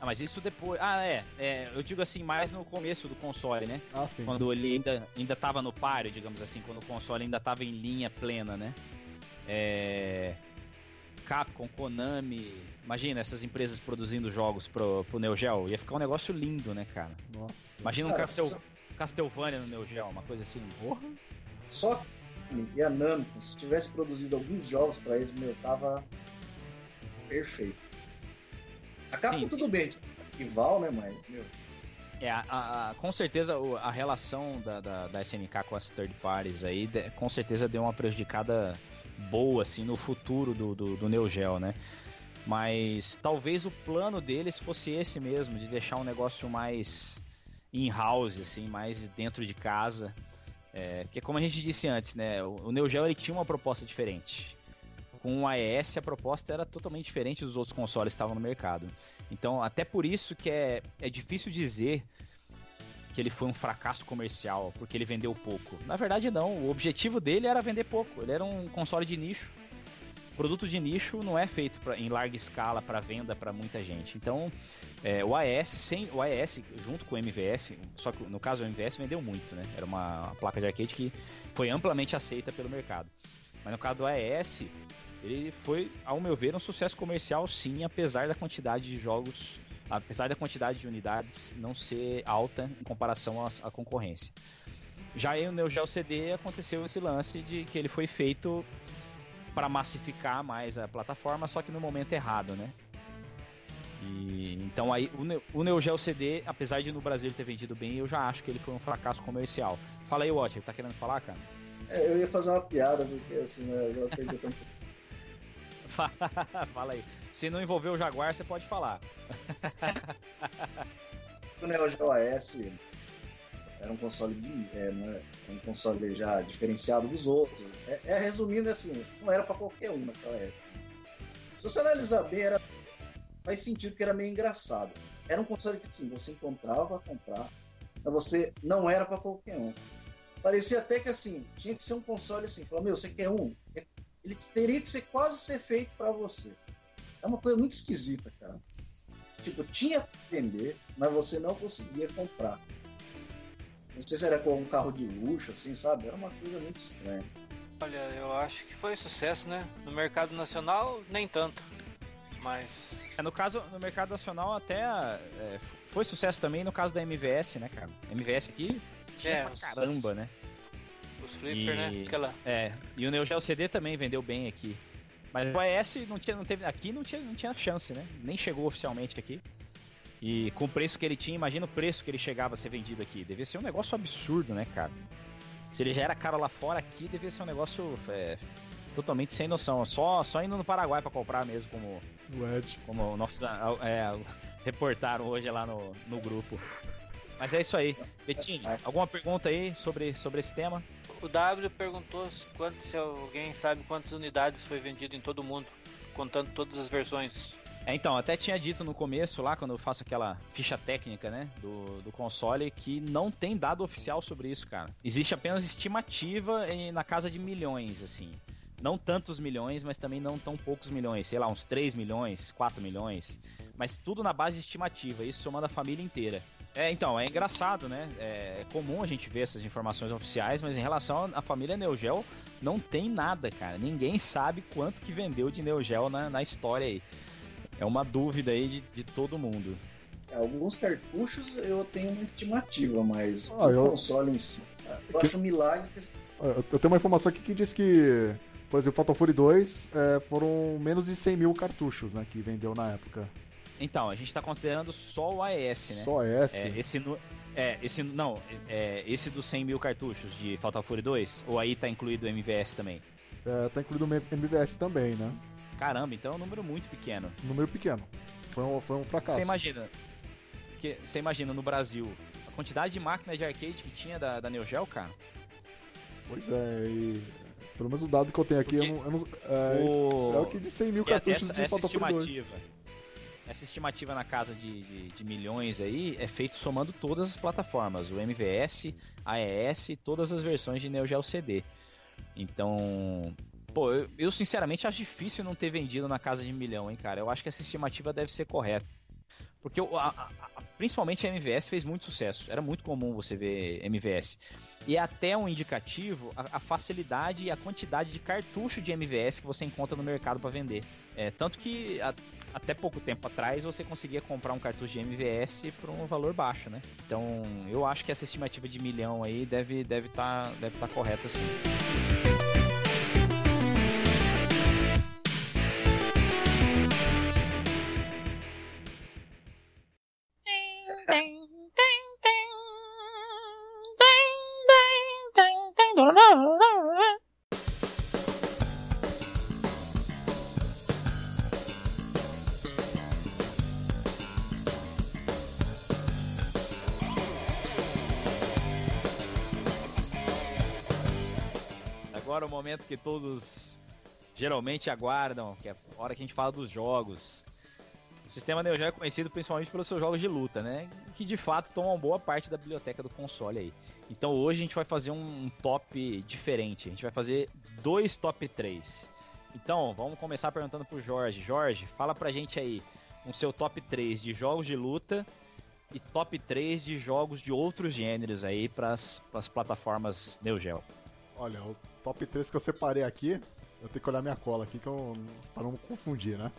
Ah, mas isso depois. Ah, é, é, Eu digo assim, mais no começo do console, né? Ah, sim. Quando ele ainda, ainda tava no páreo, digamos assim, quando o console ainda tava em linha plena, né? É. Capcom, Konami. Imagina essas empresas produzindo jogos pro, pro Neo Geo. Ia ficar um negócio lindo, né, cara? Nossa. Imagina um Castel... Castlevania no Neo Geo, uma coisa assim. Porra. Só e a Namco, se tivesse produzido alguns jogos para eles, meu, tava perfeito. A Capcom tudo bem, tipo, rival, né, mas, meu... É, a, a, com certeza a relação da, da, da, SNK com as third parties aí, com certeza deu uma prejudicada boa, assim, no futuro do, do, do Neo Geo, né? Mas talvez o plano deles fosse esse mesmo, de deixar um negócio mais in-house, assim, mais dentro de casa. É, porque como a gente disse antes, né, o, Neo Geo ele tinha uma proposta diferente. Com o AES a proposta era totalmente diferente dos outros consoles que estavam no mercado. Então, até por isso que é, é difícil dizer que ele foi um fracasso comercial porque ele vendeu pouco. Na verdade, não. O objetivo dele era vender pouco. Ele era um console de nicho. Produto de nicho não é feito pra, em larga escala para venda para muita gente. Então, é, o AES, sem, o AES junto com o MVS, só que no caso o MVS vendeu muito, né? Era uma placa de arcade que foi amplamente aceita pelo mercado. Mas no caso do AES, ele foi, ao meu ver, um sucesso comercial sim, apesar da quantidade de jogos apesar da quantidade de unidades não ser alta em comparação à, à concorrência. Já aí no Neo Geo CD aconteceu esse lance de que ele foi feito para massificar mais a plataforma, só que no momento errado, né? E, então aí o, o Neo Geo CD, apesar de no Brasil ter vendido bem, eu já acho que ele foi um fracasso comercial. Fala aí, Watcher, tá querendo falar, cara? É, eu ia fazer uma piada, porque assim, né, eu já perdi tanto. [laughs] Fala aí. Se não envolver o Jaguar, você pode falar. [laughs] o Neo Geo AS era um console é, né, um console já diferenciado dos outros. É, é resumindo assim, não era para qualquer um naquela época. Se você analisar bem, era, faz sentido que era meio engraçado. Era um console que assim, você encontrava comprar, mas você não era para qualquer um. Parecia até que assim, tinha que ser um console assim, falar, meu, você quer um? Ele teria que ser quase ser feito para você. É uma coisa muito esquisita, cara. Tipo, tinha para vender, mas você não conseguia comprar. Não sei se era com um carro de luxo, assim, sabe? Era uma coisa muito estranha. Olha, eu acho que foi sucesso, né? No mercado nacional, nem tanto. Mas. É, no caso, no mercado nacional até é, foi sucesso também no caso da MVS, né, cara? MVS aqui tinha é, pra caramba, né? Flipper, e, né? Aquela... É, e o Neo Geo CD também vendeu bem aqui. Mas o AS não tinha, não teve, aqui não tinha, não tinha chance, né? Nem chegou oficialmente aqui. E com o preço que ele tinha, imagina o preço que ele chegava a ser vendido aqui. Devia ser um negócio absurdo, né, cara? Se ele já era caro lá fora, aqui devia ser um negócio é, totalmente sem noção. Só, só indo no Paraguai para comprar mesmo, como o Ed. Como nossos é, reportaram hoje lá no, no grupo. Mas é isso aí. Betinho, alguma pergunta aí sobre, sobre esse tema? O W perguntou quanto, se alguém sabe quantas unidades foi vendido em todo o mundo, contando todas as versões. É, então, até tinha dito no começo lá, quando eu faço aquela ficha técnica, né, do, do console, que não tem dado oficial sobre isso, cara. Existe apenas estimativa em, na casa de milhões, assim. Não tantos milhões, mas também não tão poucos milhões. Sei lá, uns 3 milhões, 4 milhões. Mas tudo na base estimativa, isso somando a família inteira. É, então, é engraçado, né? É comum a gente ver essas informações oficiais, mas em relação à família Neogel, não tem nada, cara. Ninguém sabe quanto que vendeu de Neogel na, na história aí. É uma dúvida aí de, de todo mundo. Alguns cartuchos eu tenho uma estimativa, mas ah, o eu... console em si, eu que... acho um milagre. Que... Eu tenho uma informação aqui que diz que, por exemplo, Fatal Fury 2 é, foram menos de 100 mil cartuchos né, que vendeu na época. Então, a gente está considerando só o AES, né? Só AES? É, esse, é, esse não, é, esse dos 100 mil cartuchos de Fatal Fury 2, ou aí tá incluído o MVS também? É, tá incluído o MVS também, né? Caramba, então é um número muito pequeno. Número pequeno. Foi um, foi um fracasso. Você imagina, que, você imagina no Brasil, a quantidade de máquinas de arcade que tinha da, da Neo Geo, cara? Pois é, e pelo menos o dado que eu tenho aqui, eu não, eu não, é, o... é o que de 100 mil cartuchos essa, de Fatal Fury 2 essa estimativa na casa de, de, de, milhões aí é feito somando todas as plataformas, o MVS, AES todas as versões de Neo Geo CD. Então, pô, eu, eu, sinceramente acho difícil não ter vendido na casa de milhão, hein, cara. Eu acho que essa estimativa deve ser correta. Porque a, a, a, principalmente a MVS fez muito sucesso. Era muito comum você ver MVS. E é até um indicativo a, facilidade e a quantidade de cartucho de MVS que você encontra no mercado para vender. É, tanto que até pouco tempo atrás você conseguia comprar um cartucho de MVS por um valor baixo, né? Então eu acho que essa estimativa de milhão aí deve estar deve tá, deve tá correta sim. Momento que todos geralmente aguardam, que é a hora que a gente fala dos jogos. O sistema Neo Geo é conhecido principalmente pelos seus jogos de luta, né? Que de fato tomam boa parte da biblioteca do console aí. Então hoje a gente vai fazer um top diferente. A gente vai fazer dois top 3. Então, vamos começar perguntando pro Jorge. Jorge, fala pra gente aí um seu top 3 de jogos de luta e top 3 de jogos de outros gêneros aí para as plataformas Neo Geo. Olha, o top 3 que eu separei aqui, eu tenho que olhar minha cola aqui que eu, para não confundir, né?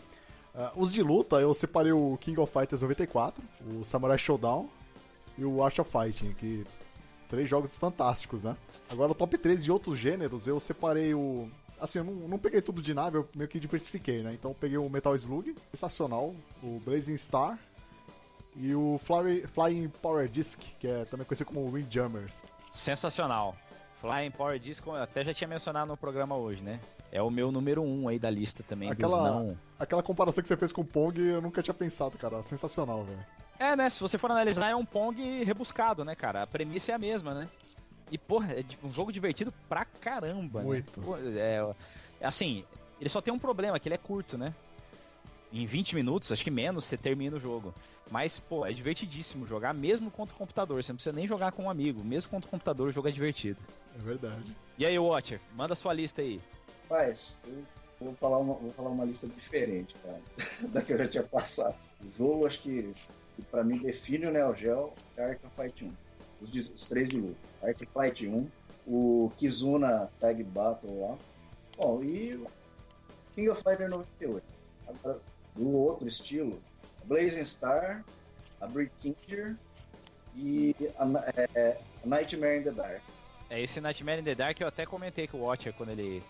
Uh, os de luta, eu separei o King of Fighters 94, o Samurai Showdown e o Art of Fighting, que três jogos fantásticos, né? Agora, o top 3 de outros gêneros, eu separei o assim, eu não, não, peguei tudo de nave, eu meio que diversifiquei, né? Então eu peguei o Metal Slug, sensacional, o Blazing Star e o Fly, Flying Power Disc, que é também conhecido como Windjammers. Sensacional. Flying Power Disc, eu até já tinha mencionado no programa hoje, né? É o meu número um aí da lista também aquela, não... Aquela comparação que você fez com o Pong, eu nunca tinha pensado, cara. Sensacional, velho. É, né? Se você for analisar, é um Pong rebuscado, né, cara? A premissa é a mesma, né? E, porra, é um jogo divertido pra caramba. Né? Muito. Né? é, assim, ele só tem um problema, que ele é curto, né? Em 20 minutos, acho que menos, você termina o jogo. Mas, pô, é divertidíssimo jogar, mesmo contra o computador. Você não precisa nem jogar com um amigo. Mesmo contra o computador, o jogo é divertido. É verdade. E aí, Watcher, manda sua lista aí. Mas, eu vou falar uma, vou falar uma lista diferente, cara, [laughs] da que eu já tinha passado. O jogo, acho que, que pra mim, define o Neo Geo é Arkham Fight 1 os, os três de luta. Art Fight 1, o Kizuna Tag Battle lá. Bom, e King of Fighter 98. Agora, do outro estilo, Blazing Star, a Breakinger e a, é, a Nightmare in the Dark. É esse Nightmare in the Dark eu até comentei com o Watcher quando ele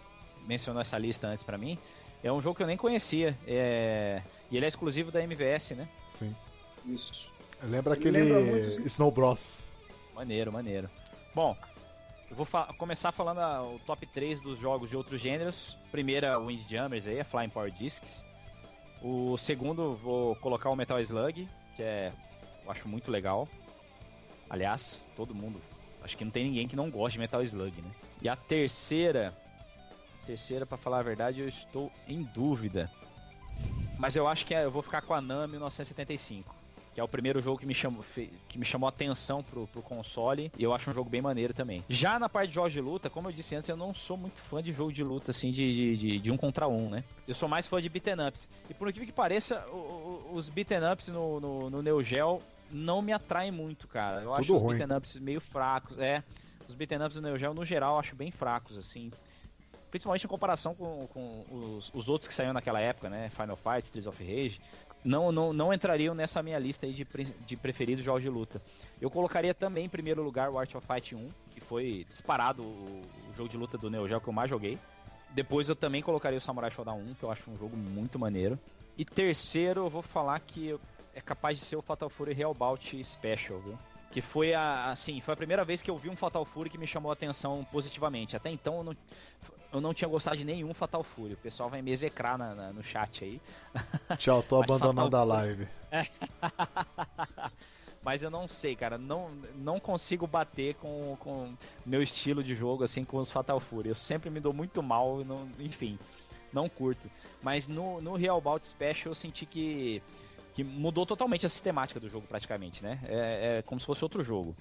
mencionou essa lista antes para mim. É um jogo que eu nem conhecia. É... E ele é exclusivo da MVS, né? Sim. Isso. Lembra aquele lembra Snow Bros. Maneiro, maneiro. Bom, eu vou fa começar falando a, o top 3 dos jogos de outros gêneros. Primeira, Windjammers aí, a Flying Power Discs. O segundo, vou colocar o Metal Slug, que é, eu acho muito legal. Aliás, todo mundo, acho que não tem ninguém que não goste de Metal Slug, né? E a terceira, a terceira, para falar a verdade, eu estou em dúvida. Mas eu acho que é, eu vou ficar com a NAM 1975 que é o primeiro jogo que me chamou, que me chamou a atenção pro, pro console, e eu acho um jogo bem maneiro também. Já na parte de jogos de luta, como eu disse antes, eu não sou muito fã de jogo de luta, assim, de, de, de, um contra um, né? Eu sou mais fã de beaten ups. E por incrível que pareça, os beaten ups no, no, no Neo Geo não me atraem muito, cara. Eu Tudo acho ruim. os beaten ups meio fracos. É, os beaten ups no Neo Geo, no geral, eu acho bem fracos, assim principalmente em comparação com, com os, os, outros que saíram naquela época, né? Final Fight, Streets of Rage não, não, não entrariam nessa minha lista aí de, de preferidos jogos de luta. Eu colocaria também em primeiro lugar o Art of Fight 1, que foi disparado o, o jogo de luta do Neo Geo que eu mais joguei. Depois eu também colocaria o Samurai Shodown 1, que eu acho um jogo muito maneiro. E terceiro, eu vou falar que é capaz de ser o Fatal Fury Real Bout Special, viu? Que foi a, assim, foi a primeira vez que eu vi um Fatal Fury que me chamou a atenção positivamente. Até então não, eu não tinha gostado de nenhum Fatal Fury. O pessoal vai me execrar na, na, no chat aí. [laughs] Tchau, tô [laughs] abandonando Fatal a live. [laughs] Mas eu não sei, cara. Não, não consigo bater com, com meu estilo de jogo, assim, com os Fatal Fury. Eu sempre me dou muito mal, não, enfim, não curto. Mas no, no Real Bout Special eu senti que que mudou totalmente a sistemática do jogo praticamente, né? É, é como se fosse outro jogo.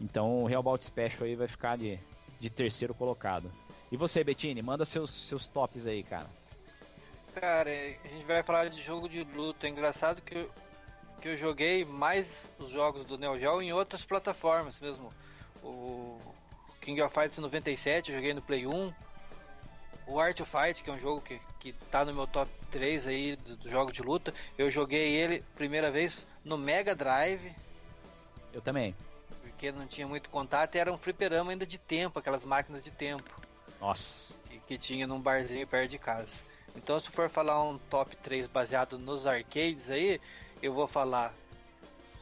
Então o Real Bout Special aí vai ficar de, de terceiro colocado. E você, Bettini, manda seus, seus tops aí, cara. Cara, a gente vai falar de jogo de luta. É engraçado que eu, que eu joguei mais os jogos do Neo Geo em outras plataformas mesmo. O King of Fighters 97 eu joguei no Play 1. O Art of Fight, que é um jogo que, que tá no meu top 3 aí do, do jogo de luta, eu joguei ele primeira vez no Mega Drive. Eu também. Porque não tinha muito contato e era um fliperama ainda de tempo, aquelas máquinas de tempo. Nossa. Que, que tinha num barzinho perto de casa. Então se for falar um top 3 baseado nos arcades aí, eu vou falar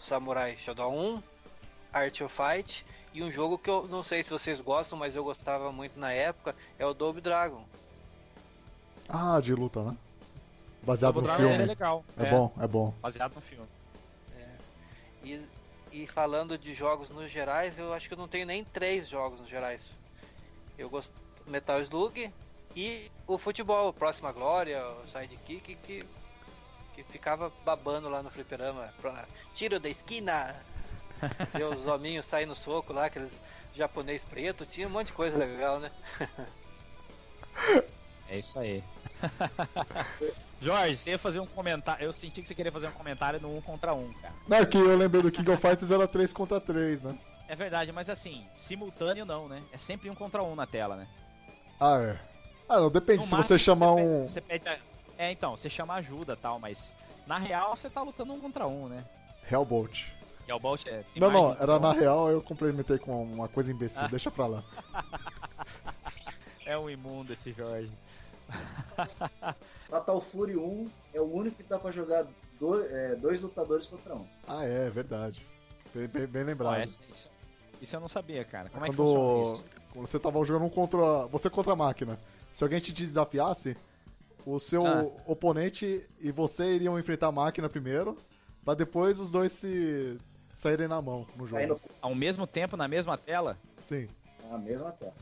Samurai Shodown 1, Art of Fight e um jogo que eu não sei se vocês gostam, mas eu gostava muito na época, é o Double Dragon. Ah, de luta, né? Baseado Double no Dragon filme. É legal. É, é, bom, é bom. Baseado no filme. É. E, e falando de jogos nos gerais, eu acho que eu não tenho nem três jogos nos gerais. Eu gosto Metal Slug e o futebol, Próxima Glória, o Sidekick, que que ficava babando lá no fliperama. Tiro da esquina! [laughs] Ver os hominhos saem no soco lá, aqueles japonês preto, tinha um monte de coisa legal, né? É isso aí. [laughs] Jorge, você ia fazer um comentário. Eu senti que você queria fazer um comentário no 1 contra 1, cara. Não, é que eu lembrei do King of Fighters era 3 contra 3, né? É verdade, mas assim, simultâneo não, né? É sempre um contra um na tela, né? Ah, é. Ah, não, depende. No se você chamar você um. Pede, você pede a... É, então, você chama ajuda tal, mas na real você tá lutando um contra um, né? Hellbolt. Hellbolt é. Não, não, era na real, eu complementei com uma coisa imbecil, [laughs] deixa pra lá. é um imundo esse Jorge. [laughs] Fatal Fury 1 é o único que dá pra jogar dois, é, dois lutadores contra um. Ah, é, verdade. Bem, bem, bem lembrado. essa, isso, isso, eu não sabia, cara. Como é, é que funciona isso? Quando você tava jogando um contra. Você contra a máquina. Se alguém te desafiasse, o seu ah. oponente e você iriam enfrentar a máquina primeiro, pra depois os dois se saírem na mão no jogo. Ao mesmo tempo, na mesma tela? Sim. Na mesma tela.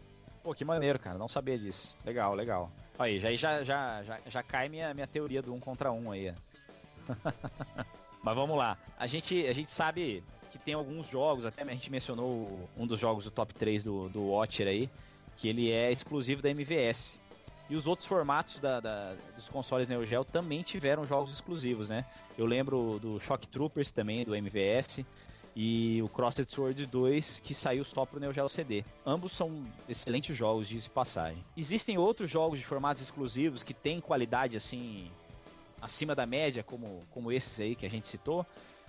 Pô, que maneiro, cara. Não sabia disso. Legal, legal. Aí, já, já, já, já, já cai minha, minha teoria do um contra um aí. [laughs] Mas vamos lá. A gente, a gente sabe que tem alguns jogos, até a gente mencionou um dos jogos do top 3 do, do Watcher aí, que ele é exclusivo da MVS. E os outros formatos da, da, dos consoles Neo Geo também tiveram jogos exclusivos, né? Eu lembro do Shock Troopers também, do MVS, e o Crossed Sword 2, que saiu só pro Neo Geo CD. Ambos são excelentes jogos, de passagem. Existem outros jogos de formatos exclusivos que têm qualidade, assim, acima da média, como, como esses aí que a gente citou.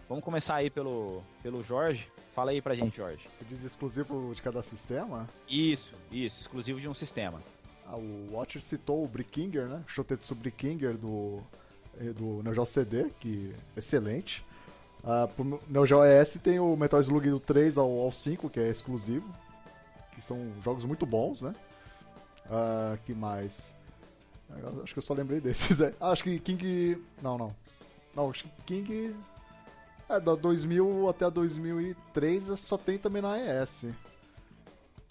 Vamos começar aí pelo, pelo Jorge. Fala aí pra gente, Jorge. Você diz exclusivo de cada sistema? Isso, isso, exclusivo de um sistema. Ah, o Watcher citou o Brickinger, né? Shotetsu Brickinger do, eh, do Neo Geo CD, que é excelente. Uh, pro Neo Geo ES tem o Metal Slug do 3 ao, ao 5, que é exclusivo. Que são jogos muito bons, né? Uh, que mais? Acho que eu só lembrei desses. [laughs] É. Ah, acho que King. Não, não. Não, acho que King é, da 2000 até 2003 só tem também na ES.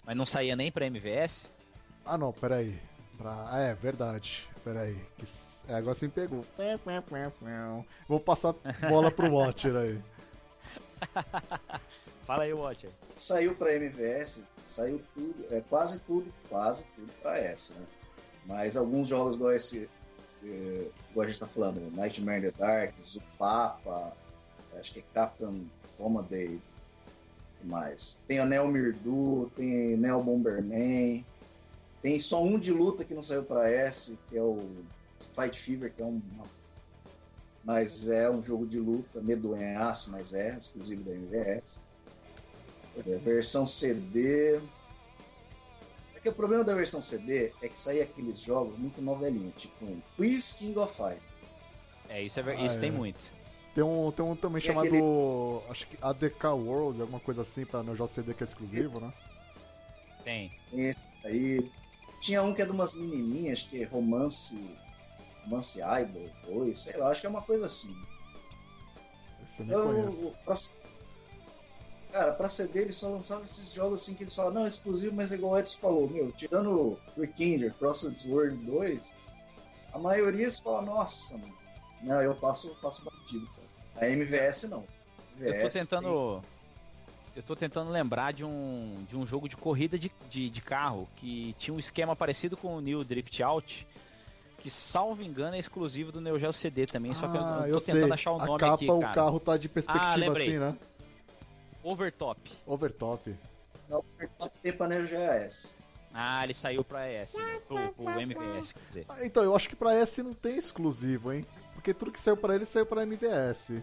Mas não saía nem pra MVS? Ah, não, peraí. Pra... Ah, é, verdade. Peraí. Que... É, agora você me pegou. [laughs] Vou passar bola pro Watcher aí. [laughs] Fala aí, Watcher. Saiu pra MVS, saiu tudo, é, quase tudo, quase tudo pra S, né? Mas alguns jogos igual esse, eh, igual a gente tá falando, Nightmare in the Dark, Zupapa, acho que é Captain Tomaday, mais. Tem a Neo Mirdu, tem Neo Bomberman, tem só um de luta que não saiu para S, que é o Fight Fever, que é um mas é um jogo de luta, medonhaço, mas é exclusivo da MVS. É, versão CD. É que o problema da versão CD é que saem aqueles jogos muito novelinhos, tipo um Quiz King of Fight. É, isso, é, ah, isso é. tem muito. Tem um, tem um também e chamado. Aquele... Acho que ADK World, alguma coisa assim, pra no CD que é exclusivo, né? Tem. Esse aí. Tinha um que é de umas menininhas, que é romance. Romance Idol 2, sei lá, acho que é uma coisa assim. Esse eu não então, conheço. Pra, cara, pra CD eles só lançavam esses jogos assim que eles falam, não, é exclusivo, mas é igual o Edson falou, meu, tirando o Kinder, Crossed World 2, a maioria se fala, nossa, mano, não, eu passo, passo batido, cara. A MVS não. MVS eu tô tentando. Tem... Eu tô tentando lembrar de um, de um jogo de corrida de, de, de carro que tinha um esquema parecido com o New Drift Out, que, salvo engano, é exclusivo do Neo Geo CD também, só que eu, ah, eu tô tentando sei. achar o nome a capa, aqui, cara. o carro tá de perspectiva ah, assim, né? Overtop. Overtop. Não, Overtop tem pra Neo Geo S. Ah, ele saiu pra S, né? pro, pro MVS, quer dizer. Ah, então, eu acho que pra S não tem exclusivo, hein? Porque tudo que saiu pra ele saiu pra MVS.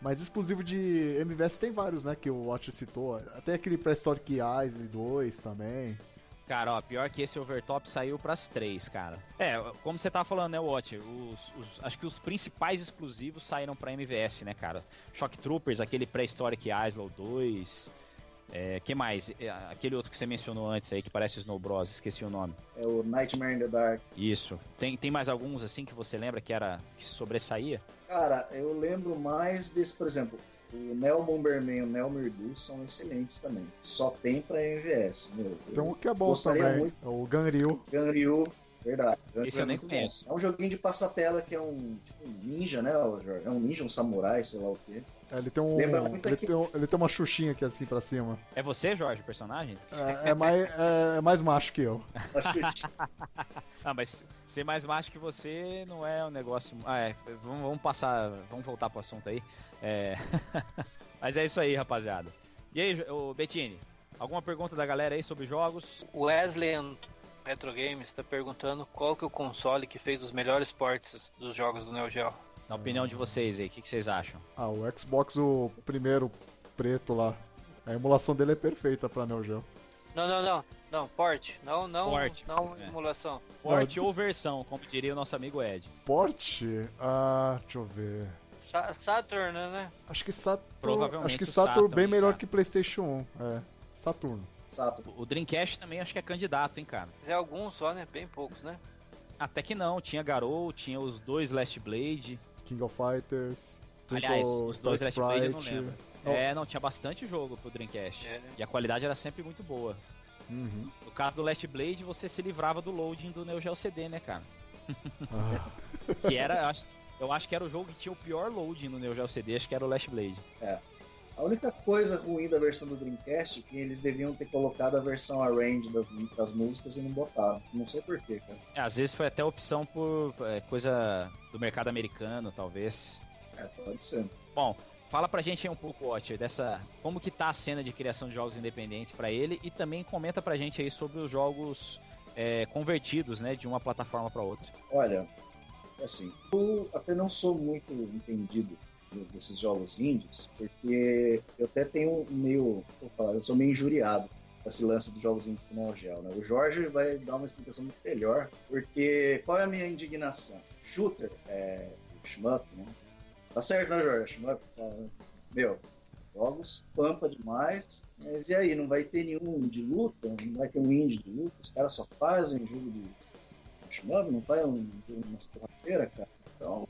Mas exclusivo de MVS tem vários, né? Que o Watch citou. Até aquele Prehistoric Isle 2 também. Cara, ó, pior que esse Overtop saiu pras três, cara. É, como você tá falando, né, Watch? Os, os, acho que os principais exclusivos saíram pra MVS, né, cara? Shock Troopers, aquele Prehistoric Isle 2. É, que mais? É, aquele outro que você mencionou antes aí, que parece Snow Bros, esqueci o nome. É o Nightmare in the Dark. Isso. Tem, tem mais alguns assim que você lembra que era que sobressaía? Cara, eu lembro mais desse, por exemplo, o Neo Bomberman e o Neo Mirdu são excelentes também. Só tem pra MVS, meu. Tem um que é bom também, muito... é o Ganryu. Ganryu, Verdade. Esse eu nem conheço. É um joguinho de passatela que é um, tipo, um ninja, né, Jorge? É um ninja, um samurai, sei lá o quê. É, ele tem um. Ele, tem um, ele tem uma xuxinha aqui assim pra cima. É você, Jorge, o personagem? É, é mais, é, é, mais macho que eu. ah, [laughs] mas ser mais macho que você não é um negócio. Ah, é. Vamos, vamos passar. Vamos voltar pro assunto aí. É... [laughs] mas é isso aí, rapaziada. E aí, Bettini, alguma pergunta da galera aí sobre jogos? Wesley Retro Games está perguntando qual que é o console que fez os melhores ports dos jogos do Neo Geo. Na opinião de vocês aí, o que, que, vocês acham? Ah, o Xbox, o primeiro preto lá. A emulação dele é perfeita pra Neo Geo. Não, não, não. Não, port. Não, não, port, não é. emulação. Port não, ou versão, como diria o nosso amigo Ed. Port? Ah, deixa eu ver. Sa Saturn, né? Acho que Saturn. Provavelmente acho que Saturn, Saturn bem melhor tá. que PlayStation 1. É. Saturno. Saturn. O Dreamcast também acho que é candidato, hein, cara. Mas é alguns só, né? Bem poucos, né? Até que não. Tinha Garou, tinha os dois Last Blade. King of Fighters. Aliás, os dois Last Blade eu não lembro. Oh. É, não, tinha bastante jogo pro Dreamcast. É. E a qualidade era sempre muito boa. Uhum. No caso do Last Blade, você se livrava do loading do Neo Geo CD, né, cara? Ah. [laughs] que era, eu acho, eu acho que era o jogo que tinha o pior loading no Neo Geo CD, acho que era o Last Blade. É. A única coisa ruim da versão do Dreamcast é que eles deviam ter colocado a versão arrange das, das músicas e não botaram. Não sei porquê, cara. É, às vezes foi até opção por é, coisa do mercado americano, talvez. É, pode ser. Bom, fala pra gente aí um pouco, Watcher, dessa. Como que tá a cena de criação de jogos independentes para ele e também comenta pra gente aí sobre os jogos é, convertidos, né, de uma plataforma para outra. Olha, assim, eu até não sou muito entendido desses jogos indies, porque eu até tenho meio, falar, eu sou meio injuriado com esse lance dos jogos indies no Geo, né? O Jorge vai dar uma explicação muito melhor, porque qual é a minha indignação? Shooter, é, shmup, né? Tá certo, né, Jorge? Shmup, tá, meu, jogos pampa demais, mas e aí, não vai ter nenhum de luta? Não vai ter um indie de luta? Os caras só fazem jogo de shmup, não vai um, uma porra cara? Então,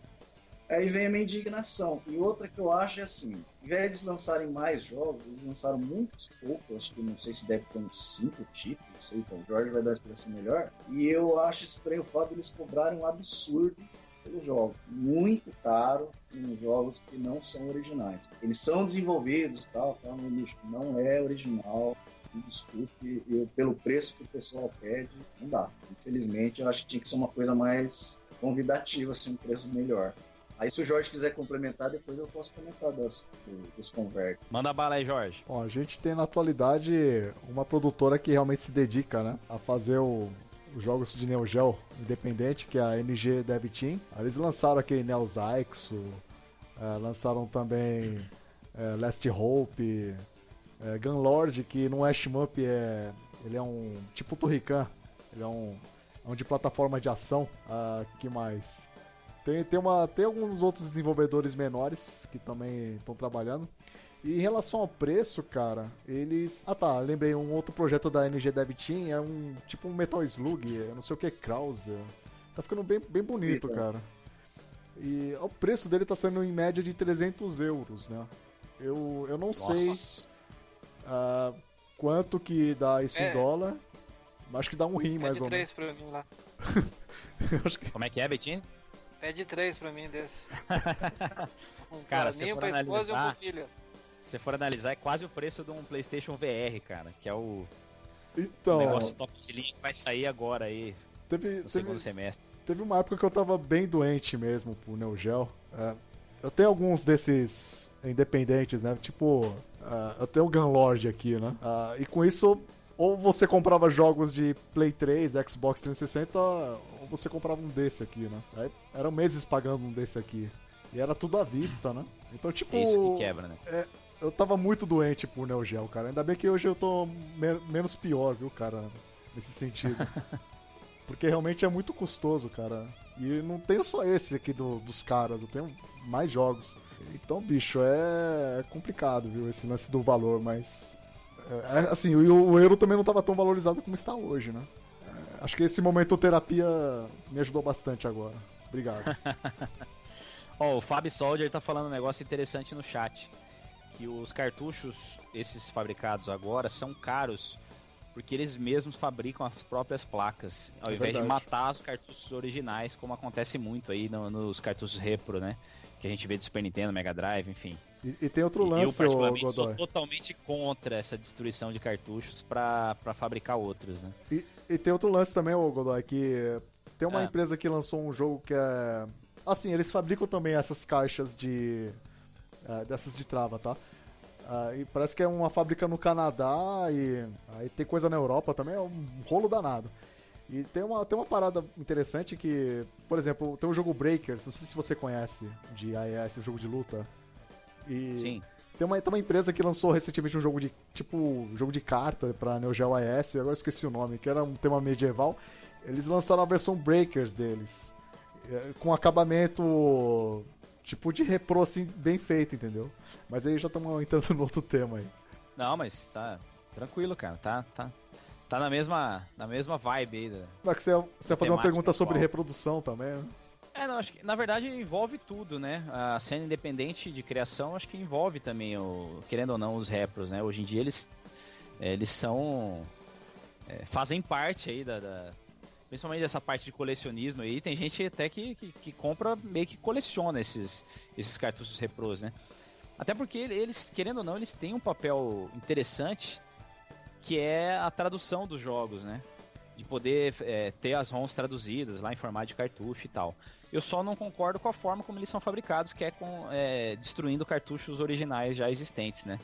Aí vem a minha indignação. E outra que eu acho é assim: ao de lançarem mais jogos, eles lançaram muitos poucos, acho que não sei se deve ter uns cinco tipos, não sei, então o Jorge vai dar a explicação melhor. E eu acho estranho o fato de cobrarem um absurdo pelos jogos, muito caro em jogos que não são originais. Eles são desenvolvidos, tal, tal, mas não é original. Desculpe, eu, pelo preço que o pessoal pede, não dá. Infelizmente, eu acho que tinha que ser uma coisa mais convidativa, assim, um preço melhor. Aí se o Jorge quiser complementar, depois eu posso comentar das, dos convertes. Manda bala aí, Jorge. Bom, a gente tem na atualidade uma produtora que realmente se dedica, né, a fazer o, os jogos de Neo Geo independente, que é a NG Dev Team. Eles lançaram aquele Neo Zyxo, é, lançaram também é, Last Hope, é, Gunlord, que não é shmup, é, ele é um tipo Turrican, ele é um, é um de plataforma de ação. Uh, que mais? Tem, tem, uma, tem alguns outros desenvolvedores menores que também estão trabalhando. E em relação ao preço, cara, eles. Ah tá, lembrei, um outro projeto da NG Dev Team é um tipo um Metal Slug, eu não sei o que, Krause. Tá ficando bem, bem bonito, cara. E o preço dele tá sendo em média de 300 euros, né? Eu, eu não Nossa. sei uh, quanto que dá isso é. em dólar. Acho que dá um rim é mais ou menos. pra mim lá. que... [laughs] Como é que é, Betinho? Pede três pra mim desse. [laughs] um cara, se for analisar, um se for analisar, é quase o preço de um PlayStation VR, cara, que é o, então, o negócio top de linha que vai sair agora aí. Teve, no teve, segundo semestre. Teve uma época que eu tava bem doente mesmo pro Neo Geo. É, eu tenho alguns desses independentes, né? Tipo, uh, eu tenho o Gunlord aqui, né? Uh, e com isso ou você comprava jogos de Play 3, Xbox 360, ou você comprava um desse aqui, né? Aí eram meses pagando um desse aqui. E era tudo à vista, né? Então, tipo. É isso que quebra, né? É, eu tava muito doente por Neo Geo, cara. Ainda bem que hoje eu tô me menos pior, viu, cara? Nesse sentido. [laughs] Porque realmente é muito custoso, cara. E não tem só esse aqui do, dos caras, eu tenho mais jogos. Então, bicho, é complicado, viu? Esse lance do valor, mas é, é, assim, o, o euro também não estava tão valorizado como está hoje, né? Acho que esse momento terapia me ajudou bastante agora. Obrigado. [laughs] Ó, oh, o Fábio Soldier tá falando um negócio interessante no chat. Que os cartuchos, esses fabricados agora, são caros porque eles mesmos fabricam as próprias placas, ao é invés verdade. de matar os cartuchos originais, como acontece muito aí no, nos cartuchos repro, né? Que a gente vê do Super Nintendo, Mega Drive, enfim. E, e tem outro lance, eu, particularmente, Godoy. sou totalmente contra essa destruição de cartuchos para fabricar outros, né? E, e, tem outro lance também, ô Godoy, que tem uma ah. empresa que lançou um jogo que é... Assim, eles fabricam também essas caixas de... É, dessas de trava, tá? Uh, e parece que é uma fábrica no Canadá e aí tem coisa na Europa também, é um rolo danado. E tem uma, tem uma parada interessante que, por exemplo, tem o jogo Breakers, não sei se você conhece de AES, o jogo de luta. E Sim. Tem uma, tem uma empresa que lançou recentemente um jogo de tipo jogo de carta pra Neo Geo AES, agora esqueci o nome, que era um tema medieval. Eles lançaram a versão Breakers deles, é, com acabamento tipo de repro assim, bem feito, entendeu? Mas aí já estamos entrando [laughs] no outro tema aí. Não, mas tá tranquilo, cara. Tá, tá, tá na mesma, na mesma vibe aí. Da, Mas você, você ia fazer uma pergunta sobre reprodução também, né? É, não, acho que na verdade envolve tudo, né? A cena independente de criação acho que envolve também, o, querendo ou não, os repros, né? Hoje em dia eles, eles são. É, fazem parte aí da, da principalmente essa parte de colecionismo aí, tem gente até que, que, que, compra, meio que coleciona esses, esses cartuchos repros, né? Até porque eles, querendo ou não, eles têm um papel interessante que é a tradução dos jogos, né? De poder é, ter as ROMs traduzidas lá em formato de cartucho e tal. Eu só não concordo com a forma como eles são fabricados, que é, com, é destruindo cartuchos originais já existentes, né?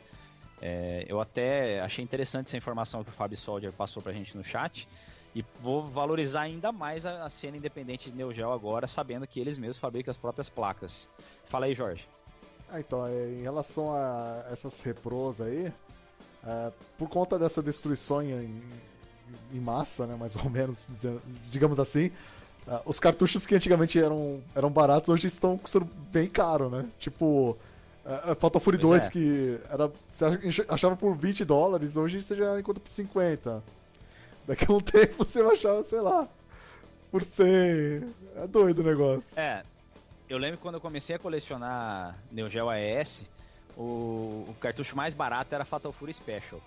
É, eu até achei interessante essa informação que o Fábio Soldier passou pra gente no chat, e vou valorizar ainda mais a, a cena independente de Neo Geo agora, sabendo que eles mesmos fabricam as próprias placas. Fala aí, Jorge. Ah, então, é, em relação a essas repros aí, é, por conta dessa destruição em, em, massa, né, mais ou menos, digamos assim, é, os cartuchos que antigamente eram, eram baratos hoje estão custando bem caro, né? Tipo, uh, Fatal Fury pois 2, é. que era, você achava por 20 dólares, hoje você já encontra por 50. Daqui a um [laughs] tempo você vai achar, sei lá, por 100. É doido o negócio. É, eu lembro quando eu comecei a colecionar Neo Geo AES, o, o cartucho mais barato era Fatal Fury Special.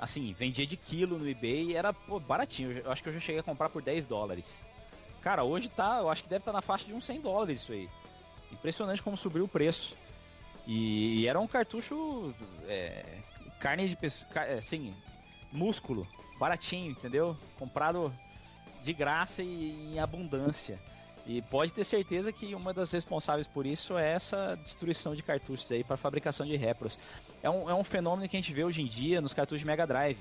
Assim, vendia de quilo no eBay e era pô, baratinho. Eu acho que eu já cheguei a comprar por 10 dólares. Cara, hoje tá, eu acho que deve estar tá na faixa de uns 100 dólares isso aí. Impressionante como subiu o preço. E, e era um cartucho é, carne de pessoa, assim, músculo baratinho, entendeu? Comprado de graça e em abundância. E pode ter certeza que uma das responsáveis por isso é essa destruição de cartuchos aí para fabricação de repros. É um, é um fenômeno que a gente vê hoje em dia nos cartuchos de Mega Drive.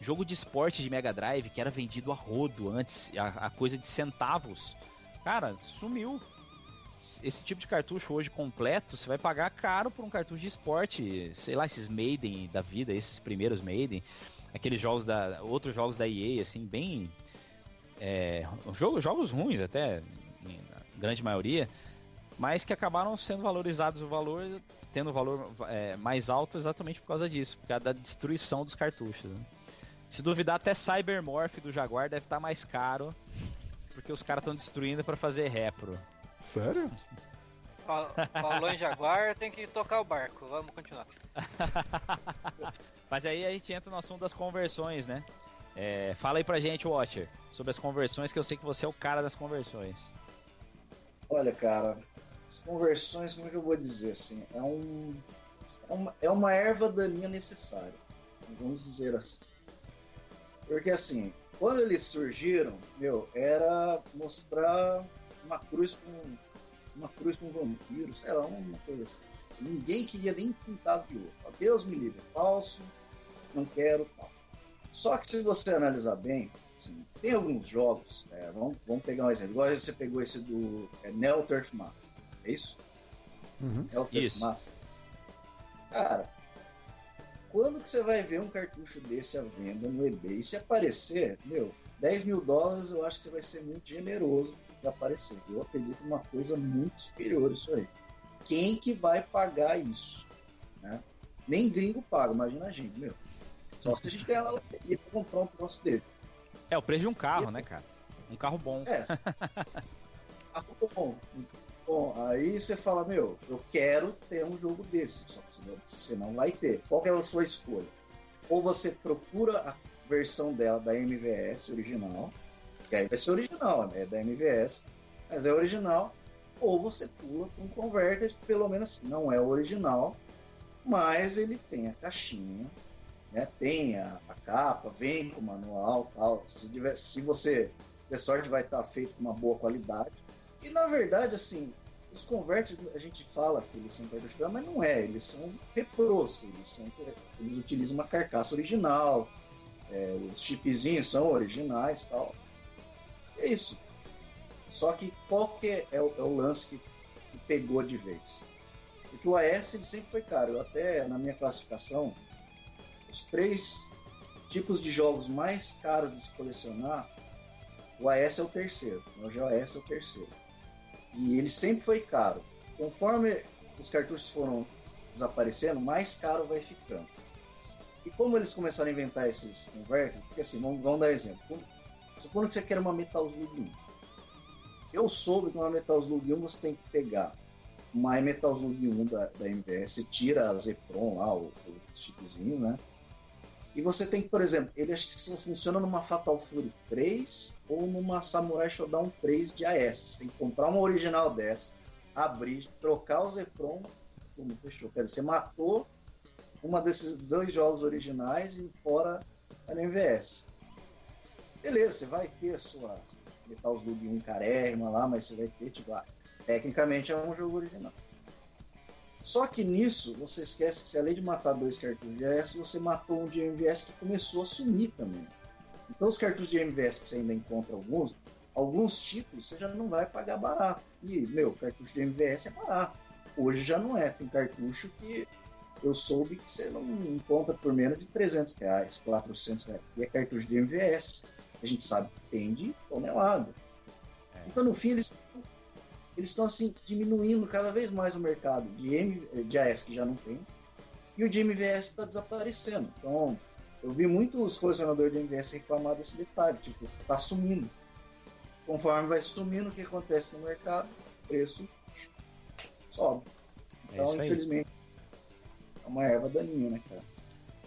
Jogo de esporte de Mega Drive que era vendido a rodo antes, a, a coisa de centavos. Cara, sumiu. Esse tipo de cartucho hoje completo, você vai pagar caro por um cartucho de esporte, sei lá, esses Maiden da vida, esses primeiros Maiden aqueles jogos da. outros jogos da EA, assim, bem. É, jogos, jogos ruins até, grande maioria, mas que acabaram sendo valorizados o valor, tendo valor é, mais alto exatamente por causa disso, por causa da destruição dos cartuchos. Né? Se duvidar, até Cybermorph do Jaguar deve estar mais caro, porque os caras estão destruindo para fazer repro. Sério? [laughs] Falou em Jaguar, tem que tocar o barco. Vamos continuar. [laughs] Mas aí a gente entra no assunto das conversões, né? É, fala aí pra gente, Watcher, sobre as conversões, que eu sei que você é o cara das conversões. Olha, cara, as conversões, como é que eu vou dizer assim? É, um, é, uma, é uma erva daninha necessária, vamos dizer assim. Porque assim, quando eles surgiram, meu, era mostrar uma cruz com uma cruz com vampiro, sei lá, uma coisa assim. Ninguém queria nem pintar de ouro. Deus me livre, falso, não quero tal. Só que se você analisar bem, assim, tem alguns jogos, é, vamos, vamos pegar um exemplo. Igual você pegou esse do é, Neo Turf Master, é isso? Uhum. Neo Turf. Master. Cara, quando que você vai ver um cartucho desse à venda no eBay? E se aparecer, meu, 10 mil dólares eu acho que você vai ser muito generoso de aparecer. Eu acredito numa coisa muito superior isso aí. Quem que vai pagar isso? Né? Nem gringo paga, imagina a gente, meu. Só se a gente tem lá pra comprar um troço desse. É o preço de um carro, e... né, cara? Um carro bom. É. [laughs] carro bom. Bom, aí você fala, meu, eu quero ter um jogo desse, só que você não vai ter. Qual é a sua escolha? Ou você procura versão dela da MVS original, que aí vai ser original, né? É da MVS, mas é original, ou você pula para um converter, pelo menos não é original, mas ele tem a caixinha, né? Tem a, a capa, vem com o manual, tal. Se, tiver, se você ter sorte, vai estar feito com uma boa qualidade. E na verdade, assim, os convertes, a gente fala que eles são cartuchos, mas não é, eles são repros, eles, são, eles utilizam uma carcaça original, é, os chipzinhos são originais tal. É isso. Só que qual que é, é, o, é o, lance que, que, pegou de vez? Porque o AS ele sempre foi caro. Eu até, na minha classificação, os três tipos de jogos mais caros de se colecionar, o AS é o terceiro. O GOS é o terceiro. E ele sempre foi caro. Conforme os cartuchos foram desaparecendo, mais caro vai ficando. E como eles começaram a inventar esses converters, porque assim, vamos, vamos dar exemplo. Supondo que você quer uma Metal Slug 1. Eu soube que uma Metal Slug 1 você tem que pegar uma Metal Slug 1 da, da MVS, tira a Zepron lá, o, o chipzinho, né? E você tem que, por exemplo, ele acho que só funciona numa Fatal Fury 3 ou numa Samurai Shodown 3 de AS. Você tem que comprar uma original dessa, abrir, trocar o Zepron, como fechou. Quer dizer, você matou uma desses dois jogos originais e fora a MVS. Beleza, você vai ter a sua Metal Slug 1 carérrima lá, mas você vai ter, tipo, ah, tecnicamente é um jogo original. Só que nisso, você esquece que se além de matar dois cartuchos de AS, você matou um de MVS que começou a sumir também. Então os cartuchos de MVS que você ainda encontra alguns, alguns títulos você já não vai pagar barato. E, meu, cartucho de MVS é barato. Hoje já não é. Tem cartucho que eu soube que você não encontra por menos de 300 reais, 400 reais. E é cartucho de MVS. A gente sabe que tem de tonelada. É. Então, no fim, eles eles estão assim diminuindo cada vez mais o mercado de, M, de AS que já não tem e o de MVS está desaparecendo. Então, eu vi muitos colecionadores de MVS reclamar desse detalhe, tipo, tá sumindo. Conforme vai sumindo, o que acontece no mercado? O preço sobe. É então, é infelizmente, é uma erva daninha, né, cara?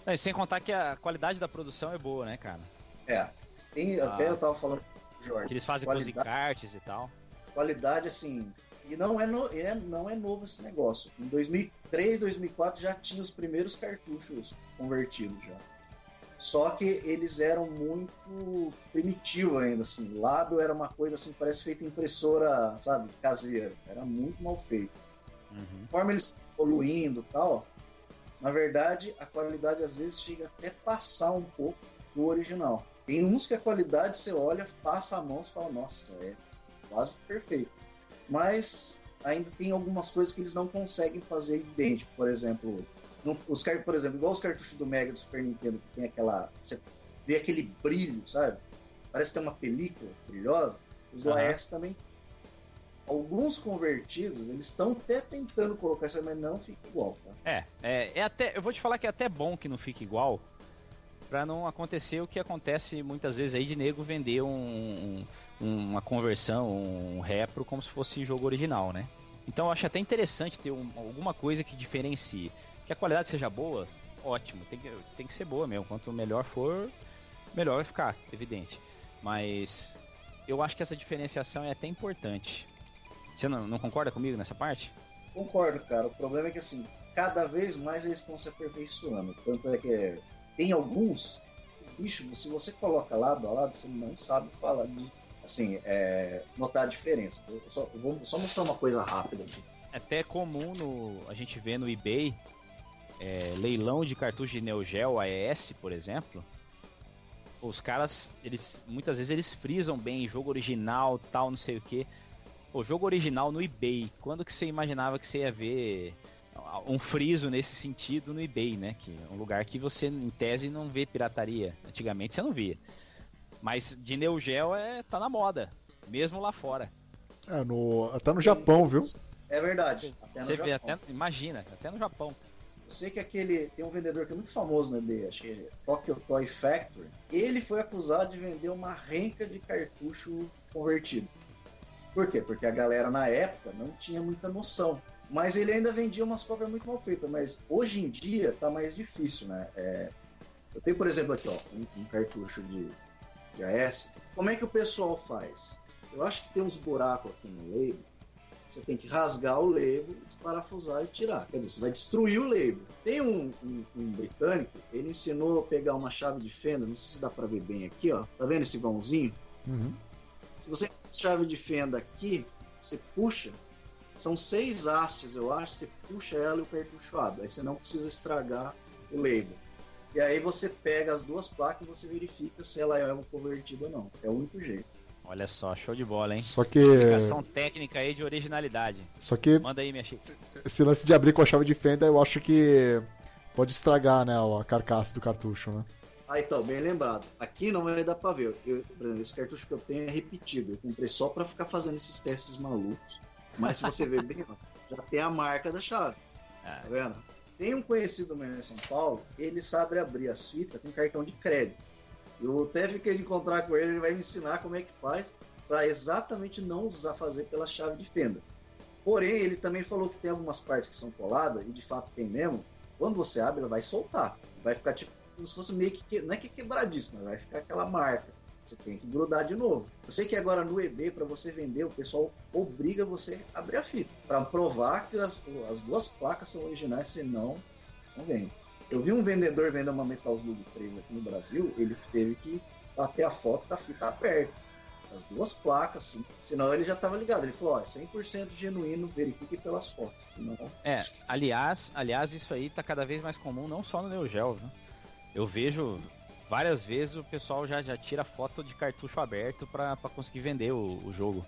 Não, e sem contar que a qualidade da produção é boa, né, cara? É. Tem, ah, até eu tava falando Jorge. Que eles fazem qualidade... cards e tal qualidade assim. E não é, no, é, não é novo esse negócio. Em 2003, 2004 já tinha os primeiros cartuchos convertidos já. Só que eles eram muito primitivos ainda, assim. Lábio era uma coisa assim, parece feita impressora, sabe, caseira. Era muito mal feito. Uhum. Conforme eles evoluindo e tal, na verdade, a qualidade às vezes chega até passar um pouco do original. Tem uns que a qualidade você olha, passa a mão e fala, nossa, é quase perfeito. Mas ainda tem algumas coisas que eles não conseguem fazer idêntico. Por exemplo, no, os, por exemplo, igual os cartuchos do Mega do Super Nintendo, que tem aquela. Você vê aquele brilho, sabe? Parece ter uma película brilhosa. Os uhum. OS também. Alguns convertidos, eles estão até tentando colocar isso, mas não fica igual, tá? É, é, é até. Eu vou te falar que é até bom que não fique igual, para não acontecer o que acontece muitas vezes aí de nego vender um, um, uma conversão, um repro como se fosse jogo original, né? Então eu acho até interessante ter um, alguma coisa que diferencie. Que a qualidade seja boa, ótimo, tem que, tem que ser boa mesmo. Quanto melhor for, melhor vai ficar, evidente. Mas eu acho que essa diferenciação é até importante. Você não, não concorda comigo nessa parte? Concordo, cara. O problema é que assim, cada vez mais eles estão se aperfeiçoando. Tanto é que tem alguns, bicho, se você coloca lado a lado, você não sabe falar de, assim, é, notar a diferença. Eu só, eu vou só mostrar uma coisa rápida aqui. É até comum no, a gente vê no eBay é, leilão de cartucho de Neo Geo AES, por exemplo. Os caras, eles muitas vezes eles frisam bem jogo original, tal, não sei o que. O jogo original no eBay, quando que você imaginava que você ia ver um friso nesse sentido no eBay, né? Que é um lugar que você, em tese, não vê pirataria. Antigamente você não via. Mas de Neo Geo é, tá na moda, mesmo lá fora. É, no, até no Japão, viu? É verdade. Até você vê, até, imagina, até no Japão. Eu sei que aquele. Tem um vendedor que é muito famoso no eBay, acho que é Tokyo Toy Factory. Ele foi acusado de vender uma renca de cartucho convertido. Por quê? Porque a galera na época não tinha muita noção. Mas ele ainda vendia umas cópias muito mal feitas. Mas hoje em dia tá mais difícil, né? É, Eu tenho, por exemplo, aqui, ó, um, um cartucho de, de AS. Como é que o pessoal faz? Eu acho que tem uns buracos aqui no label. Você tem que rasgar o label, desparafusar e tirar. Quer dizer, você vai destruir o label. Tem um, um, um britânico, ele ensinou a pegar uma chave de fenda, não sei se dá para ver bem aqui, ó. Tá vendo esse vãozinho? Uhum. Se você chave de fenda aqui, você puxa, são seis hastes, eu acho, você puxa ela e o cartucho abre. Aí você não precisa estragar o label. E aí você pega as duas placas e você verifica se ela é convertida ou não. É o único jeito. Olha só, show de bola, hein? Só que. Explicação técnica aí de originalidade. Só que. Manda aí, minha chique. Esse lance de abrir com a chave de fenda, eu acho que pode estragar, né, a carcaça do cartucho, né? Ah, então, bem lembrado. Aqui não vai dar pra ver. Eu, esse cartucho que eu tenho é repetido. Eu comprei só pra ficar fazendo esses testes malucos. Mas se você ver bem, já tem a marca da chave. Ah. Tá vendo? Tem um conhecido meu em São Paulo, ele sabe abrir as fitas com cartão de crédito. Eu até fiquei de encontrar com ele, ele vai me ensinar como é que faz para exatamente não usar fazer pela chave de fenda. Porém, ele também falou que tem algumas partes que são coladas, e de fato tem mesmo. Quando você abre, ela vai soltar. Vai ficar tipo como se fosse meio que. Não é que quebradíssimo, mas vai ficar aquela marca. Você tem que grudar de novo. Eu sei que agora no eBay, para você vender, o pessoal obriga você a abrir a fita. Para provar que as, as duas placas são originais, senão não vende. Eu vi um vendedor vendo uma Metal Slug 3 aqui no Brasil, ele teve que bater a foto com a fita aberta. As duas placas, sim. Senão ele já estava ligado. Ele falou, ó, é 100% genuíno, verifique pelas fotos. Senão... É, aliás, aliás, isso aí tá cada vez mais comum, não só no Neo Geo? Eu vejo várias vezes o pessoal já, já tira foto de cartucho aberto para conseguir vender o, o, jogo.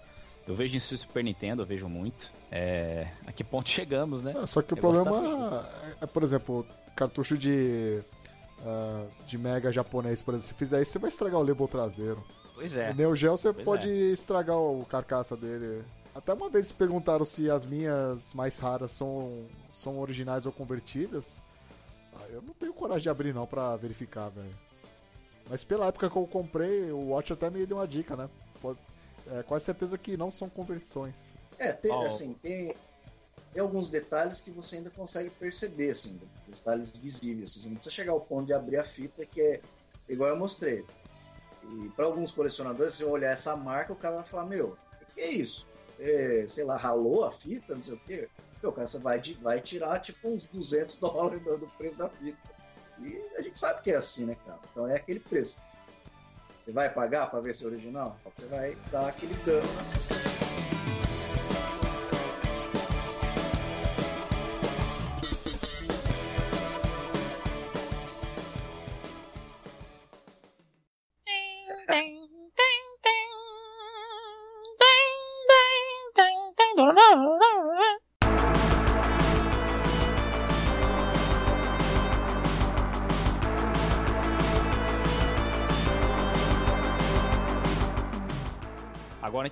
Eu vejo isso no Super Nintendo, eu vejo muito. É... A que ponto [laughs] chegamos, né? É, só que o problema é, é, por exemplo, cartucho de, uh, de Mega japonês, por exemplo. Se fizer isso, você vai estragar o label traseiro. Pois é. O Neo Geo você pois pode é. estragar o carcaça dele. Até uma vez perguntaram se as minhas mais raras são, são originais ou convertidas. Ah, eu não tenho coragem de abrir não pra verificar, velho. Mas pela época que eu comprei, o Watch até me deu uma dica, né? Pode, é, quase certeza que não são conversões. É, tem, oh. assim, tem, tem, alguns detalhes que você ainda consegue perceber, assim, detalhes visíveis. Assim, você não precisa chegar ao ponto de abrir a fita, que é igual eu mostrei. E para alguns colecionadores, se eu olhar essa marca, o cara vai falar: Meu, o que é isso? É, sei lá, ralou a fita, não sei o quê. o cara você vai, vai tirar tipo uns 200 [laughs] dólares do preço da fita. E a gente sabe que é assim, né, cara? Então é aquele preço. Você vai pagar para ver se é original? Você vai dar aquele dano. Agora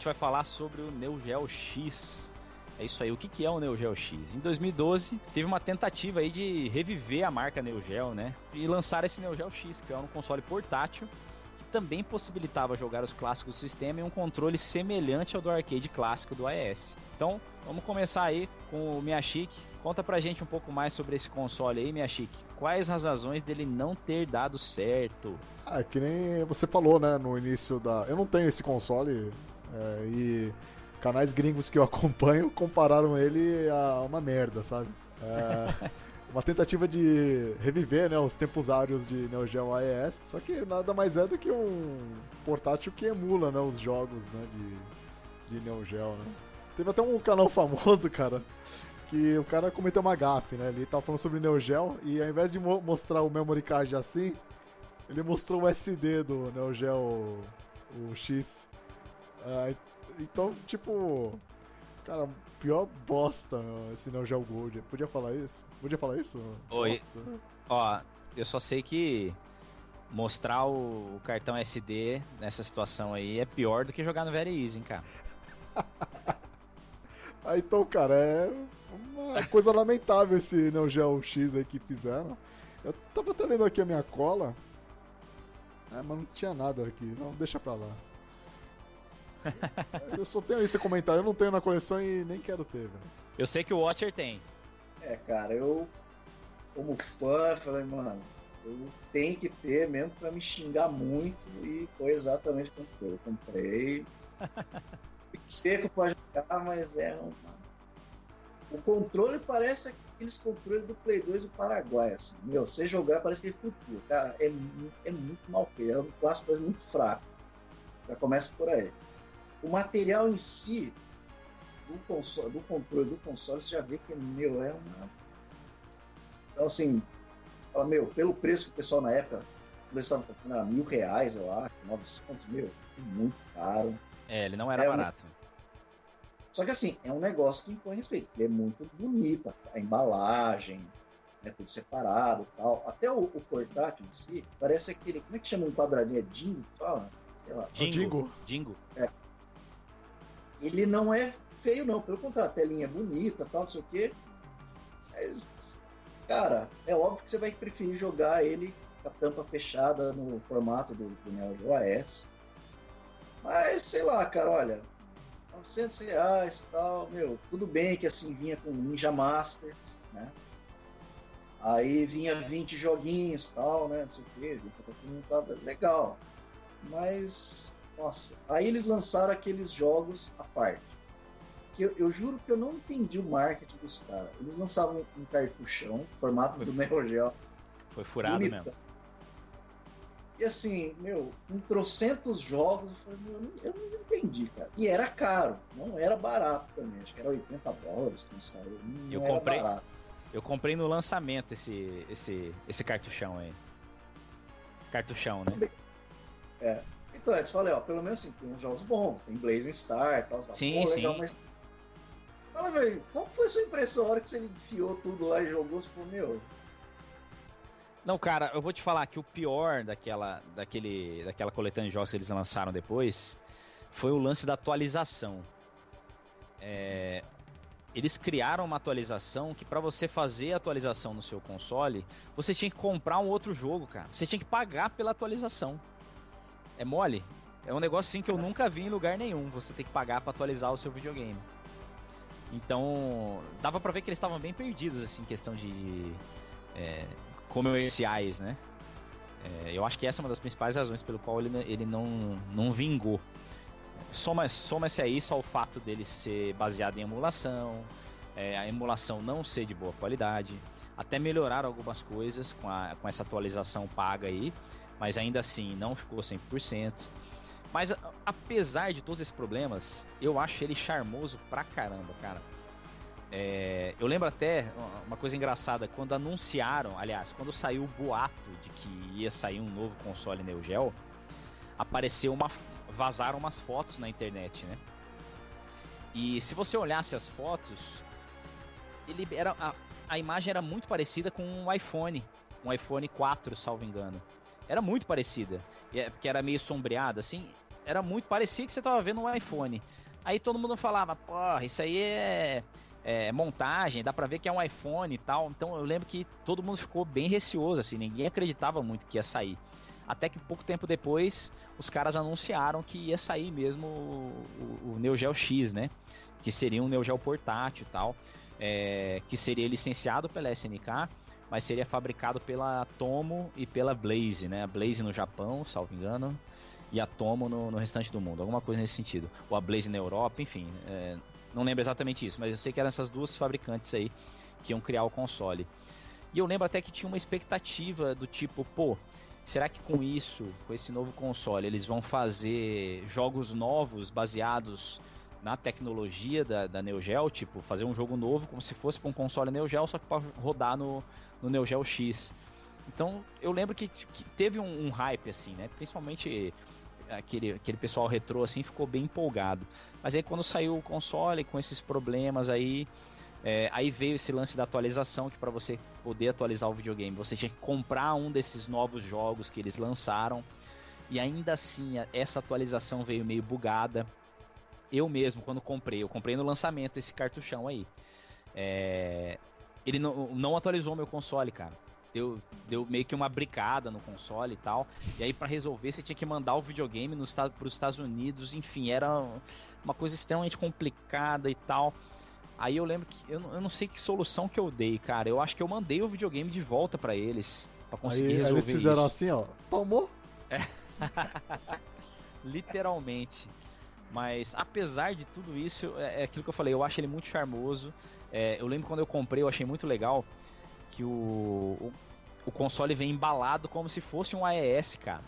gente vai falar sobre o Neo Geo X. É isso aí, o que, que é o Neo Geo X? Em 2012, teve uma tentativa aí de reviver a marca Neo Geo, né? E lançar esse Neo Geo X, que é um console portátil que também possibilitava jogar os clássicos do sistema em um controle semelhante ao do arcade clássico do AES. Então, vamos começar aí com o Miyashiki. Conta pra gente um pouco mais sobre esse console aí, Miyashiki. Quais as razões dele não ter dado certo? Ah, que nem você falou, né, no início da... Eu não tenho esse console, é, e canais gringos que eu [laughs] acompanho compararam ele a uma merda, sabe? É, [laughs] uma tentativa de reviver né, os tempos áureos de Neo Geo AES, só que nada mais é do que um portátil que emula né, os jogos né, de, de Neo Geo. Né? Teve até um canal famoso, cara, que o cara cometeu uma gafe, né? Ele tava falando sobre Neo Geo e ao invés de mo mostrar o memory card assim, ele mostrou o SD do Neo Geo o X. Ah, então, tipo. Cara, pior bosta esse Neo Geo Gold. Podia falar isso? Podia falar isso? Oi. Bosta. Ó, eu só sei que mostrar o cartão SD nessa situação aí é pior do que jogar no Very Easy, hein, cara. [laughs] ah, então, cara, é uma coisa lamentável esse Neo Geo X aí que fizeram. Eu tava até lendo aqui a minha cola. É, mas não tinha nada aqui. Não, deixa pra lá. [laughs] eu só tenho esse comentário, eu não tenho na coleção e nem quero ter, velho. Eu sei que o Watcher tem. É, cara, eu, como fã, falei, mano, Eu tenho que ter mesmo para me xingar muito e foi exatamente o que eu comprei. [laughs] Seco pode jogar, mas é uma. O controle parece aqueles controles do Play 2 do Paraguai, assim. Meu, você jogar parece que ele flutua. Cara, é, é muito mal feito. É um clássico muito fraco. Já começa por aí. O material em si, do, console, do controle do console, você já vê que, meu, é uma. Então, assim, fala, meu, pelo preço que o pessoal na época, eles estavam comprando mil reais, eu acho, 900, meu, é muito caro. É, ele não era é barato. Um... Só que assim, é um negócio que impõe respeito. Ele é muito bonito, a embalagem, né, tudo separado tal. Até o, o portátil em si, parece aquele. Como é que chama um quadradinho? É Dingo? Fala? Sei lá. Dingo. Dingo. É. Ele não é feio, não. Pelo contrário, a telinha é bonita, tal, não sei o quê. Mas, cara, é óbvio que você vai preferir jogar ele com a tampa fechada no formato do, do Neo Geo AS. Mas, sei lá, cara, olha, 900 reais tal, meu, tudo bem que assim vinha com Ninja Masters, né? Aí vinha 20 joguinhos tal, né? Não sei o que, não tava legal. Mas, nossa, aí eles lançaram aqueles jogos à parte. Que eu, eu juro que eu não entendi o marketing dos caras. Eles lançavam um cartuchão, formato Foi do Neo Geo. Foi furado bonita. mesmo. E assim, meu, em trocentos jogos, eu, falei, meu, eu não entendi, cara. E era caro, não era barato também. Acho que era 80 dólares que saiu. Não eu era comprei, barato. Eu comprei no lançamento esse, esse, esse cartuchão aí. Cartuchão, né? É. Então, eu te falei, ó, pelo menos assim, tem uns jogos bons, tem Blazing Star, tal, sim, pô, legal, sim. mas. Fala, velho, qual foi a sua impressão na hora que você enfiou tudo lá e jogou? Você falou, meu, não, cara, eu vou te falar que o pior daquela, daquele, daquela coletânea de jogos que eles lançaram depois foi o lance da atualização. É, eles criaram uma atualização que para você fazer a atualização no seu console, você tinha que comprar um outro jogo, cara. Você tinha que pagar pela atualização. É mole? É um negócio assim que eu nunca vi em lugar nenhum. Você tem que pagar para atualizar o seu videogame. Então, dava para ver que eles estavam bem perdidos assim, em questão de é, comerciais, né? É, eu acho que essa é uma das principais razões pelo qual ele, ele não, não vingou. Soma-se soma a isso ao fato dele ser baseado em emulação, é, a emulação não ser de boa qualidade, até melhorar algumas coisas com, a, com essa atualização paga aí, mas ainda assim não ficou 100%. Mas apesar de todos esses problemas, eu acho ele charmoso pra caramba, cara. É, eu lembro até uma coisa engraçada, quando anunciaram, aliás, quando saiu o boato de que ia sair um novo console Neo Geo, apareceu uma. vazaram umas fotos na internet, né? E se você olhasse as fotos, ele era. A, a imagem era muito parecida com um iPhone, um iPhone 4, salvo engano. Era muito parecida, é, porque era meio sombreada, assim. Era muito parecia que você estava vendo um iPhone. Aí todo mundo falava, porra, isso aí é é, montagem, dá pra ver que é um iPhone e tal. Então eu lembro que todo mundo ficou bem receoso, assim, ninguém acreditava muito que ia sair. Até que pouco tempo depois os caras anunciaram que ia sair mesmo o, o, o Neo Geo X, né? Que seria um Neo Geo portátil e tal, é, que seria licenciado pela SNK, mas seria fabricado pela Tomo e pela Blaze, né? A Blaze no Japão, salvo engano, e a Tomo no, no restante do mundo, alguma coisa nesse sentido. Ou a Blaze na Europa, enfim. É, não lembro exatamente isso, mas eu sei que eram essas duas fabricantes aí que iam criar o console. E eu lembro até que tinha uma expectativa do tipo, pô, será que com isso, com esse novo console, eles vão fazer jogos novos baseados na tecnologia da, da Neo Geo, tipo, fazer um jogo novo como se fosse para um console Neo Geo, só que para rodar no, no Neo Geo X. Então, eu lembro que, que teve um, um, hype, assim, né? Principalmente aquele, aquele pessoal retrô assim ficou bem empolgado. Mas aí quando saiu o console com esses problemas aí, é, aí veio esse lance da atualização que para você poder atualizar o videogame você tinha que comprar um desses novos jogos que eles lançaram e ainda assim essa atualização veio meio bugada. Eu mesmo quando comprei, eu comprei no lançamento esse cartuchão aí. É, ele não, não atualizou meu console, cara deu, deu meio que uma bricada no console e tal. E aí, para resolver, você tinha que mandar o videogame nos, para os Estados Unidos. Enfim, era uma coisa extremamente complicada e tal. Aí eu lembro que eu, eu não sei que solução que eu dei, cara. Eu acho que eu mandei o videogame de volta para eles. para conseguir aí, resolver eles fizeram isso. assim, ó. Tomou? É. [laughs] Literalmente. Mas apesar de tudo isso, é, é, aquilo que eu falei, eu acho ele muito charmoso. É, eu lembro quando eu comprei, eu achei muito legal que o, o, o console vem embalado como se fosse um AES, cara.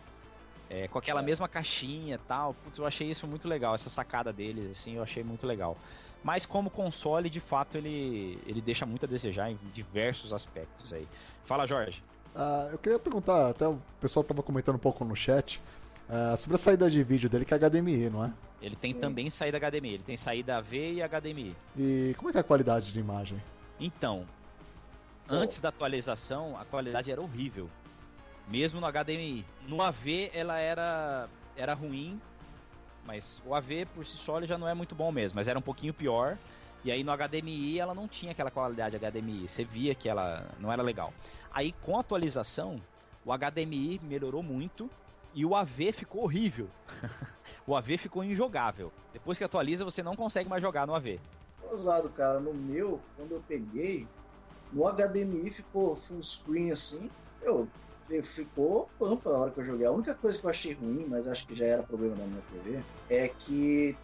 É, com aquela mesma caixinha e tal. Putz, eu achei isso muito legal, essa sacada deles, assim, eu achei muito legal. Mas como console, de fato, ele, ele deixa muito a desejar em diversos aspectos aí. Fala, Jorge. Uh, eu queria perguntar, até o pessoal estava comentando um pouco no chat, uh, sobre a saída de vídeo dele, que é HDMI, não é? Ele tem Sim. também saída HDMI, ele tem saída AV e HDMI. E como é que é a qualidade de imagem? Então, antes da atualização, a qualidade era horrível. Mesmo no HDMI. No AV ela era, era ruim, mas o AV por si só ele já não é muito bom mesmo, mas era um pouquinho pior. E aí no HDMI ela não tinha aquela qualidade HDMI, você via que ela não era legal. Aí com a atualização, o HDMI melhorou muito e o AV ficou horrível. [laughs] o AV ficou injogável. Depois que atualiza, você não consegue mais jogar no AV. Usado, cara, no meu, quando eu peguei, no HDMI ficou full screen assim, eu ficou pampa na hora que eu joguei. A única coisa que eu achei ruim, mas acho que já era problema da minha TV, é que,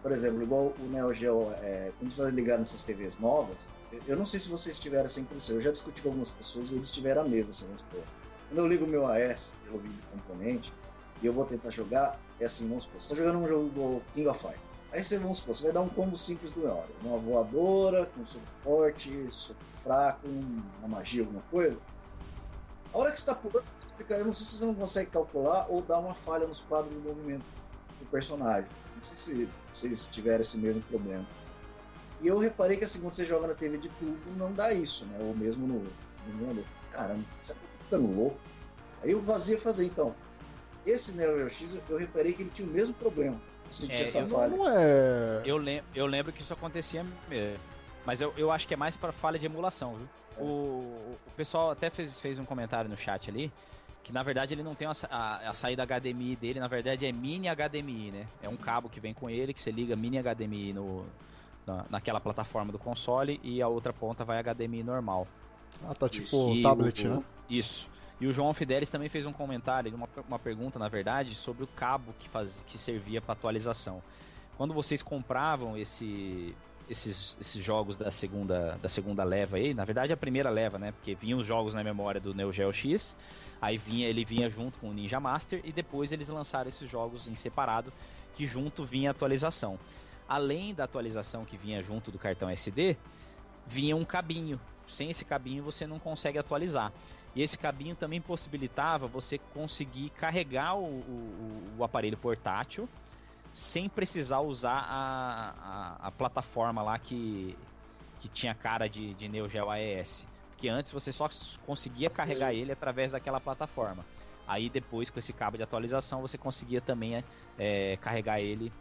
por exemplo, igual o Neo Geo, é, quando você ligar nessas TVs novas, eu não sei se vocês tiveram essa impressão, eu já discuti com algumas pessoas e eles tiveram a mesma, vamos supor. Quando eu ligo o meu AS pelo vídeo componente e eu vou tentar jogar, é assim, vamos supor, você tá jogando um jogo do King of Fire. Aí você, vamos supor, você vai dar um combo simples do Eora. Uma voadora, com suporte, soco fraco, uma magia, alguma coisa. A hora que você está pulando, eu não sei se você não consegue calcular ou dar uma falha nos quadros de movimento do personagem. Não sei se vocês tiveram esse mesmo problema. E eu reparei que assim, quando você joga na TV de tubo, não dá isso, né? Ou mesmo no, no mundo. Caramba, você tá ficando louco. Aí eu vazia fazer, então. Esse Neo Geo X, eu reparei que ele tinha o mesmo problema. É, essa eu, falha. Não é... eu, lem eu lembro que isso acontecia mesmo. Mas eu, eu acho que é mais para falha de emulação, viu? É. O, o pessoal até fez, fez um comentário no chat ali, que na verdade ele não tem a, a, a, saída HDMI dele, na verdade é mini HDMI, né? É um cabo que vem com ele, que você liga mini HDMI no, na, naquela plataforma do console e a outra ponta vai HDMI normal. Ah, tá tipo e tablet, o, né? Isso. E o João Fidelis também fez um comentário, uma, uma pergunta, na verdade, sobre o cabo que, faz, que servia para atualização. Quando vocês compravam esse, esses, esses jogos da segunda, da segunda leva aí, na verdade a primeira leva, né? Porque vinham os jogos na memória do Neo Geo X, aí vinha, ele vinha junto com o Ninja Master e depois eles lançaram esses jogos em separado, que junto vinha a atualização. Além da atualização que vinha junto do cartão SD, vinha um cabinho. Sem esse cabinho você não consegue atualizar. E esse cabinho também possibilitava você conseguir carregar o, o, o aparelho portátil sem precisar usar a, a, a, plataforma lá que, que tinha cara de, de Neo Geo AES. Porque antes você só conseguia carregar ele através daquela plataforma. Aí depois, com esse cabo de atualização, você conseguia também é, carregar ele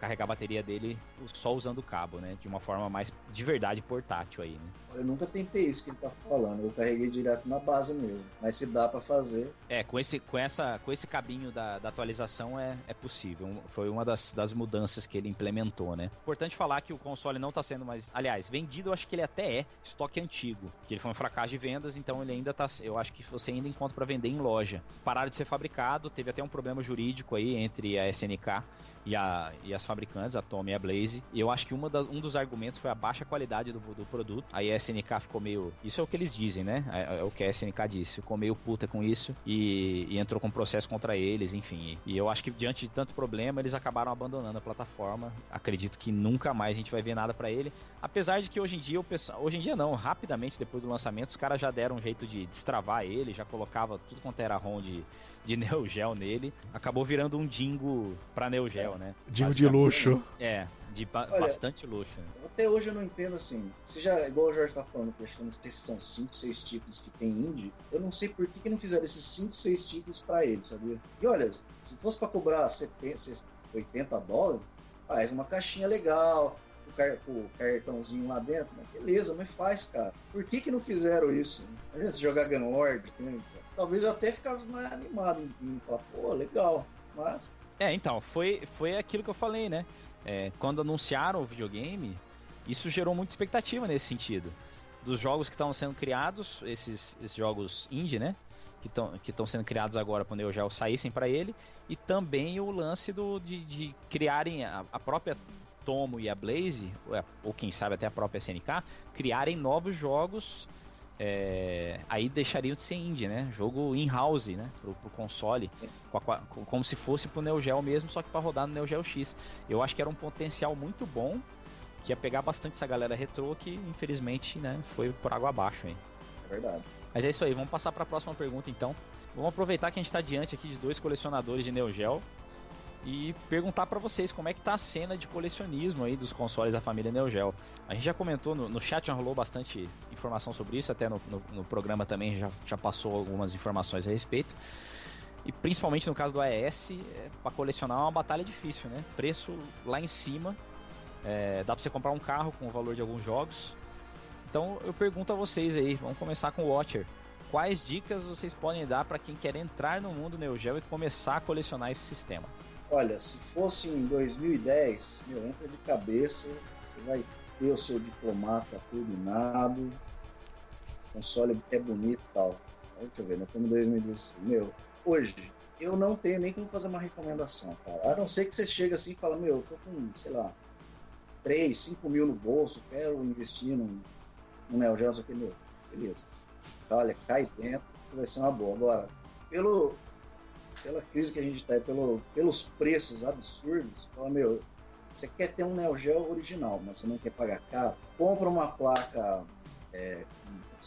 carregar a bateria dele só usando o cabo, né? De uma forma mais de verdade portátil aí, né? Eu nunca tentei isso que ele tá falando. Eu carreguei direto na base mesmo. Mas se dá para fazer. É, com esse, com essa, com esse cabinho da, da atualização é, é possível. Foi uma das, das mudanças que ele implementou, né? Importante falar que o console não tá sendo mais. Aliás, vendido, eu acho que ele até é estoque antigo. Que ele foi um fracasso de vendas, então ele ainda tá. Eu acho que você ainda encontra para vender em loja. Pararam de ser fabricado, teve até um problema jurídico aí entre a SNK e, a, e as fabricantes, a Tommy e a Blaze. E eu acho que uma das, um dos argumentos foi a baixa qualidade do, do produto. Aí a SNK ficou meio. Isso é o que eles dizem, né? É, é o que a SNK disse. Ficou meio puta com isso e, e entrou com processo contra eles, enfim. E eu acho que diante de tanto problema, eles acabaram abandonando a plataforma. Acredito que nunca mais a gente vai ver nada para ele. Apesar de que hoje em dia o pessoal. Hoje em dia não, rapidamente depois do lançamento, os caras já deram um jeito de destravar ele, já colocava tudo quanto era ROM de, de [laughs] Neo Geo nele. Acabou virando um Dingo pra Neo Geo, né? Dingo de luxo. É, de ba Olha, bastante luxo. Até hoje eu não entendo assim. Se já, igual o Jorge tá falando, que eu não sei se são 5, 6 títulos que tem indie, eu não sei por que, que não fizeram esses 5, 6 títulos pra ele, sabia? E olha, se fosse pra cobrar 70, 80 dólares, faz uma caixinha legal, o, car o cartãozinho lá dentro, mas beleza, mas faz, cara. Por que que não fizeram isso? A gente jogar Gunward, né? Talvez eu até ficava mais animado falar, pô, legal, mas... É, então, foi, foi aquilo que eu falei, né? É, quando anunciaram o videogame, isso gerou muita expectativa nesse sentido. dos jogos que estão sendo criados, esses, esses jogos indie, né? Que estão que sendo criados agora para o Neo Geo saíssem para ele, e também o lance do, de, de criarem a, a, própria Tomo e a Blaze, ou, ou quem sabe até a própria SNK, criarem novos jogos é, aí deixariam de ser indie, né? Jogo in-house, né? Pro, pro console, como se fosse pro Neo Geo mesmo, só que para rodar no Neo Geo X. Eu acho que era um potencial muito bom, que ia pegar bastante essa galera retrô, que infelizmente, né, foi por água abaixo aí. É verdade. Mas é isso aí, vamos passar para a próxima pergunta então. Vamos aproveitar que a gente está diante aqui de dois colecionadores de Neo Geo e perguntar para vocês como é que tá a cena de colecionismo aí dos consoles da família Neo Geo. A gente já comentou no, no chat, já rolou bastante informação sobre isso, até no, no, no programa também já, já passou algumas informações a respeito. E principalmente no caso do AES, é, para colecionar é uma batalha difícil, né? Preço lá em cima, é, dá para você comprar um carro com o valor de alguns jogos. Então eu pergunto a vocês aí, vamos começar com o Watcher. Quais dicas vocês podem dar para quem quer entrar no mundo Neo Geo e começar a colecionar esse sistema? Olha, se fosse em 2010, meu, entra de cabeça, você vai ter o seu diplomata turbinado, o console é bonito e tal. Deixa eu ver, nós estamos em 2016. Meu, hoje, eu não tenho nem como fazer uma recomendação, cara. A não ser que você chegue assim e fala, meu, eu tô com, sei lá, 3, 5 mil no bolso, quero investir num, num Neo Geo, aqui, meu, beleza. Olha, cai dentro, vai ser uma boa. Agora, pelo, pela crise que a gente está aí, pelo, pelos preços absurdos, fala, meu, você quer ter um Neo Geo original, mas você não quer pagar caro, compra uma placa é,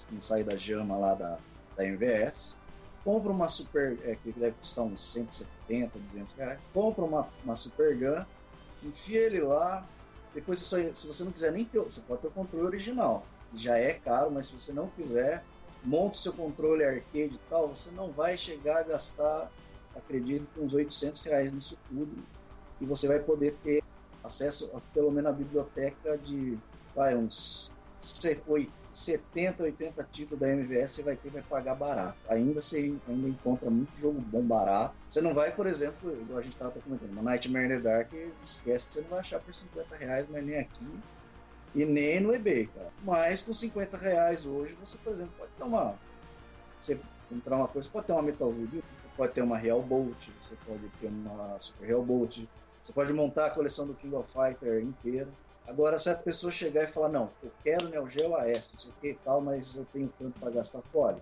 que sai da Jama lá da, da MVS, compra uma Super, é, que deve custar uns 170, 200 reais, compra uma, uma Super Gun, enfia ele lá, depois só, se você não quiser nem ter, você pode ter o controle original, já é caro, mas se você não quiser, monta o seu controle arcade e tal, você não vai chegar a gastar acredito que uns 800 reais nisso tudo, e você vai poder ter acesso a pelo menos a biblioteca de vai, uns 70, 80 títulos da MVS, você vai ter vai pagar barato. Ainda você ainda encontra muito jogo bom barato. Você não vai, por exemplo, igual a gente estava comentando, uma Nightmare in the Dark, esquece que você não vai achar por 50 reais, mas nem aqui e nem no eBay, cara. Mas com 50 reais hoje, você, por exemplo, pode uma. Você entrar uma coisa, pode ter uma Metal Gear, pode ter uma Real Bolt, você pode ter uma Super Real Bolt, você pode montar a coleção do King of Fighter inteira. Agora, se a pessoa chegar e falar, não, eu quero Neo Geo AES, não sei o que e tal, mas eu tenho tanto para gastar fora.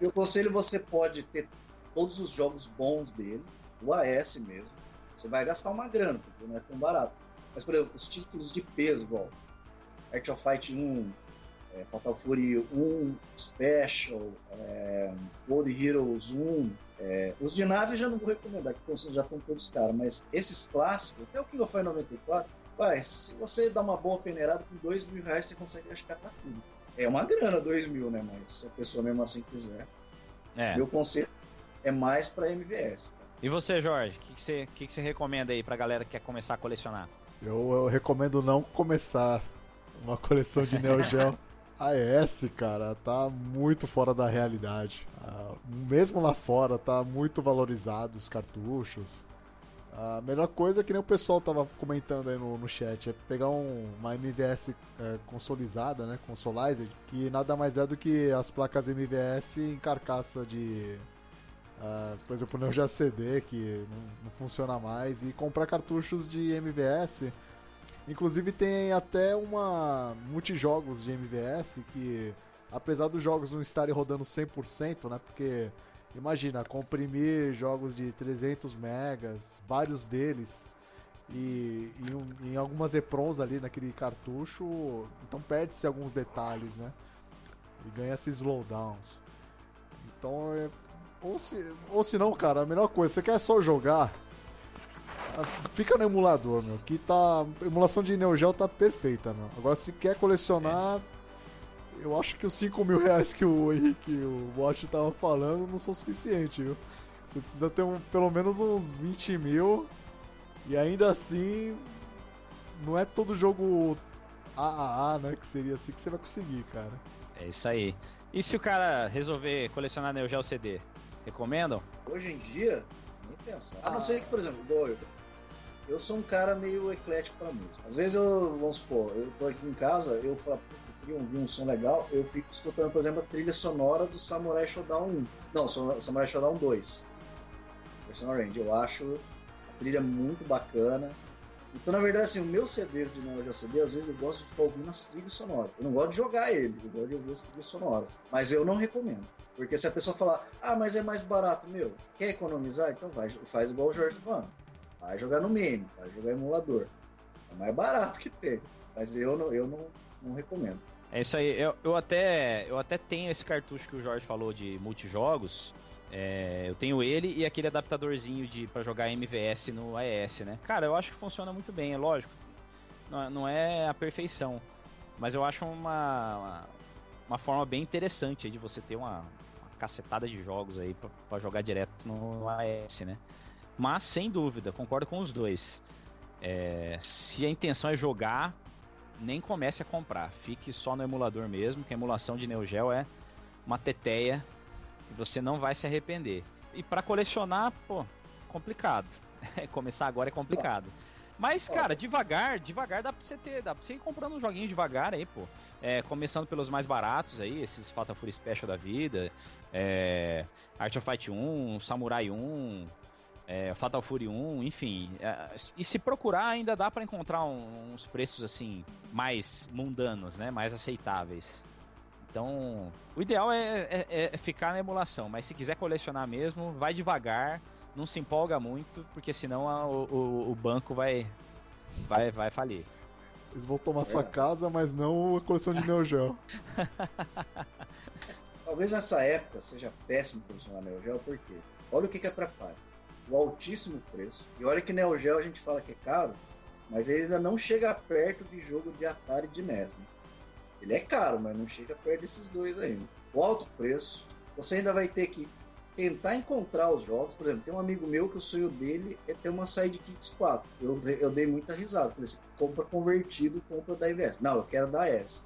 Eu conselho você pode ter todos os jogos bons dele, o AS mesmo. Você vai gastar uma grana, porque não é tão barato. Mas, por exemplo, os títulos de peso, igual Art of Fight 1, é, Fatal Fury 1 Special, é, World Heroes 1. É, os de nave já não vou recomendar, que já estão todos caros, mas esses clássicos, até o King of Fighters 94, vai, se você dá uma boa peneirada, com 2 mil reais você consegue resgatar tudo. É uma grana 2 mil, né? Mas se a pessoa mesmo assim quiser. É. Meu conselho é mais para MVS. E você, Jorge, o que, que, você, que, que você recomenda aí pra galera que quer começar a colecionar? Eu, eu recomendo não começar uma coleção de Neo Geo [laughs] a S, cara, tá muito fora da realidade. Uh, mesmo lá fora, tá muito valorizado os cartuchos. A melhor coisa é que nem o pessoal tava comentando aí no, no chat, é pegar um, uma MVS é, consolizada, né, consolized, que nada mais é do que as placas MVS em carcaça de, uh, por exemplo, Neo CD, que não, não funciona mais, e comprar cartuchos de MVS Inclusive tem até uma multijogos de MVS que, apesar dos jogos não estarem rodando 100%, né? Porque imagina, comprimir jogos de 300 megas, vários deles, e em, em algumas EPROMs ali naquele cartucho, então perde-se alguns detalhes, né? E ganha esses slowdowns. Então, é, ou, se, ou se não, cara, a melhor coisa, você quer só jogar, Fica no emulador, meu. Que tá. A emulação de Neo Geo tá perfeita, meu. Agora, se quer colecionar. Eu acho que os 5 mil reais que o Henrique, o Watch tava falando, não são suficientes, viu? Você precisa ter um, pelo menos uns 20 mil. E ainda assim. Não é todo jogo AAA, né? Que seria assim que você vai conseguir, cara. É isso aí. E se o cara resolver colecionar Neo Geo CD? Recomendam? Hoje em dia, nem pensar. A não ser que, por exemplo, eu sou um cara meio eclético pra música. Às vezes eu, vamos supor, eu tô aqui em casa, eu falo, vi um, som legal, eu fico escutando, por exemplo, a trilha sonora do Samurai Shodown 1. Não, Samurai Shodown 2. Personal Range. Eu acho a trilha muito bacana. Então, na verdade, assim, o meu CDs de Neo Geo CD, às vezes eu gosto de ficar ouvindo as trilhas sonoras. Eu não gosto de jogar ele, eu gosto de ouvir as trilhas sonoras. Mas eu não recomendo. Porque se a pessoa falar, ah, mas é mais barato, meu, quer economizar? Então vai, faz igual o Jorge falando. Vai jogar no meme, vai jogar emulador. É mais barato que tem. Mas eu não, eu não, não recomendo. É isso aí. Eu, eu, até, eu até tenho esse cartucho que o Jorge falou de multijogos. É, eu tenho ele e aquele adaptadorzinho de para jogar MVS no AES, né? Cara, eu acho que funciona muito bem, é lógico. Não, não é a perfeição, mas eu acho uma, uma, uma forma bem interessante de você ter uma, uma cacetada de jogos aí para jogar direto no AES, né? Mas sem dúvida, concordo com os dois. É, se a intenção é jogar, nem comece a comprar. Fique só no emulador mesmo, que a emulação de Neo Geo é uma teteia e você não vai se arrepender. E para colecionar, pô, complicado. [laughs] Começar agora é complicado. Mas, cara, devagar, devagar dá pra você ter, dá pra você ir comprando um joguinho devagar aí, pô. É, começando pelos mais baratos aí, esses Fatal Fury Special da vida, é, Art of Fight 1, Samurai 1, é, Fatal Fury 1, enfim. É, e se procurar, ainda dá para encontrar um, uns preços assim, mais mundanos, né? Mais aceitáveis. Então, o ideal é, é, é, ficar na emulação, mas se quiser colecionar mesmo, vai devagar, não se empolga muito, porque senão a, o, o, banco vai, vai, vai falir. Eles vão tomar sua é. casa, mas não a coleção de Neo Geo. [laughs] Talvez nessa época seja péssimo colecionar Neo Geo, porque olha o que, que atrapalha. O altíssimo preço. E olha que Neo Geo a gente fala que é caro, mas ele ainda não chega perto de jogo de Atari e de NES. Né? Ele é caro, mas não chega perto desses dois ainda. O alto preço, você ainda vai ter que tentar encontrar os jogos. Por exemplo, tem um amigo meu que o sonho dele é ter uma Sidekicks 4. Eu, eu dei muita risada. Falei assim, compra convertido, compra da IVS. Não, eu quero da S.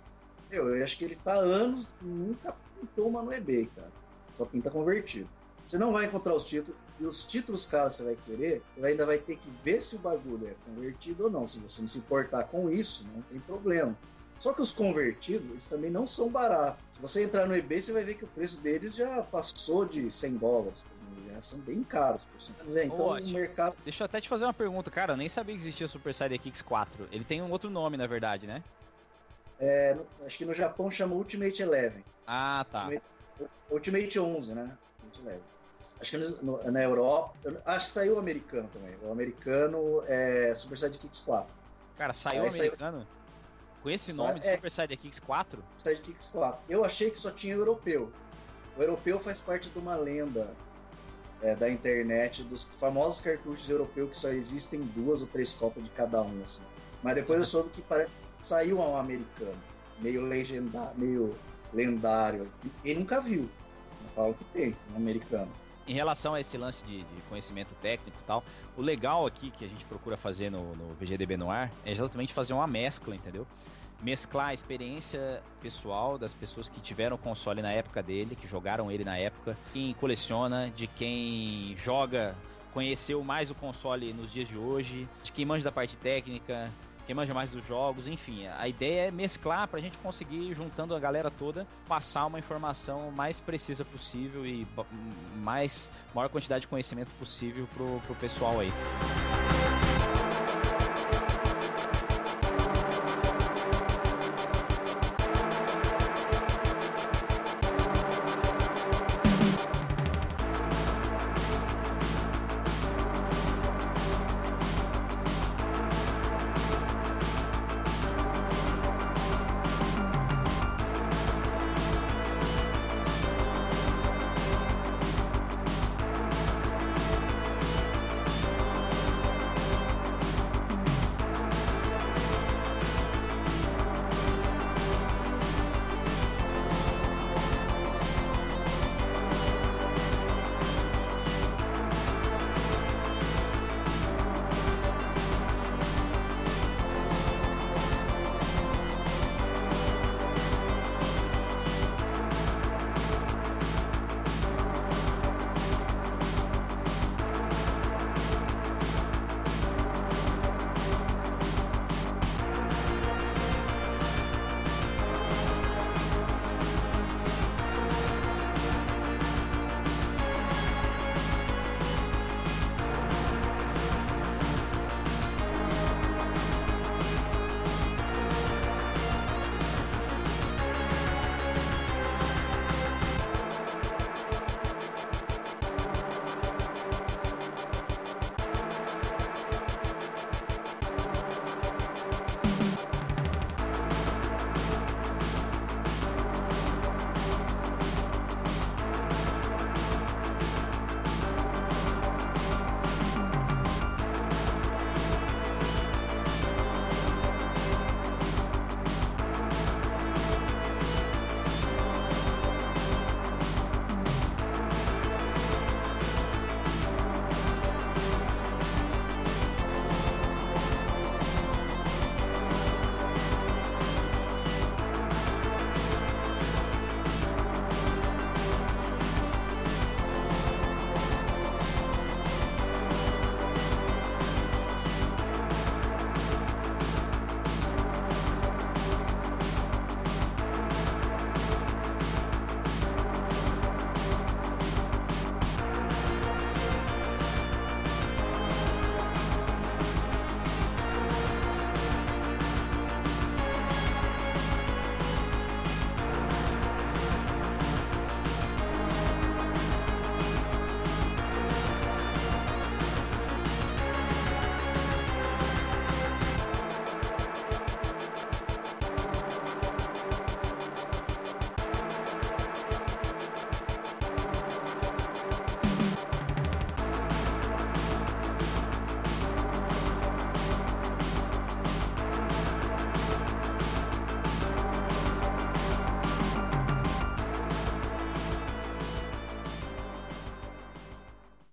Eu, eu acho que ele tá há anos nunca pintou uma no eBay, cara. Só pinta convertido. Você não vai encontrar os títulos. E os títulos caros você vai querer, você ainda vai ter que ver se o bagulho é convertido ou não. Se você não se importar com isso, não tem problema. Só que os convertidos, eles também não são baratos. Se você entrar no eBay, você vai ver que o preço deles já passou de 100 dólares. Já são bem caros. Então, o mercado. Deixa eu até te fazer uma pergunta, cara. Eu nem sabia que existia o Super Sidekicks 4. Ele tem um outro nome, na verdade, né? É, acho que no Japão chama Ultimate Eleven. Ah, tá. Ultimate, Ultimate 11, né? Ultimate Acho que no, na Europa. Acho que saiu o americano também. O americano é Super Sidekicks 4. Cara, saiu o americano? Saiu... Com esse nome de é, Super Sidekicks 4? Sidekicks 4. Eu achei que só tinha europeu. O europeu faz parte de uma lenda é, da internet, dos famosos cartuchos europeus que só existem duas ou três cópias de cada um. Assim. Mas depois eu soube que que saiu um americano, meio legendário, meio lendário. E nunca viu. Não falo que tem, um americano em relação a esse lance de, de, conhecimento técnico e tal, o legal aqui que a gente procura fazer no, no VGDB no ar é exatamente fazer uma mescla, entendeu? Mesclar a experiência pessoal das pessoas que tiveram o console na época dele, que jogaram ele na época, quem coleciona, de quem joga, conheceu mais o console nos dias de hoje, de quem manja da parte técnica, quem manja mais dos jogos, enfim. A ideia é mesclar para a gente conseguir, juntando a galera toda, passar uma informação mais precisa possível e mais maior quantidade de conhecimento possível pro, pro pessoal aí.